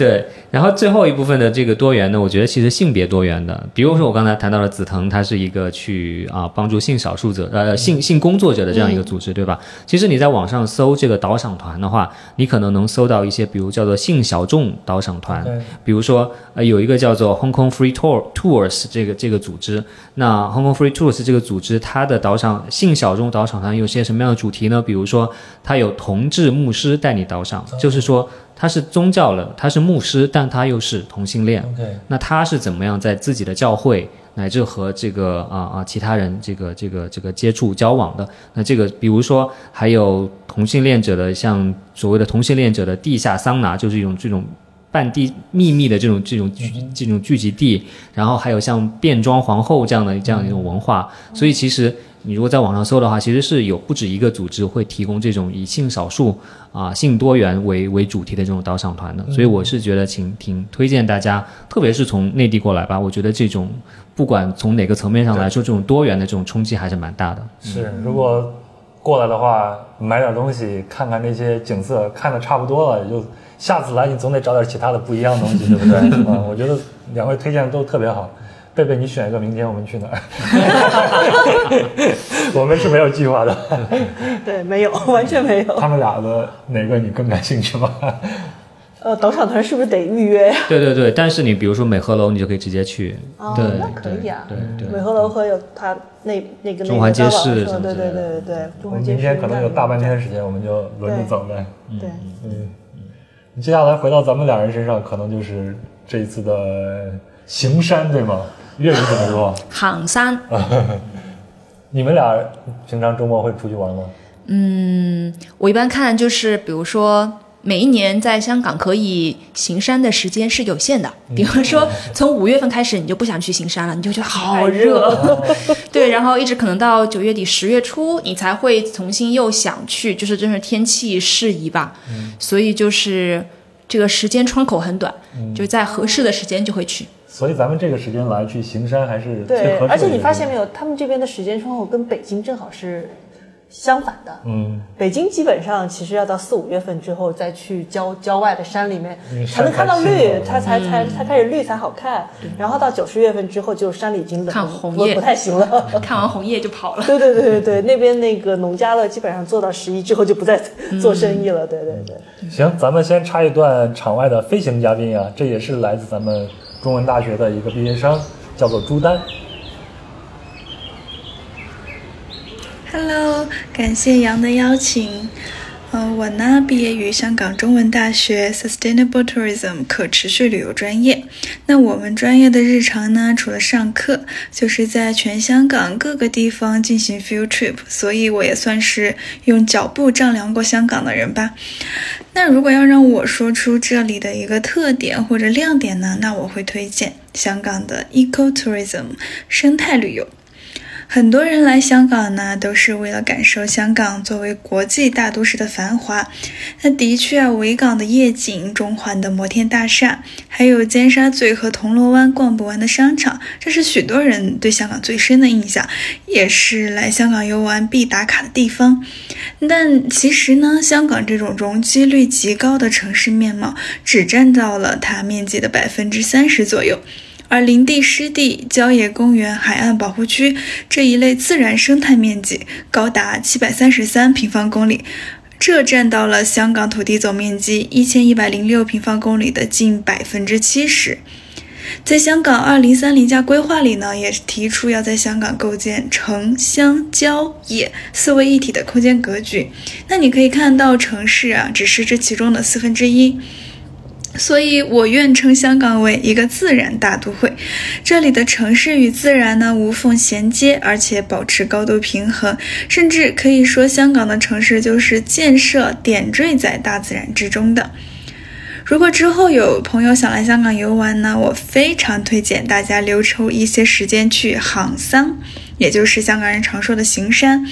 对。然后最后一部分的这个多元呢，我觉得其实性别多元的，比如说我刚才谈到了紫藤，它是一个去啊帮助性少数者呃性性工作者的这样一个组织，对吧？其实你在网上搜这个导赏团的话，你可能能搜到一些，比如叫做性小众导赏团，比如说呃有一个叫做 Hong Kong Free Tour Tours 这个这个组织，那 Hong Kong Free Tours 这个组织它的导赏性小众导赏团有些什么样的主题呢？比如说它有同志牧师带你导赏，就是说他是宗教了，他是牧师，但他又是同性恋。那他是怎么样在自己的教会乃至和这个啊啊其他人这个这个这个接触交往的？那这个比如说还有同性恋者的，像所谓的同性恋者的地下桑拿，就是一种这种。半地秘密的这种这种聚这种聚集地，然后还有像变装皇后这样的这样一种文化，所以其实你如果在网上搜的话，其实是有不止一个组织会提供这种以性少数啊、性多元为为主题的这种导赏团的，所以我是觉得挺挺推荐大家，特别是从内地过来吧，我觉得这种不管从哪个层面上来说，这种多元的这种冲击还是蛮大的。是，如果过来的话，买点东西，看看那些景色，看的差不多了，也就下次来你总得找点其他的不一样的东西，对不对？(laughs) 啊，我觉得两位推荐的都特别好。贝贝，你选一个，明天我们去哪儿？(laughs) 我们是没有计划的。(laughs) 对，没有，完全没有。他们俩的哪个你更感兴趣吗？呃，导赏团是不是得预约呀？对对对，但是你比如说美和楼，你就可以直接去。哦对，那可以啊对对对美和楼和有它那那个中环街市那个对对对对对，中我们明天可能有大半天时间，我们就轮着走呗。对，嗯，接下来回到咱们俩人身上，可能就是这一次的行山，对吗？粤语怎么说？(laughs) 行山，(laughs) 你们俩平常周末会出去玩吗？嗯，我一般看就是，比如说每一年在香港可以行山的时间是有限的，比如说从五月份开始你就不想去行山了，你就觉得好热，(laughs) (laughs) 对，然后一直可能到九月底十月初你才会重新又想去，就是真是天气适宜吧，所以就是。这个时间窗口很短，嗯就在合适的时间就会去。所以咱们这个时间来去行山还是最对合适，的。而且你发现没？有，他们这边的时间窗口跟北京正好是相反的。嗯，北京基本上其实要到四五月份之后再去郊郊外的山里面嗯才能看到绿它才才才开始绿才好看。然后到九十月份之后，就山里已经冷看红叶不不太行了。(laughs) 看完红叶就跑了。对对对对对，(laughs) 那边那个农家乐基本上做到十一之后就不再做生意了。对对对。行，咱们先插一段场外的飞行嘉宾啊，这也是来自咱们中文大学的一个毕业生，叫做朱丹。Hello，感谢杨的邀请。嗯、我呢毕业于香港中文大学 Sustainable Tourism 可持续旅游专业。那我们专业的日常呢，除了上课，就是在全香港各个地方进行 field trip，所以我也算是用脚步丈量过香港的人吧。那如果要让我说出这里的一个特点或者亮点呢，那我会推荐香港的 eco tourism 生态旅游。很多人来香港呢，都是为了感受香港作为国际大都市的繁华。那的确啊，维港的夜景、中环的摩天大厦，还有尖沙咀和铜锣湾逛不完的商场，这是许多人对香港最深的印象，也是来香港游玩必打卡的地方。但其实呢，香港这种容积率极高的城市面貌，只占到了它面积的百分之三十左右。而林地、湿地、郊野公园、海岸保护区这一类自然生态面积高达七百三十三平方公里，这占到了香港土地总面积一千一百零六平方公里的近百分之七十。在香港二零三零加规划里呢，也提出要在香港构建城乡郊野四位一体的空间格局。那你可以看到，城市啊，只是这其中的四分之一。所以，我愿称香港为一个自然大都会。这里的城市与自然呢无缝衔接，而且保持高度平衡，甚至可以说，香港的城市就是建设点缀在大自然之中的。如果之后有朋友想来香港游玩呢，我非常推荐大家留出一些时间去行桑，也就是香港人常说的行山。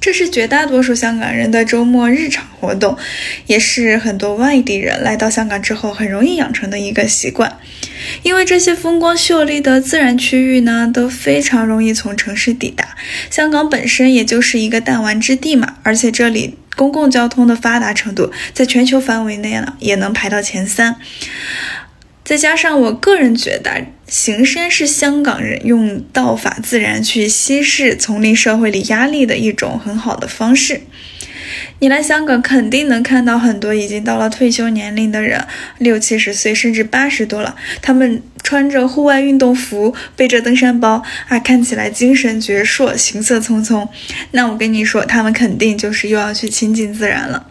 这是绝大多数香港人的周末日常活动，也是很多外地人来到香港之后很容易养成的一个习惯。因为这些风光秀丽的自然区域呢，都非常容易从城市抵达。香港本身也就是一个弹丸之地嘛，而且这里公共交通的发达程度，在全球范围内呢，也能排到前三。再加上我个人觉得，行山是香港人用道法自然去稀释丛林社会里压力的一种很好的方式。你来香港肯定能看到很多已经到了退休年龄的人，六七十岁甚至八十多了，他们穿着户外运动服，背着登山包啊，看起来精神矍铄、行色匆匆。那我跟你说，他们肯定就是又要去亲近自然了。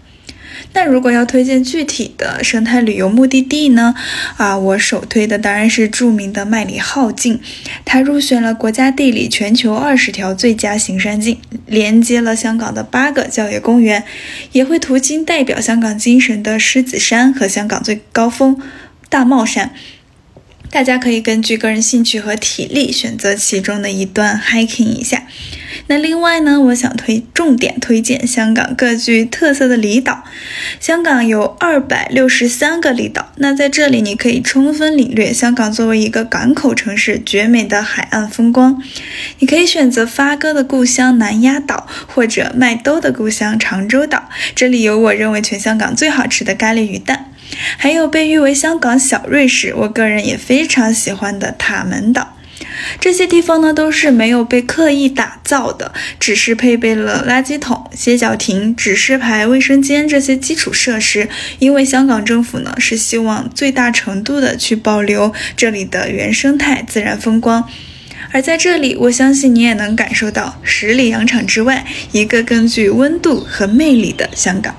那如果要推荐具体的生态旅游目的地呢？啊，我首推的当然是著名的麦理浩径，它入选了国家地理全球二十条最佳行山径，连接了香港的八个郊野公园，也会途经代表香港精神的狮子山和香港最高峰大帽山。大家可以根据个人兴趣和体力选择其中的一段 hiking 一下。那另外呢，我想推重点推荐香港各具特色的离岛。香港有二百六十三个离岛，那在这里你可以充分领略香港作为一个港口城市绝美的海岸风光。你可以选择发哥的故乡南丫岛，或者麦兜的故乡长洲岛，这里有我认为全香港最好吃的咖喱鱼蛋。还有被誉为香港小瑞士，我个人也非常喜欢的塔门岛。这些地方呢都是没有被刻意打造的，只是配备了垃圾桶、歇脚亭、指示牌、卫生间这些基础设施。因为香港政府呢是希望最大程度的去保留这里的原生态自然风光。而在这里，我相信你也能感受到十里洋场之外一个更具温度和魅力的香港。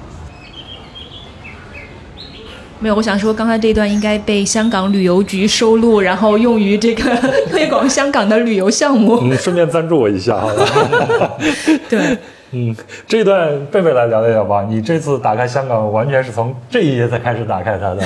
没有，我想说，刚才这段应该被香港旅游局收录，然后用于这个 (laughs) 推广香港的旅游项目。嗯，顺便赞助我一下，好吧？(laughs) 对，(laughs) 嗯，这段贝贝来聊一聊吧。你这次打开香港，完全是从这一页才开始打开它的，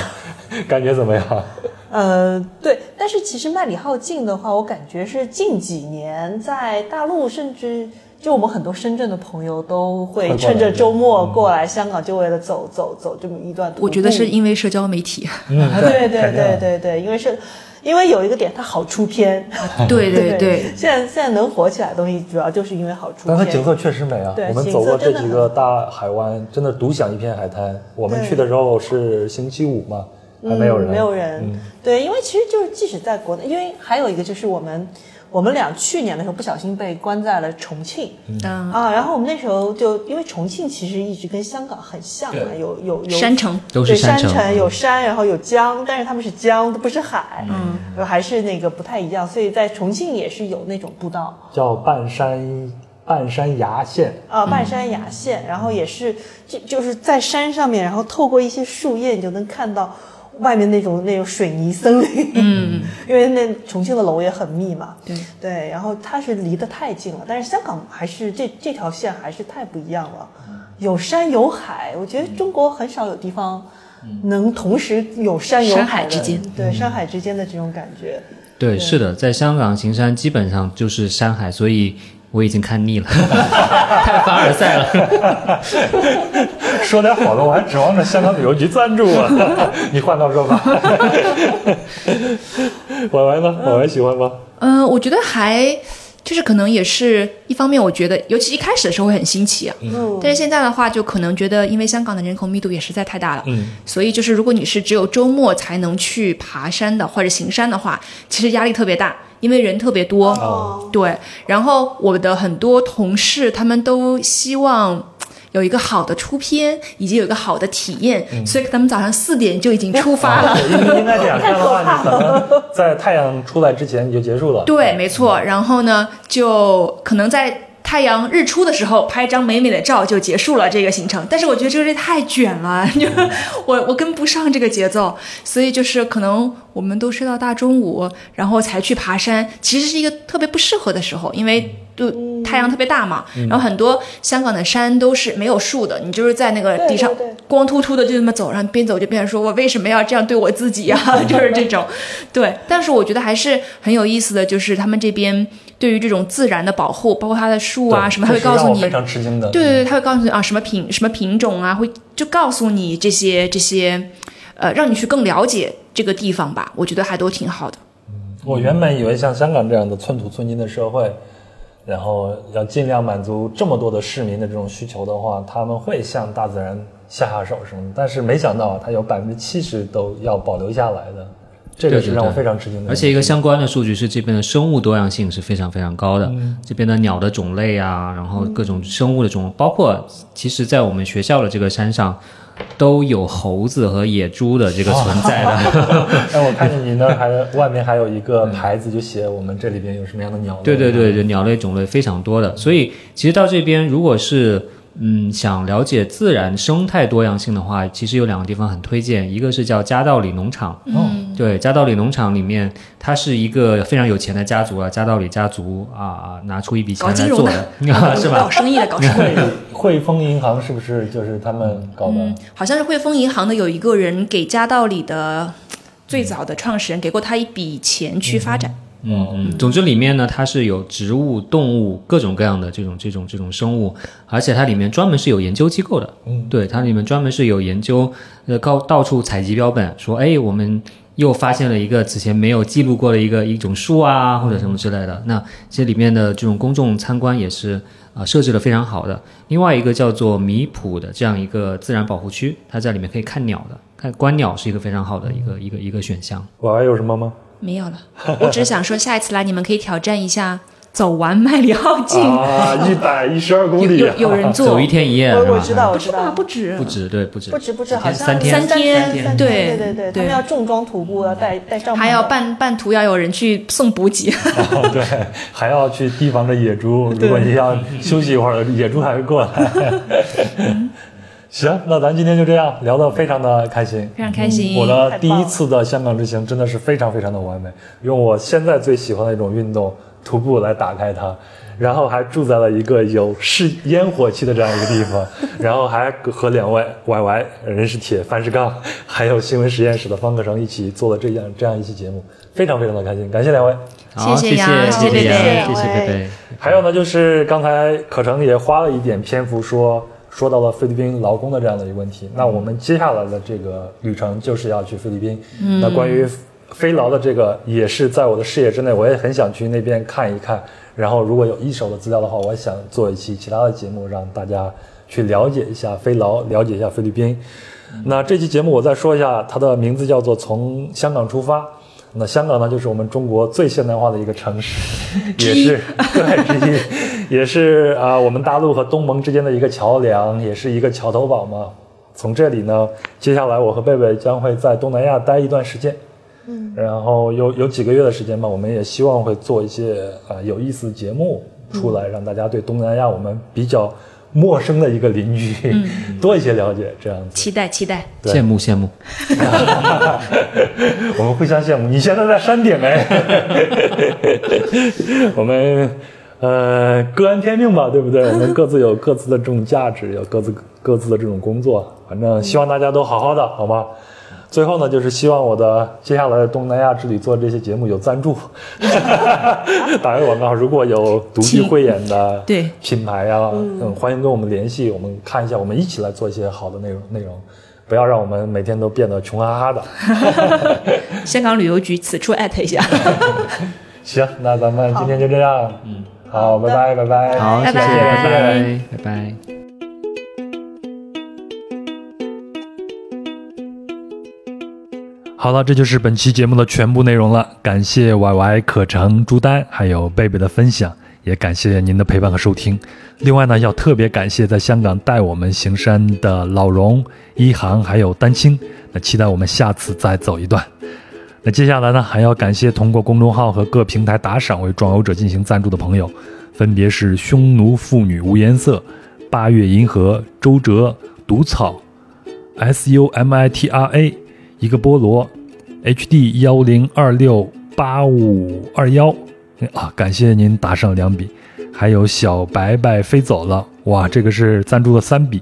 感觉怎么样？呃，对，但是其实麦理浩径的话，我感觉是近几年在大陆甚至就我们很多深圳的朋友都会趁着周末过来香港，就为了走走走这么一段。我觉得是因为社交媒体，嗯，(laughs) 啊，对对对对对，因为是，因为有一个点，它好出片。(laughs) 对对对，现在现在能火起来的东西，主要就是因为好出片。但它景色确实美啊！我们走过这几个大海湾，真的独享一片海滩。我们去的时候是星期五嘛，还没有人，嗯、没有人。嗯对，因为其实就是即使在国内，因为还有一个就是我们我们俩去年的时候不小心被关在了重庆。嗯，啊，然后我们那时候就因为重庆其实一直跟香港很像嘛，有有有山城，都对山城，有山，然后有江，但是他们是江，不是海，嗯，还是那个不太一样，所以在重庆也是有那种步道。叫半山半山崖线。啊，半山崖线，然后也是就就是在山上面，然后透过一些树叶，你就能看到外面那种那种水泥森林，嗯，(laughs) 因为那重庆的楼也很密嘛，对。对，然后它是离得太近了，但是香港还是这这条线还是太不一样了，有山有海，我觉得中国很少有地方能同时有山有海之间，对山海之间的这种感觉。对，是的，在香港行山基本上就是山海，所以我已经看腻了，(laughs) 太凡尔赛了。说点好的，我还指望着香港旅游局赞助啊！(laughs) 你换到说吧。(laughs) 婉婉呢？婉婉喜欢吗？嗯、我觉得还就是可能也是一方面，我觉得尤其一开始的时候会很新奇啊，嗯，但是现在的话，就可能觉得因为香港的人口密度也实在太大了，嗯，所以就是如果你是只有周末才能去爬山的或者行山的话，其实压力特别大，因为人特别多。哦，对，然后我的很多同事他们都希望。有一个好的出片，以及有一个好的体验，所以他们早上四点就已经出发了。应应该这样，(laughs) 这样的话，你可能在太阳出来之前你就结束了。对，没错。然后呢，就可能在太阳日出的时候拍张美美的照就结束了这个行程。但是我觉得这个太卷了，(laughs) 就我我跟不上这个节奏，所以就是可能我们都睡到大中午，然后才去爬山，其实是一个特别不适合的时候，因为。就太阳特别大嘛，然后很多香港的山都是没有树的，你就是在那个地上光秃秃的就这么走，然后边走就边说：“我为什么要这样对我自己啊？” (laughs) 就是这种，对。但是我觉得还是很有意思的，就是他们这边对于这种自然的保护，包括它的树啊什么，他会告诉你非，常吃惊的。对对对，他会告诉你啊什么品什么品种啊，会就告诉你这些这些，呃，让你去更了解这个地方吧。我觉得还都挺好的。我原本以为像香港这样的寸土寸金的社会，然后要尽量满足这么多的市民的这种需求的话，他们会向大自然下下手什么的。但是没想到，它有百分之七十都要保留下来的，这个是让我非常吃惊的。而且一个相关的数据是，这边的生物多样性是非常非常高的。这边的鸟的种类啊，然后各种生物的种，包括其实在我们学校的这个山上，都有猴子和野猪的这个存在的。哎，我看见你那儿还外面还有一个牌子，就写我们这里边有什么样的鸟类。对对对对，鸟类种类非常多的，所以其实到这边，如果是嗯想了解自然生态多样性的话，其实有两个地方很推荐，一个是叫嘉道理农场，嗯，对，加道里农场里面，它是一个非常有钱的家族啊，加道里家族啊啊，拿出一笔钱搞金融来做的 (laughs) 是吧搞？生意的，搞生意的。(laughs) 汇丰银行是不是就是他们搞的？嗯，好像是汇丰银行的有一个人给加道里的最早的创始人给过他一笔钱去发展。嗯嗯，总之里面呢，它是有植物、动物各种各样的这种这种这种生物，而且它里面专门是有研究机构的。嗯，对，它里面专门是有研究，呃，高到处采集标本，说，哎，我们又发现了一个此前没有记录过的一个一种树啊，或者什么之类的。那这里面的这种公众参观也是啊、呃设置的非常好的。另外一个叫做米埔的这样一个自然保护区，它在里面可以看鸟的，看观鸟是一个非常好的一个一个一个选项。我还有什么吗？没有了，我只是想说，下一次来你们可以挑战一下走完麦里浩径，啊，一百一十二公里，有有有人做走一天一夜，是吧我我知道，我知啊，道，不止。不止，对，不止，不止不止，好像天。三天，三天三对对对对，他们要重装徒步，要带带帐篷，还要半半途要有人去送补给。哦，对，(laughs) 还要去提防着野猪。如果你要休息一会儿，野猪还会过来。行，那咱今天就这样聊得非常的开心。非常开心。我的第一次的香港之行真的是非常非常的完美，用我现在最喜欢的一种运动徒步来打开它，然后还住在了一个有是烟火气的这样一个地方，然后还和两位 Y Y 人是铁范世刚，还有新闻实验室的方可成一起做了这样这样一期节目，非常非常的开心，感谢两位。好，谢谢杨谢谢谢杨，贝贝谢谢贝贝。还有呢，就是刚才可成也花了一点篇幅说说到了菲律宾劳工的这样的一个问题。那我们接下来的这个旅程就是要去菲律宾。那关于菲劳的这个也是在我的视野之内，我也很想去那边看一看。然后如果有一手的资料的话，我想做一期其他的节目，让大家去了解一下飞劳，了解一下菲律宾。那这期节目我再说一下，它的名字叫做《从香港出发》。那香港呢，就是我们中国最现代化的一个城市，也是对之一，也是 (laughs) 啊、我们大陆和东盟之间的一个桥梁，也是一个桥头堡嘛。从这里呢，接下来我和贝贝将会在东南亚待一段时间，嗯，然后有有几个月的时间吧，我们也希望会做一些啊、有意思的节目出来，让大家对东南亚我们比较陌生的一个邻居、(laughs) 多一些了解，这样子。期待期待。对羡慕羡慕，(laughs) 我们互相羡慕。你现在在山顶哎，(laughs) 我们呃各安天命吧，对不对？我们各自有各自的这种价值，有各自各自的这种工作。反正希望大家都好好的，好吗？最后呢，就是希望我的接下来的东南亚之旅做这些节目有赞助，(laughs) 打个广告。如果有独具慧眼的对品牌啊，嗯，欢迎跟我们联系，我们看一下，我们一起来做一些好的内容内容，不要让我们每天都变得穷哈哈的。(laughs) 香港旅游局此处艾特一下。(laughs) 行，那咱们今天就这样。嗯，好，拜拜，拜拜。好，谢谢，拜拜拜拜，好了，这就是本期节目的全部内容了。感谢 Y Y、可成、朱丹还有贝贝的分享，也感谢您的陪伴和收听。另外呢，要特别感谢在香港带我们行山的老荣、一航还有丹青。那期待我们下次再走一段。那接下来呢，还要感谢通过公众号和各平台打赏为壮游者进行赞助的朋友，分别是匈奴妇女无颜色、八月银河、周哲、毒草、S U M I T R A。一个菠萝，HD 幺零二六八五二幺啊，感谢您打上两笔，还有小白白飞走了，哇，这个是赞助了三笔，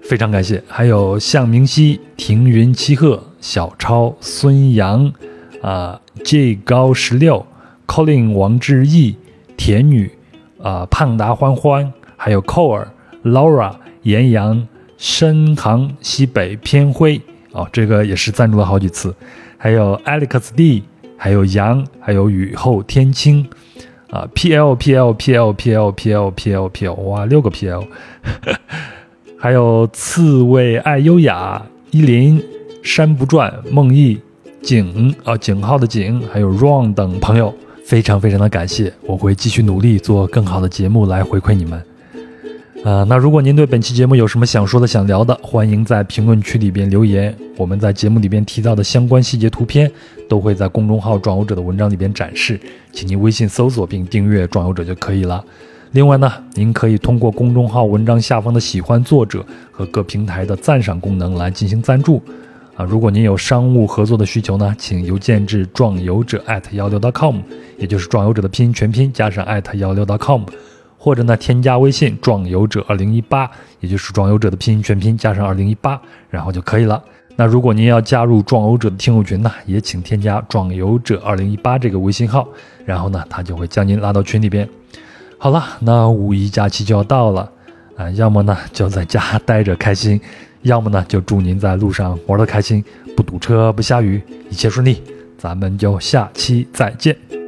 非常感谢。还有向明熙、庭云七鹤、小超、孙杨啊，J 高十六、Colin 王志毅、田女啊，胖达欢欢，还有寇儿、Laura、严阳、深航西北偏灰。哦，这个也是赞助了好几次，还有 Alex D，还有杨，还有雨后天青，啊，P L P L P L P L P L P L P L，哇，六个 P L，(laughs) 还有刺猬爱优雅，依林，山不转，梦忆，景啊，景浩的景，还有 Ron 等朋友，非常非常的感谢，我会继续努力做更好的节目来回馈你们。呃，那如果您对本期节目有什么想说的、想聊的，欢迎在评论区里边留言。我们在节目里边提到的相关细节图片，都会在公众号“壮游者”的文章里边展示，请您微信搜索并订阅“壮游者”就可以了。另外呢，您可以通过公众号文章下方的喜欢作者和各平台的赞赏功能来进行赞助。啊，如果您有商务合作的需求呢，请邮件至壮游者幺六 .com，也就是壮游者的拼音全拼加上幺六 .com。或者呢，添加微信“壮游者二零一八”，也就是“壮游者”的拼音全拼加上二零一八，然后就可以了。那如果您要加入壮游者的听友群呢，也请添加“壮游者二零一八”这个微信号，然后呢，他就会将您拉到群里边。好了，那五一假期就要到了，啊，要么呢就在家待着开心，要么呢就祝您在路上玩得开心，不堵车，不下雨，一切顺利。咱们就下期再见。